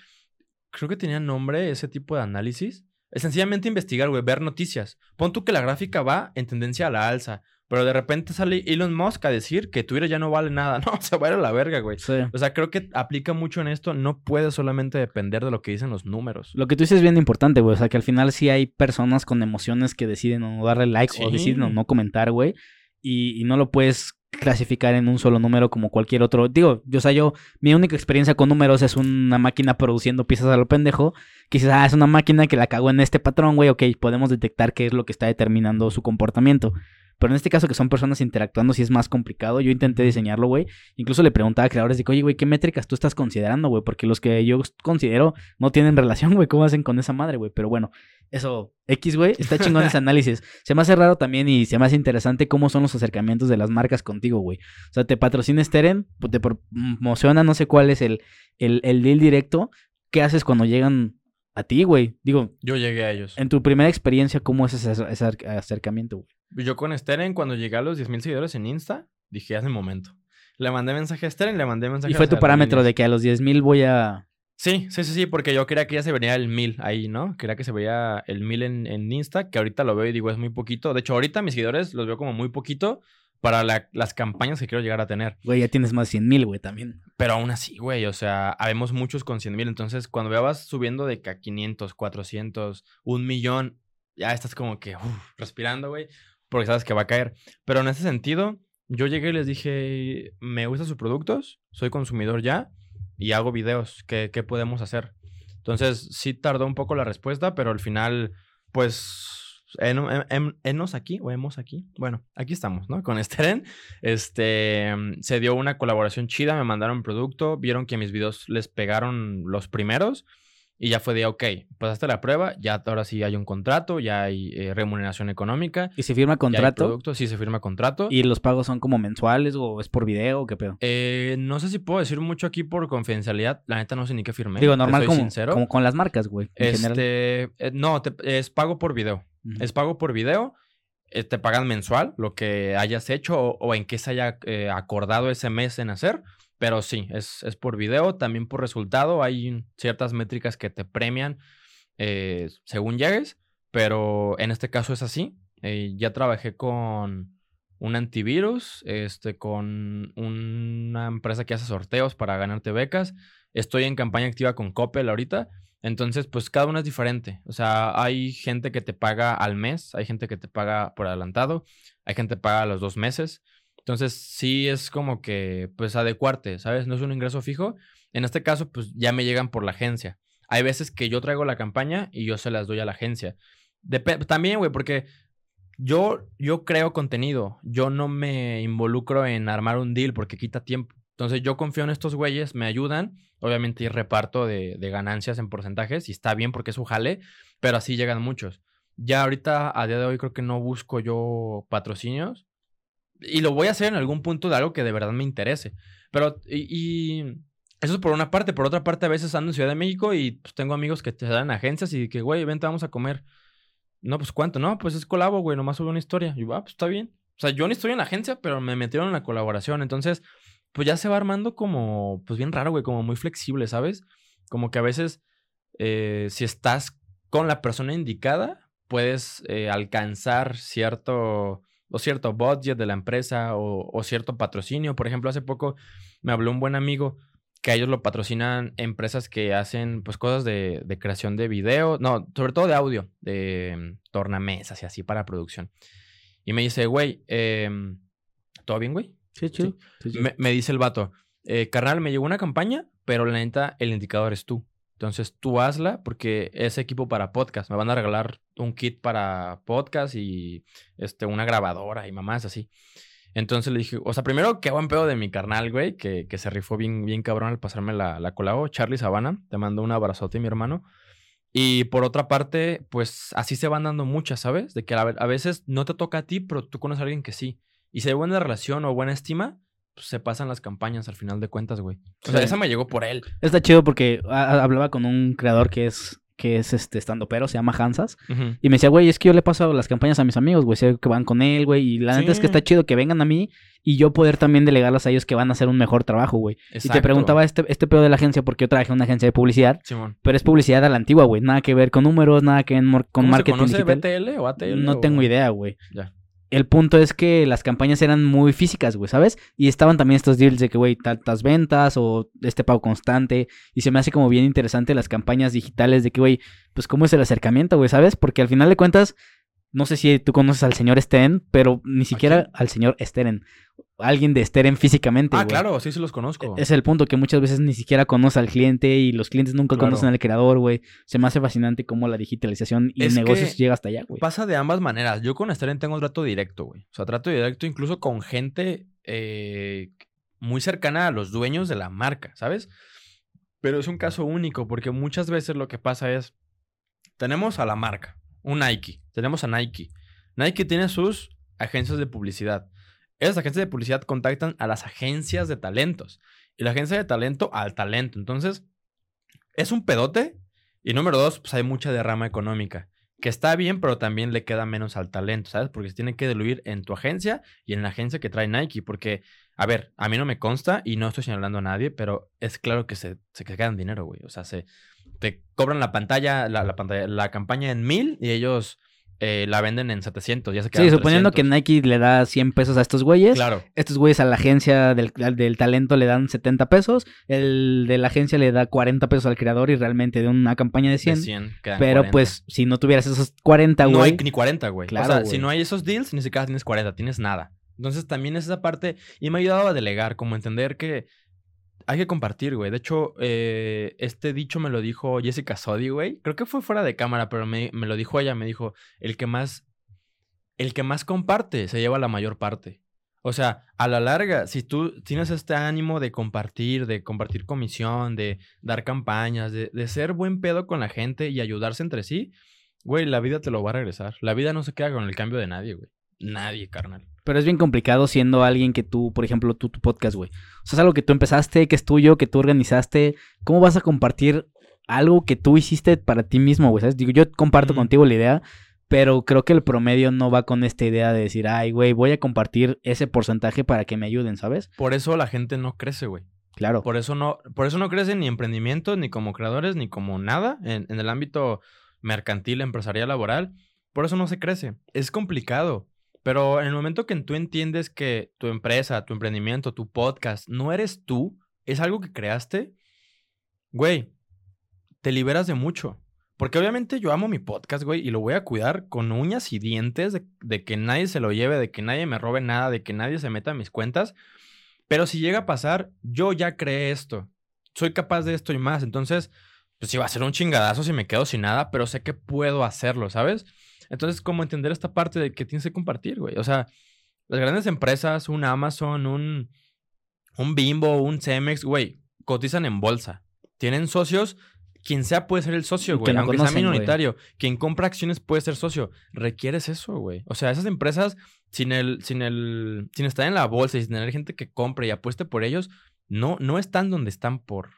Speaker 3: Creo que tenía nombre ese tipo de análisis. Es sencillamente investigar, güey, ver noticias. Pon tú que la gráfica va en tendencia a la alza. Pero de repente sale Elon Musk a decir que Twitter ya no vale nada. No, se va a ir a la verga, güey.
Speaker 2: Sí.
Speaker 3: O sea, creo que aplica mucho en esto. No puede solamente depender de lo que dicen los números.
Speaker 2: Lo que tú dices es bien importante, güey. O sea, que al final sí hay personas con emociones que deciden o no darle like o deciden o no comentar, güey. Y, y no lo puedes clasificar en un solo número como cualquier otro. Digo, yo, o sea, yo, mi única experiencia con números es una máquina produciendo piezas a lo pendejo. Que dices, ah, es una máquina que la cagó en este patrón, güey. Ok, podemos detectar qué es lo que está determinando su comportamiento. Pero en este caso, que son personas interactuando, sí es más complicado. Yo intenté diseñarlo, güey. Incluso le preguntaba a creadores, digo, oye, güey, ¿qué métricas tú estás considerando, güey? Porque los que yo considero no tienen relación, güey. ¿Cómo hacen con esa madre, güey? Pero bueno, eso, X, güey, está chingón ese análisis. Se me hace raro también y se me hace interesante cómo son los acercamientos de las marcas contigo, güey. O sea, te patrocina Steren, pues te promociona, no sé cuál es el, el, el deal directo. ¿Qué haces cuando llegan a ti, güey? Digo,
Speaker 3: Yo llegué a ellos.
Speaker 2: en tu primera experiencia, ¿cómo es ese, ese acer- acercamiento, güey?
Speaker 3: Yo con Steren, cuando llegué a los 10.000 seguidores en Insta, dije, hace momento. Le mandé mensaje a Steren, le mandé mensaje
Speaker 2: Y fue
Speaker 3: a
Speaker 2: tu parámetro de que a los 10.000 voy a...
Speaker 3: Sí, sí, sí, sí, porque yo quería que ya se vería el 1000 ahí, ¿no? Quería que se veía el 1000 en, en Insta, que ahorita lo veo y digo, es muy poquito. De hecho, ahorita mis seguidores los veo como muy poquito para la- las campañas que quiero llegar a tener.
Speaker 2: Güey, ya tienes más de 100.000, güey, también.
Speaker 3: Pero aún así, güey, o sea, habemos muchos con 100 mil. Entonces, cuando ya vas subiendo de que a 500, 400, un millón, ya estás como que uf, respirando, güey, porque sabes que va a caer. Pero en ese sentido, yo llegué y les dije, me gustan sus productos, soy consumidor ya y hago videos. ¿Qué, qué podemos hacer? Entonces, sí tardó un poco la respuesta, pero al final, pues, en, en- en- enos aquí o hemos aquí. Bueno, aquí estamos, ¿no? Con Steren. Este, mm, se dio una colaboración chida, me mandaron producto, vieron que mis videos les pegaron los primeros y ya fue de, ok, pasaste la prueba, ya ahora sí hay un contrato, ya hay eh, remuneración económica.
Speaker 2: Y se firma contrato
Speaker 3: producto, sí se firma contrato.
Speaker 2: y los pagos son como mensuales o es por video o qué pedo.
Speaker 3: Eh, no sé si puedo decir mucho aquí por confidencialidad, la neta no sé ni qué firmé.
Speaker 2: Digo, normal como,
Speaker 3: sincero.
Speaker 2: como con las marcas, güey.
Speaker 3: Este, eh, no, te- es pago por video.
Speaker 2: Ujú.
Speaker 3: Es pago por video. te pagan mensual lo que hayas hecho o, o en qué se haya acordado ese mes en hacer. Pero sí, es, es por video, también por resultado. Hay ciertas métricas que te premian eh, según llegues, pero en este caso es así. Eh, ya trabajé con un antivirus, este, con una empresa que hace sorteos para ganarte becas. Estoy en campaña activa con Coppel ahorita. Entonces, pues cada una es diferente. O sea, hay gente que te paga al mes, hay gente que te paga por adelantado, hay gente que paga a los dos meses. Entonces, sí es como que, pues, adecuarte, ¿sabes? No es un ingreso fijo. En este caso, pues, ya me llegan por la agencia. Hay veces que yo traigo la campaña y yo se las doy a la agencia. Dep- también, güey, porque yo, yo creo contenido. Yo no me involucro en armar un deal porque quita tiempo. Entonces, yo confío en estos güeyes, me ayudan. Obviamente, hay reparto de, ganancias en porcentajes y está bien porque es su jale, pero así llegan muchos. Ya ahorita, a día de hoy, creo que no busco yo patrocinios. Y lo voy a hacer en algún punto de algo que de verdad me interese. Pero, y, eso es por una parte. Por otra parte, a veces ando en Ciudad de México y pues, tengo amigos que te dan agencias y que, güey, vente, vamos a comer. No, pues ¿cuánto? No, pues es colabo, güey, nomás sube una historia. Y yo, ah, pues está bien. O sea, yo no estoy en la agencia, pero me metieron en la colaboración. Entonces, pues ya se va armando como, pues bien raro, güey, como muy flexible, ¿sabes? Como que a veces, eh, si estás con la persona indicada, puedes eh, alcanzar cierto, o cierto budget de la empresa o, o cierto patrocinio. Por ejemplo, hace poco me habló un buen amigo que a ellos lo patrocinan empresas que hacen pues cosas de, de creación de video, no, sobre todo de audio, de tornamesas y así para producción. Y me dice, güey, em, ¿todo bien, güey?
Speaker 2: Sí, chido. Sí,
Speaker 3: me dice el vato, eh, carnal, me llegó una campaña, pero la neta, el indicador es tú. Entonces tú hazla porque es equipo para podcast. Me van a regalar un kit para podcast y este, una grabadora y mamás así. Entonces le dije, o sea, primero, qué buen pedo de mi carnal, güey, que, que se rifó bien, bien cabrón al pasarme la, la colabo. Charlie Sabana, te mando un abrazote, mi hermano. Y por otra parte, pues así se van dando muchas, ¿sabes? De que a, a veces no te toca a ti, pero tú conoces a alguien que sí. Y si hay buena relación o buena estima, pues se pasan las campañas al final de cuentas, güey. O sea, esa me llegó por él.
Speaker 2: Está chido porque a- hablaba con un creador que es, que es este estando pero, se llama Hansas. Y me decía, güey, es que yo le paso las campañas a mis amigos, güey, sé que van con él, güey. Y la neta es que está chido que vengan a mí y yo poder también delegarlas a ellos que van a hacer un mejor trabajo, güey. Y te preguntaba este, este pedo de la agencia porque yo trabajé en una agencia de publicidad,
Speaker 3: Simón.
Speaker 2: pero es publicidad a la antigua, güey. Nada que ver con números, nada que ver con
Speaker 3: ¿Cómo
Speaker 2: marketing
Speaker 3: se conoce
Speaker 2: digital.
Speaker 3: BTL o ATL?
Speaker 2: No
Speaker 3: o-
Speaker 2: tengo idea, güey.
Speaker 3: Ya.
Speaker 2: El punto es que las campañas eran muy físicas, güey, ¿sabes? Y estaban también estos deals de que, güey, tantas ventas o este pago constante. Y se me hace como bien interesante las campañas digitales de que, güey, pues cómo es el acercamiento, güey, ¿sabes? Porque al final de cuentas, no sé si tú conoces al señor Steren, pero ni siquiera al señor Steren. Alguien de Steren físicamente,
Speaker 3: Ah, claro, sí, sí los conozco.
Speaker 2: Es el punto que muchas veces ni siquiera conoce al cliente y los clientes nunca
Speaker 3: Claro.
Speaker 2: conocen al creador, güey. Se me hace fascinante cómo la digitalización y
Speaker 3: Es
Speaker 2: negocios llega hasta allá, güey.
Speaker 3: Pasa de ambas maneras. Yo con Steren tengo trato directo, güey. O sea, trato directo incluso con gente eh, muy cercana a los dueños de la marca, ¿sabes? Pero es un caso único porque muchas veces lo que pasa es, tenemos a la marca, un Nike, tenemos a Nike. Nike tiene sus agencias de publicidad. Esas agencias de publicidad contactan a las agencias de talentos y la agencia de talento al talento. Entonces, es un pedote y número dos, pues hay mucha derrama económica que está bien, pero también le queda menos al talento, ¿sabes? Porque se tiene que diluir en tu agencia y en la agencia que trae Nike. Porque, a ver, a mí no me consta y no estoy señalando a nadie, pero es claro que se, se quedan dinero, güey. O sea, se te cobran la pantalla, la, la pantalla, la campaña en mil y ellos eh, la venden en 700. Ya se quedan
Speaker 2: Sí, suponiendo que
Speaker 3: 300.
Speaker 2: Nike le da 100 pesos a estos güeyes.
Speaker 3: Claro.
Speaker 2: Estos güeyes a la agencia del, del talento le dan 70 pesos. El de la agencia le da 40 pesos al creador y realmente de una campaña de
Speaker 3: De
Speaker 2: 100.
Speaker 3: 100 quedan
Speaker 2: pero
Speaker 3: 40.
Speaker 2: pues si no tuvieras esos 40,
Speaker 3: no
Speaker 2: güey.
Speaker 3: hay ni 40, güey.
Speaker 2: Claro,
Speaker 3: o sea,
Speaker 2: güey.
Speaker 3: si no hay esos deals, ni siquiera tienes 40, tienes nada. Entonces también es esa parte y me ha ayudado a delegar, como entender que hay que compartir, güey. De hecho, eh, este dicho me lo dijo Jessica Sodi, güey. Creo que fue fuera de cámara, pero me, me lo dijo ella. Me dijo, el que más, el que más comparte se lleva la mayor parte. O sea, a la larga, si tú tienes este ánimo de compartir, de compartir comisión, de dar campañas, de, de ser buen pedo con la gente y ayudarse entre sí, güey, la vida te lo va a regresar. La vida no se queda con el cambio de nadie, güey. Nadie, carnal.
Speaker 2: Pero es bien complicado siendo alguien que tú, por ejemplo, tú, tu podcast, güey. O sea, es algo que tú empezaste, que es tuyo, que tú organizaste. ¿Cómo vas a compartir algo que tú hiciste para ti mismo, güey? ¿Sabes? Digo, yo comparto contigo la idea, pero creo que el promedio no va con esta idea de decir, ay, güey, voy a compartir ese porcentaje para que me ayuden, ¿sabes?
Speaker 3: Por eso la gente no crece, güey.
Speaker 2: Claro.
Speaker 3: Por eso no, por eso no crecen ni emprendimientos, ni como creadores, ni como nada en, en el ámbito mercantil, empresarial, laboral. Por eso no se crece. Es complicado. Pero en el momento que tú entiendes que tu empresa, tu emprendimiento, tu podcast no eres tú, es algo que creaste, güey, te liberas de mucho. Porque obviamente yo amo mi podcast, güey, y lo voy a cuidar con uñas y dientes de, que nadie se lo lleve, de que nadie me robe nada, de que nadie se meta en mis cuentas. Pero si llega a pasar, yo ya creé esto. Soy capaz de esto y más. Entonces, pues sí va a ser un chingadazo si me quedo sin nada, pero sé que puedo hacerlo, ¿sabes? Entonces, como entender esta parte de que tienes que compartir, güey. O sea, las grandes empresas, un Amazon, un, un Bimbo, un Cemex, güey, cotizan en bolsa. Tienen socios. Quien sea puede ser el socio, güey. aunque
Speaker 2: conocen,
Speaker 3: sea
Speaker 2: güey.
Speaker 3: minoritario. Quien compra acciones puede ser socio. Requieres eso, güey. O sea, esas empresas, sin el, sin el, sin estar en la bolsa y sin tener gente que compre y apueste por ellos, no, no están donde están por,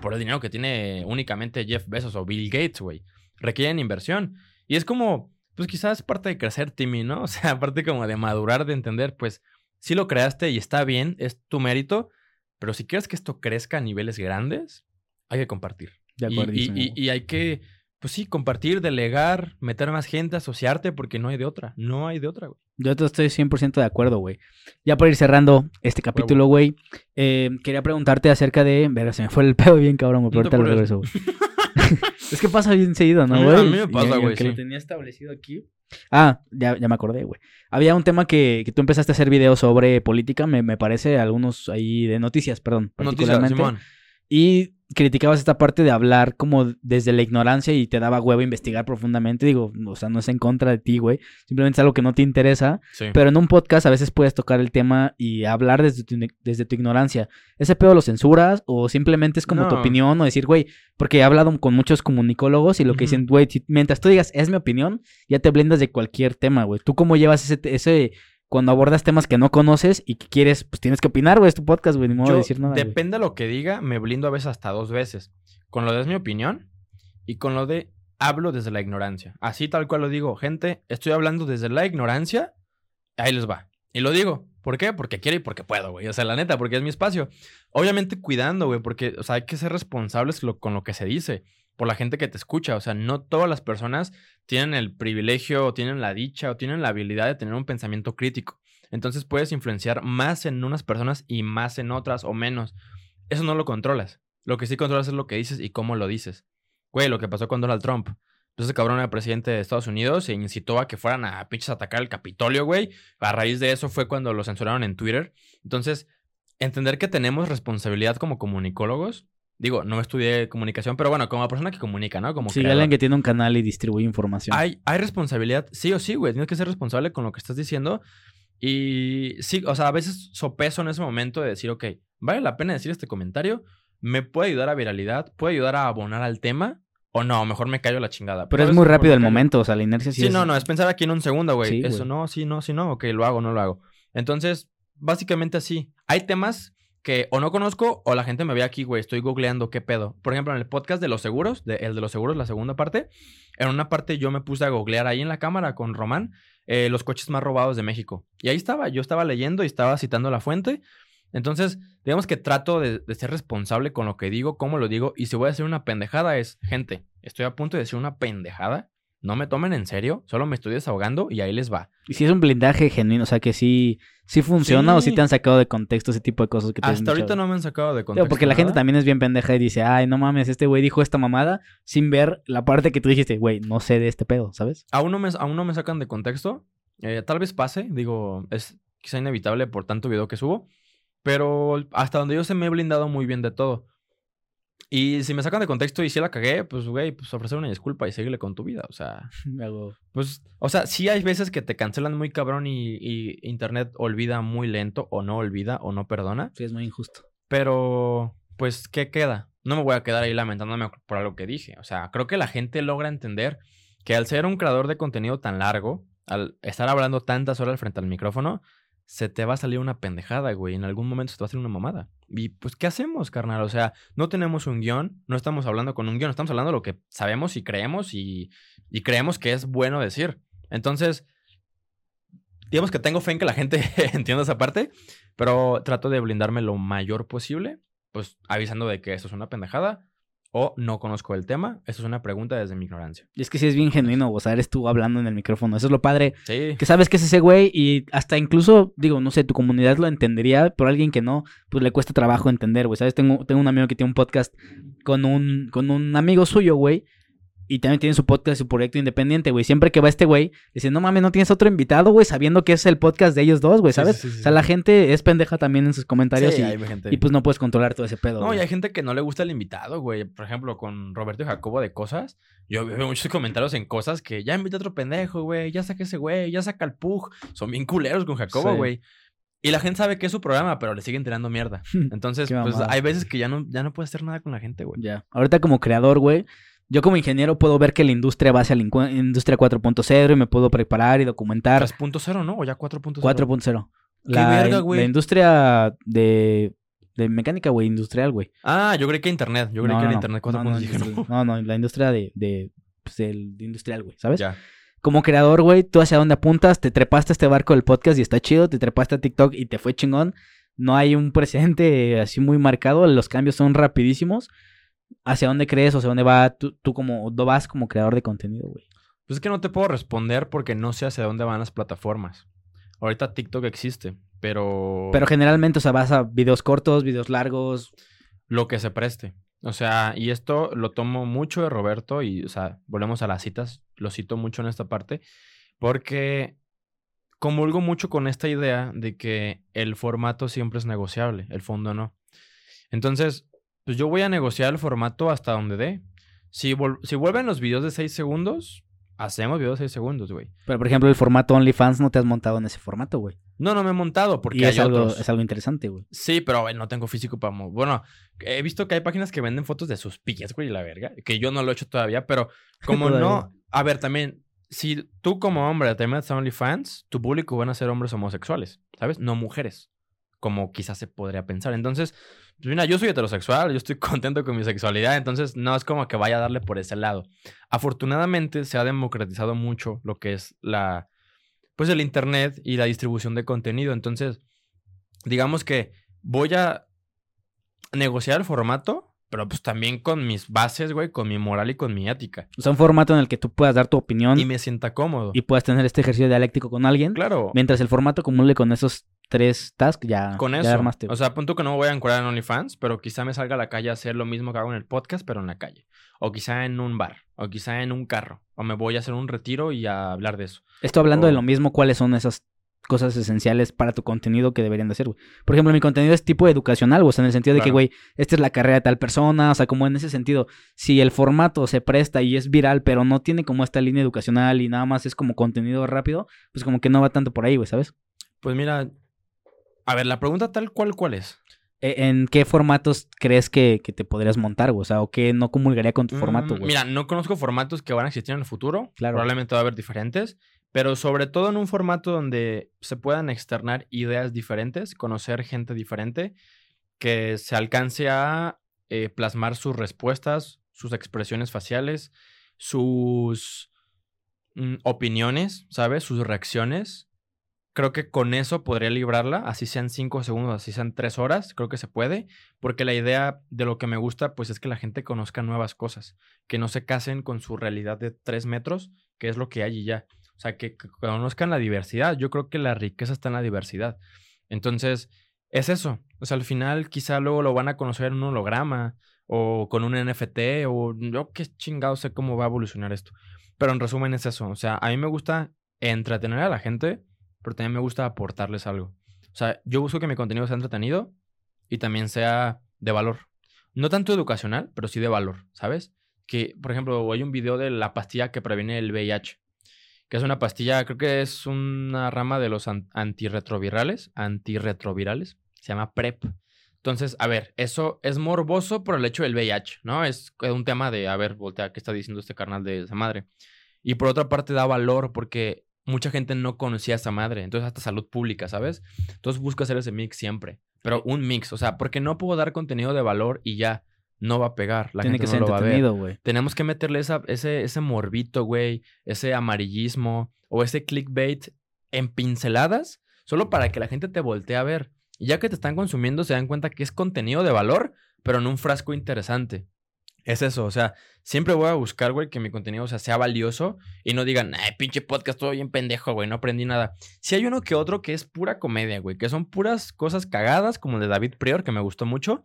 Speaker 3: por el dinero que tiene únicamente Jeff Bezos o Bill Gates, güey. Requieren inversión. Y es como, pues quizás parte de crecer, Timmy, ¿no? O sea, parte como de madurar, de entender, pues, si lo creaste y está bien, es tu mérito, pero si quieres que esto crezca a niveles grandes, hay que compartir.
Speaker 2: De
Speaker 3: Y-
Speaker 2: acuerdo.
Speaker 3: y, y- y hay que, pues sí, compartir, delegar, meter más gente, asociarte, porque no hay de otra. No hay de otra, güey.
Speaker 2: Yo te estoy 100% de acuerdo, güey. Ya para ir cerrando este capítulo, güey, eh, quería preguntarte acerca de... Verga, se me fue el pedo bien, cabrón, güey.
Speaker 3: No te
Speaker 2: lo regreso, güey. es que pasa bien seguido, ¿no, güey?
Speaker 3: a mí me pasa, güey,
Speaker 2: Que lo tenía establecido aquí. Ah, ya, ya me acordé, güey. Había un tema que, que tú empezaste a hacer videos sobre política, me, me parece, algunos ahí de noticias, perdón,
Speaker 3: Noticias. Simón.
Speaker 2: Y criticabas esta parte de hablar como desde la ignorancia y te daba huevo investigar profundamente. Digo, o sea, no es en contra de ti, güey. Simplemente es algo que no te interesa.
Speaker 3: Sí.
Speaker 2: Pero en un podcast a veces puedes tocar el tema y hablar desde tu, desde tu ignorancia. ¿Ese pedo lo censuras o simplemente es como tu opinión o decir, güey, porque he hablado con muchos comunicólogos y lo que dicen, güey, si- mientras tú digas, es mi opinión, ya te blindas de cualquier tema, güey. ¿Tú cómo llevas ese, ese cuando abordas temas que no conoces y que quieres, pues tienes que opinar, güey, es tu podcast, güey, ni modo
Speaker 3: Yo,
Speaker 2: de decir nada.
Speaker 3: depende de lo que diga, me blindo a veces hasta dos veces. Con lo de es mi opinión y con lo de hablo desde la ignorancia. Así tal cual lo digo. Gente, estoy hablando desde la ignorancia. Ahí les va. Y lo digo. ¿Por qué? Porque quiero y porque puedo, güey. O sea, la neta, porque es mi espacio. Obviamente cuidando, güey, porque, o sea, hay que ser responsables lo- con lo que se dice. Por la gente que te escucha. O sea, no todas las personas tienen el privilegio, o tienen la dicha, o tienen la habilidad de tener un pensamiento crítico. Entonces puedes influenciar más en unas personas y más en otras o menos. Eso no lo controlas. Lo que sí controlas es lo que dices y cómo lo dices. Güey, lo que pasó con Donald Trump. Entonces, cabrón era presidente de Estados Unidos e incitó a que fueran a pinches atacar el Capitolio, güey. A raíz de eso fue cuando lo censuraron en Twitter. Entonces, entender que tenemos responsabilidad como comunicólogos. Digo, no estudié comunicación, pero bueno, como persona que comunica, ¿no? Como
Speaker 2: Sí,
Speaker 3: creador.
Speaker 2: alguien que tiene un canal y distribuye información.
Speaker 3: Hay, hay responsabilidad, sí o sí, güey. Tienes que ser responsable con lo que estás diciendo. Y sí, o sea, a veces sopeso en ese momento de decir, ok, ¿vale la pena decir este comentario? ¿Me puede ayudar a viralidad? ¿Puede ayudar a abonar al tema? O no, mejor me callo la chingada.
Speaker 2: Pero es muy rápido el momento, o sea, la inercia sí,
Speaker 3: Sí,
Speaker 2: es...
Speaker 3: no, no, es pensar aquí en un segundo, güey.
Speaker 2: Sí,
Speaker 3: Eso
Speaker 2: güey.
Speaker 3: no, sí, no, sí, no. Ok, lo hago, no lo hago. Entonces, básicamente así. Hay temas que o no conozco o la gente me ve aquí, güey. Estoy googleando qué pedo. Por ejemplo, en el podcast de los seguros, de- el de los seguros, la segunda parte. En una parte yo me puse a googlear ahí en la cámara con Román eh, los coches más robados de México. Y ahí estaba, yo estaba leyendo y estaba citando la fuente. Entonces, digamos que trato de, de ser responsable con lo que digo, cómo lo digo. Y si voy a decir una pendejada es, gente, estoy a punto de decir una pendejada. No me tomen en serio, solo me estoy desahogando y ahí les va.
Speaker 2: Y si es un blindaje genuino, o sea, que sí, sí funciona o sí te han sacado de contexto ese tipo de cosas que te
Speaker 3: Hasta ahorita
Speaker 2: dicho?
Speaker 3: no me han sacado de contexto.
Speaker 2: porque la gente también es bien pendeja y dice, ay, no mames, este güey dijo esta mamada sin ver la parte que tú dijiste, güey, no sé de este pedo, ¿sabes?
Speaker 3: Aún no me, aún no me sacan de contexto. Eh, tal vez pase, digo, es quizá inevitable por tanto video que subo. Pero hasta donde yo sé me he blindado muy bien de todo. Y si me sacan de contexto y si la cagué, pues, güey, pues ofrecer una disculpa y seguirle con tu vida. O sea,
Speaker 2: Hago-
Speaker 3: pues, o sea, sí hay veces que te cancelan muy cabrón y, y internet olvida muy lento o no olvida o no perdona.
Speaker 2: Sí, es muy injusto.
Speaker 3: Pero, pues, ¿qué queda? No me voy a quedar ahí lamentándome por algo que dije. O sea, creo que la gente logra entender que al ser un creador de contenido tan largo, al estar hablando tantas horas frente al micrófono, se te va a salir una pendejada, güey. En algún momento se te va a salir una mamada. Y pues, ¿qué hacemos, carnal? O sea, no tenemos un guion, no estamos hablando con un guion, estamos hablando de lo que sabemos y creemos y, y creemos que es bueno decir. Entonces, digamos que tengo fe en que la gente entienda esa parte, pero trato de blindarme lo mayor posible, pues avisando de que eso es una pendejada o no conozco el tema. Eso es una pregunta desde mi ignorancia.
Speaker 2: Y es que sí es bien genuino, o sea, eres tú hablando en el micrófono. Eso es lo padre,
Speaker 3: Sí.
Speaker 2: que sabes que es ese güey y hasta incluso, digo, no sé, tu comunidad lo entendería, pero alguien que no, pues le cuesta trabajo entender, güey. ¿Sabes? Tengo, tengo un amigo que tiene un podcast con un, con un amigo suyo, güey. Y también tiene su podcast, su proyecto independiente, güey. Siempre que va este güey, dice, no mames, no tienes otro invitado, güey, sabiendo que es el podcast de ellos dos, güey, ¿sabes?
Speaker 3: sí, sí, sí.
Speaker 2: O sea, la gente es pendeja también en sus comentarios y, pues no puedes controlar todo ese pedo.
Speaker 3: No, y hay gente que no le gusta el invitado, güey. Por ejemplo, con Roberto y Jacobo de cosas. Yo veo muchos comentarios en cosas que ya invita a otro pendejo, güey. Ya saca ese güey, ya saca el Pug. Son bien culeros con Jacobo, güey. Y la gente sabe que es su programa, pero le siguen tirando mierda. Entonces, pues hay veces que ya no, ya no puedes hacer nada con la gente, güey.
Speaker 2: Ya. Ahorita como creador, güey, yo como ingeniero puedo ver que la industria va hacia la industria 4.0 y me puedo preparar y documentar
Speaker 3: 3.0, ¿no? O ya 4.0.
Speaker 2: 4.0. La,
Speaker 3: verga, güey.
Speaker 2: la industria de, de mecánica, güey, industrial, güey.
Speaker 3: Ah, yo creí que internet. Yo creí
Speaker 2: No,
Speaker 3: que
Speaker 2: no,
Speaker 3: era internet
Speaker 2: No,
Speaker 3: 4.0.
Speaker 2: no,
Speaker 3: no.
Speaker 2: la industria de, de, pues, de industrial, güey, ¿sabes?
Speaker 3: Ya.
Speaker 2: Como creador, güey, tú hacia dónde apuntas, te trepaste a este barco del podcast y está chido, te trepaste a TikTok y te fue chingón. No hay un precedente así muy marcado, los cambios son rapidísimos. Hacia dónde crees o hacia dónde va tú, tú como no vas como creador de contenido, güey.
Speaker 3: Pues es que no te puedo responder porque no sé hacia dónde van las plataformas. Ahorita TikTok existe, pero...
Speaker 2: Pero generalmente, o sea, vas a videos cortos, videos largos.
Speaker 3: Lo que se preste. O sea, y esto lo tomo mucho de Roberto y, o sea, volvemos a las citas, lo cito mucho en esta parte, porque comulgo mucho con esta idea de que el formato siempre es negociable, el fondo no. Entonces, pues yo voy a negociar el formato hasta donde dé. Si, si vuelven los videos de 6 segundos, hacemos videos de 6 segundos, güey.
Speaker 2: Pero, por ejemplo, el formato OnlyFans no te has montado en ese formato, güey.
Speaker 3: No, no me he montado porque
Speaker 2: Y
Speaker 3: hay
Speaker 2: es algo,
Speaker 3: otros.
Speaker 2: es algo interesante, güey.
Speaker 3: Sí, pero güey, no tengo físico para... Bueno, he visto que hay páginas que venden fotos de sus pies, güey, la verga. Que yo no lo he hecho todavía, pero como
Speaker 2: Todavía.
Speaker 3: no... A ver, también, si tú como hombre te metes a OnlyFans, tu público van a ser hombres homosexuales, ¿sabes? No mujeres, como quizás se podría pensar. Entonces, pues mira, yo soy heterosexual, yo estoy contento con mi sexualidad, entonces no es como que vaya a darle por ese lado. Afortunadamente se ha democratizado mucho lo que es la... Pues el internet y la distribución de contenido. Entonces, digamos que voy a negociar el formato, pero pues también con mis bases, güey, con mi moral y con mi ética.
Speaker 2: O sea, un formato en el que tú puedas dar tu opinión
Speaker 3: Y
Speaker 2: y,
Speaker 3: me sienta cómodo.
Speaker 2: puedas tener este ejercicio dialéctico con alguien.
Speaker 3: claro,
Speaker 2: Mientras el formato acumule con esos tres tasks, ya,
Speaker 3: con
Speaker 2: ya
Speaker 3: eso.
Speaker 2: armaste.
Speaker 3: O sea, punto que no me voy a ancorar en OnlyFans, pero quizá me salga a la calle a hacer lo mismo que hago en el podcast, pero en la calle. O quizá en un bar, o quizá en un carro. O me voy a hacer un retiro y a hablar de eso.
Speaker 2: Esto hablando de lo mismo, ¿cuáles son esas cosas esenciales para tu contenido que deberían de hacer, güey? Por ejemplo, mi contenido es tipo educacional, o sea, en el sentido de que, güey, esta es la carrera de tal persona, o sea, como en ese sentido, si el formato se presta y es viral, pero no tiene como esta línea educacional y nada más es como contenido rápido, pues como que no va tanto por ahí, güey, ¿sabes?
Speaker 3: Pues mira, a ver, la pregunta tal cual, ¿cuál es?
Speaker 2: E- ¿En qué formatos crees que, que te podrías montar, güey? O sea, o qué no comulgaría con tu formato,
Speaker 3: Mm,
Speaker 2: güey.
Speaker 3: Mira, no conozco formatos que van a existir en el futuro.
Speaker 2: Claro.
Speaker 3: Probablemente va a haber diferentes. Pero sobre todo en un formato donde se puedan externar ideas diferentes, conocer gente diferente, que se alcance a eh, plasmar sus respuestas, sus expresiones faciales, sus mm, opiniones, ¿sabes? Sus reacciones. Creo que con eso podría librarla, así sean cinco segundos, así sean tres horas, creo que se puede, porque la idea de lo que me gusta, pues es que la gente conozca nuevas cosas, que no se casen con su realidad de tres metros, que es lo que hay y ya. O sea, que, que conozcan la diversidad. Yo creo que la riqueza está en la diversidad. Entonces, es eso. O sea, al final quizá luego lo van a conocer en un holograma o con un NFT o yo qué chingado sé cómo va a evolucionar esto. Pero en resumen es eso. O sea, a mí me gusta entretener a la gente, pero también me gusta aportarles algo. O sea, yo busco que mi contenido sea entretenido y también sea de valor. No tanto educacional, pero sí de valor, ¿sabes? Que, por ejemplo, hay un video de la pastilla que previene el VIH, que es una pastilla, creo que es una rama de los an- antirretrovirales, antirretrovirales, se llama PrEP. Entonces, a ver, eso es morboso por el hecho del VIH, ¿no? Es un tema de, a ver, voltea, ¿qué está diciendo este carnal de esa madre? Y por otra parte da valor porque mucha gente no conocía a esa madre, entonces hasta salud pública, ¿sabes? Entonces busco hacer ese mix siempre, pero un mix, o sea, porque no puedo dar contenido de valor y ya no va a pegar, la
Speaker 2: Tiene
Speaker 3: gente
Speaker 2: que ser
Speaker 3: no lo va a ver. Tenemos que meterle esa- ese, ese morbito, güey, ese amarillismo o ese clickbait en pinceladas, solo para que la gente te voltee a ver. Y ya que te están consumiendo, se dan cuenta que es contenido de valor, pero en un frasco interesante. Es eso, o sea, siempre voy a buscar, güey, que mi contenido sea, valioso y no digan, ay, pinche podcast, todo bien pendejo, güey, no aprendí nada. Si hay uno que otro que es pura comedia, güey, que son puras cosas cagadas, como el de David Prior, que me gustó mucho,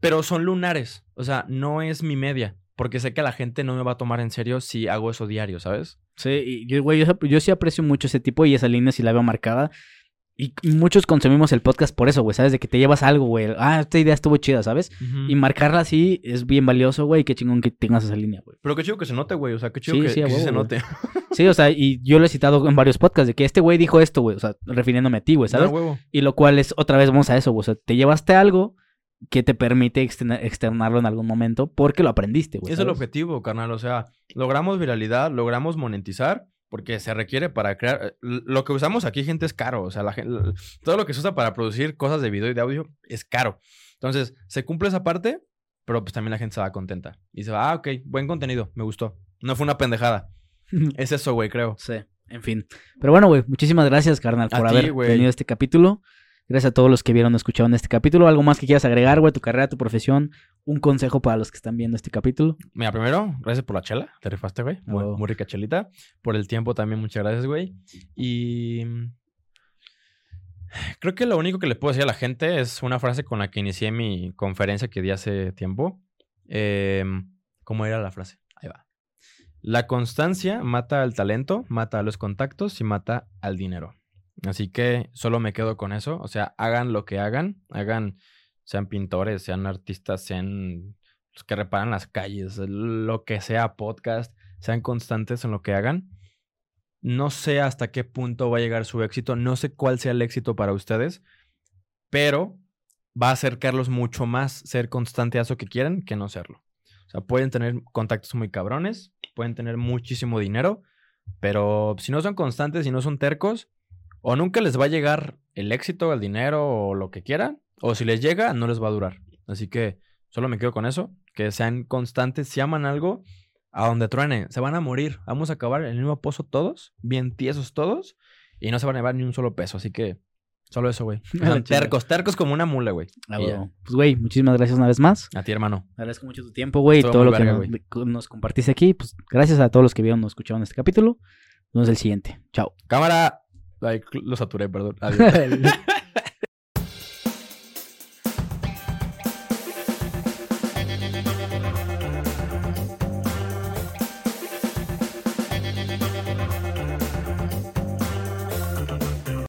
Speaker 3: pero son lunares, o sea, no es mi media, porque sé que la gente no me va a tomar en serio si hago eso diario, ¿sabes?
Speaker 2: Sí, y güey, yo, yo sí aprecio mucho ese tipo y esa línea sí la veo marcada. Y, muchos consumimos el podcast por eso, güey, ¿sabes? De que te llevas algo, güey. Ah, esta idea estuvo chida, ¿sabes? Y marcarla así es bien valioso, güey. Qué chingón que tengas esa línea, güey.
Speaker 3: Pero qué chido que se note, güey, o sea, qué chido
Speaker 2: Sí,
Speaker 3: que,
Speaker 2: sí,
Speaker 3: se note.
Speaker 2: Sí, o sea, y yo lo he citado en varios podcasts de que este güey dijo esto, güey. O sea, refiriéndome a ti, güey, ¿sabes?
Speaker 3: No.
Speaker 2: Y lo cual es, otra vez vamos a eso, güey. O sea, te llevaste algo que te permite externa- externarlo en algún momento porque lo aprendiste, güey.
Speaker 3: Es el objetivo, carnal. O sea, logramos viralidad, logramos monetizar, porque se requiere para crear. Lo que usamos aquí, gente, es caro. O sea, la, gen- l- todo lo que se usa para producir cosas de video y de audio es caro. Entonces, se cumple esa parte, pero pues también la gente se va contenta. Y dice, ah, ok, buen contenido, me gustó. No fue una pendejada. Es eso, güey, creo.
Speaker 2: Sí, en fin. Pero bueno, güey, muchísimas gracias, carnal, por
Speaker 3: ti,
Speaker 2: haber
Speaker 3: güey.
Speaker 2: tenido este capítulo. Gracias a todos los que vieron o escucharon este capítulo. ¿Algo más que quieras agregar, güey? Tu carrera, tu profesión, un consejo para los que están viendo este capítulo.
Speaker 3: Mira, primero, gracias por la chela. Te rifaste, güey. Muy,
Speaker 2: Oh.
Speaker 3: muy rica chelita. Por el tiempo también, muchas gracias, güey. Y. Creo que lo único que le puedo decir a la gente es una frase con la que inicié mi conferencia que di hace tiempo. Em, ¿Cómo era la frase? Ahí va. La constancia mata al talento, mata a los contactos y mata al dinero. Así que solo me quedo con eso. O sea, hagan lo que hagan. Hagan, sean pintores, sean artistas, sean los que reparan las calles, lo que sea podcast, sean constantes en lo que hagan. No sé hasta qué punto va a llegar su éxito, no sé cuál sea el éxito para ustedes, pero va a acercarlos mucho más ser constante a eso que quieren que no serlo. O sea, pueden tener contactos muy cabrones, pueden tener muchísimo dinero, pero si no son constantes y no son tercos, o nunca les va a llegar el éxito, el dinero o lo que quieran, o si les llega, no les va a durar. Así que solo me quedo con eso, que sean constantes, si aman algo, a donde truene, se van a morir. Vamos a acabar en el mismo pozo todos, bien tiesos todos, y no se van a llevar ni un solo peso. Así que solo eso, güey. Tercos, tercos como una mula, güey.
Speaker 2: Pues, güey, muchísimas gracias una vez más.
Speaker 3: A ti, hermano.
Speaker 2: Agradezco mucho tu tiempo, güey, todo lo que
Speaker 3: verga,
Speaker 2: nos, nos compartiste aquí. Pues gracias a todos los que vieron o escucharon este capítulo. Nos vemos el siguiente. Chao.
Speaker 3: Cámara. Lo saturé, perdón. Adiós.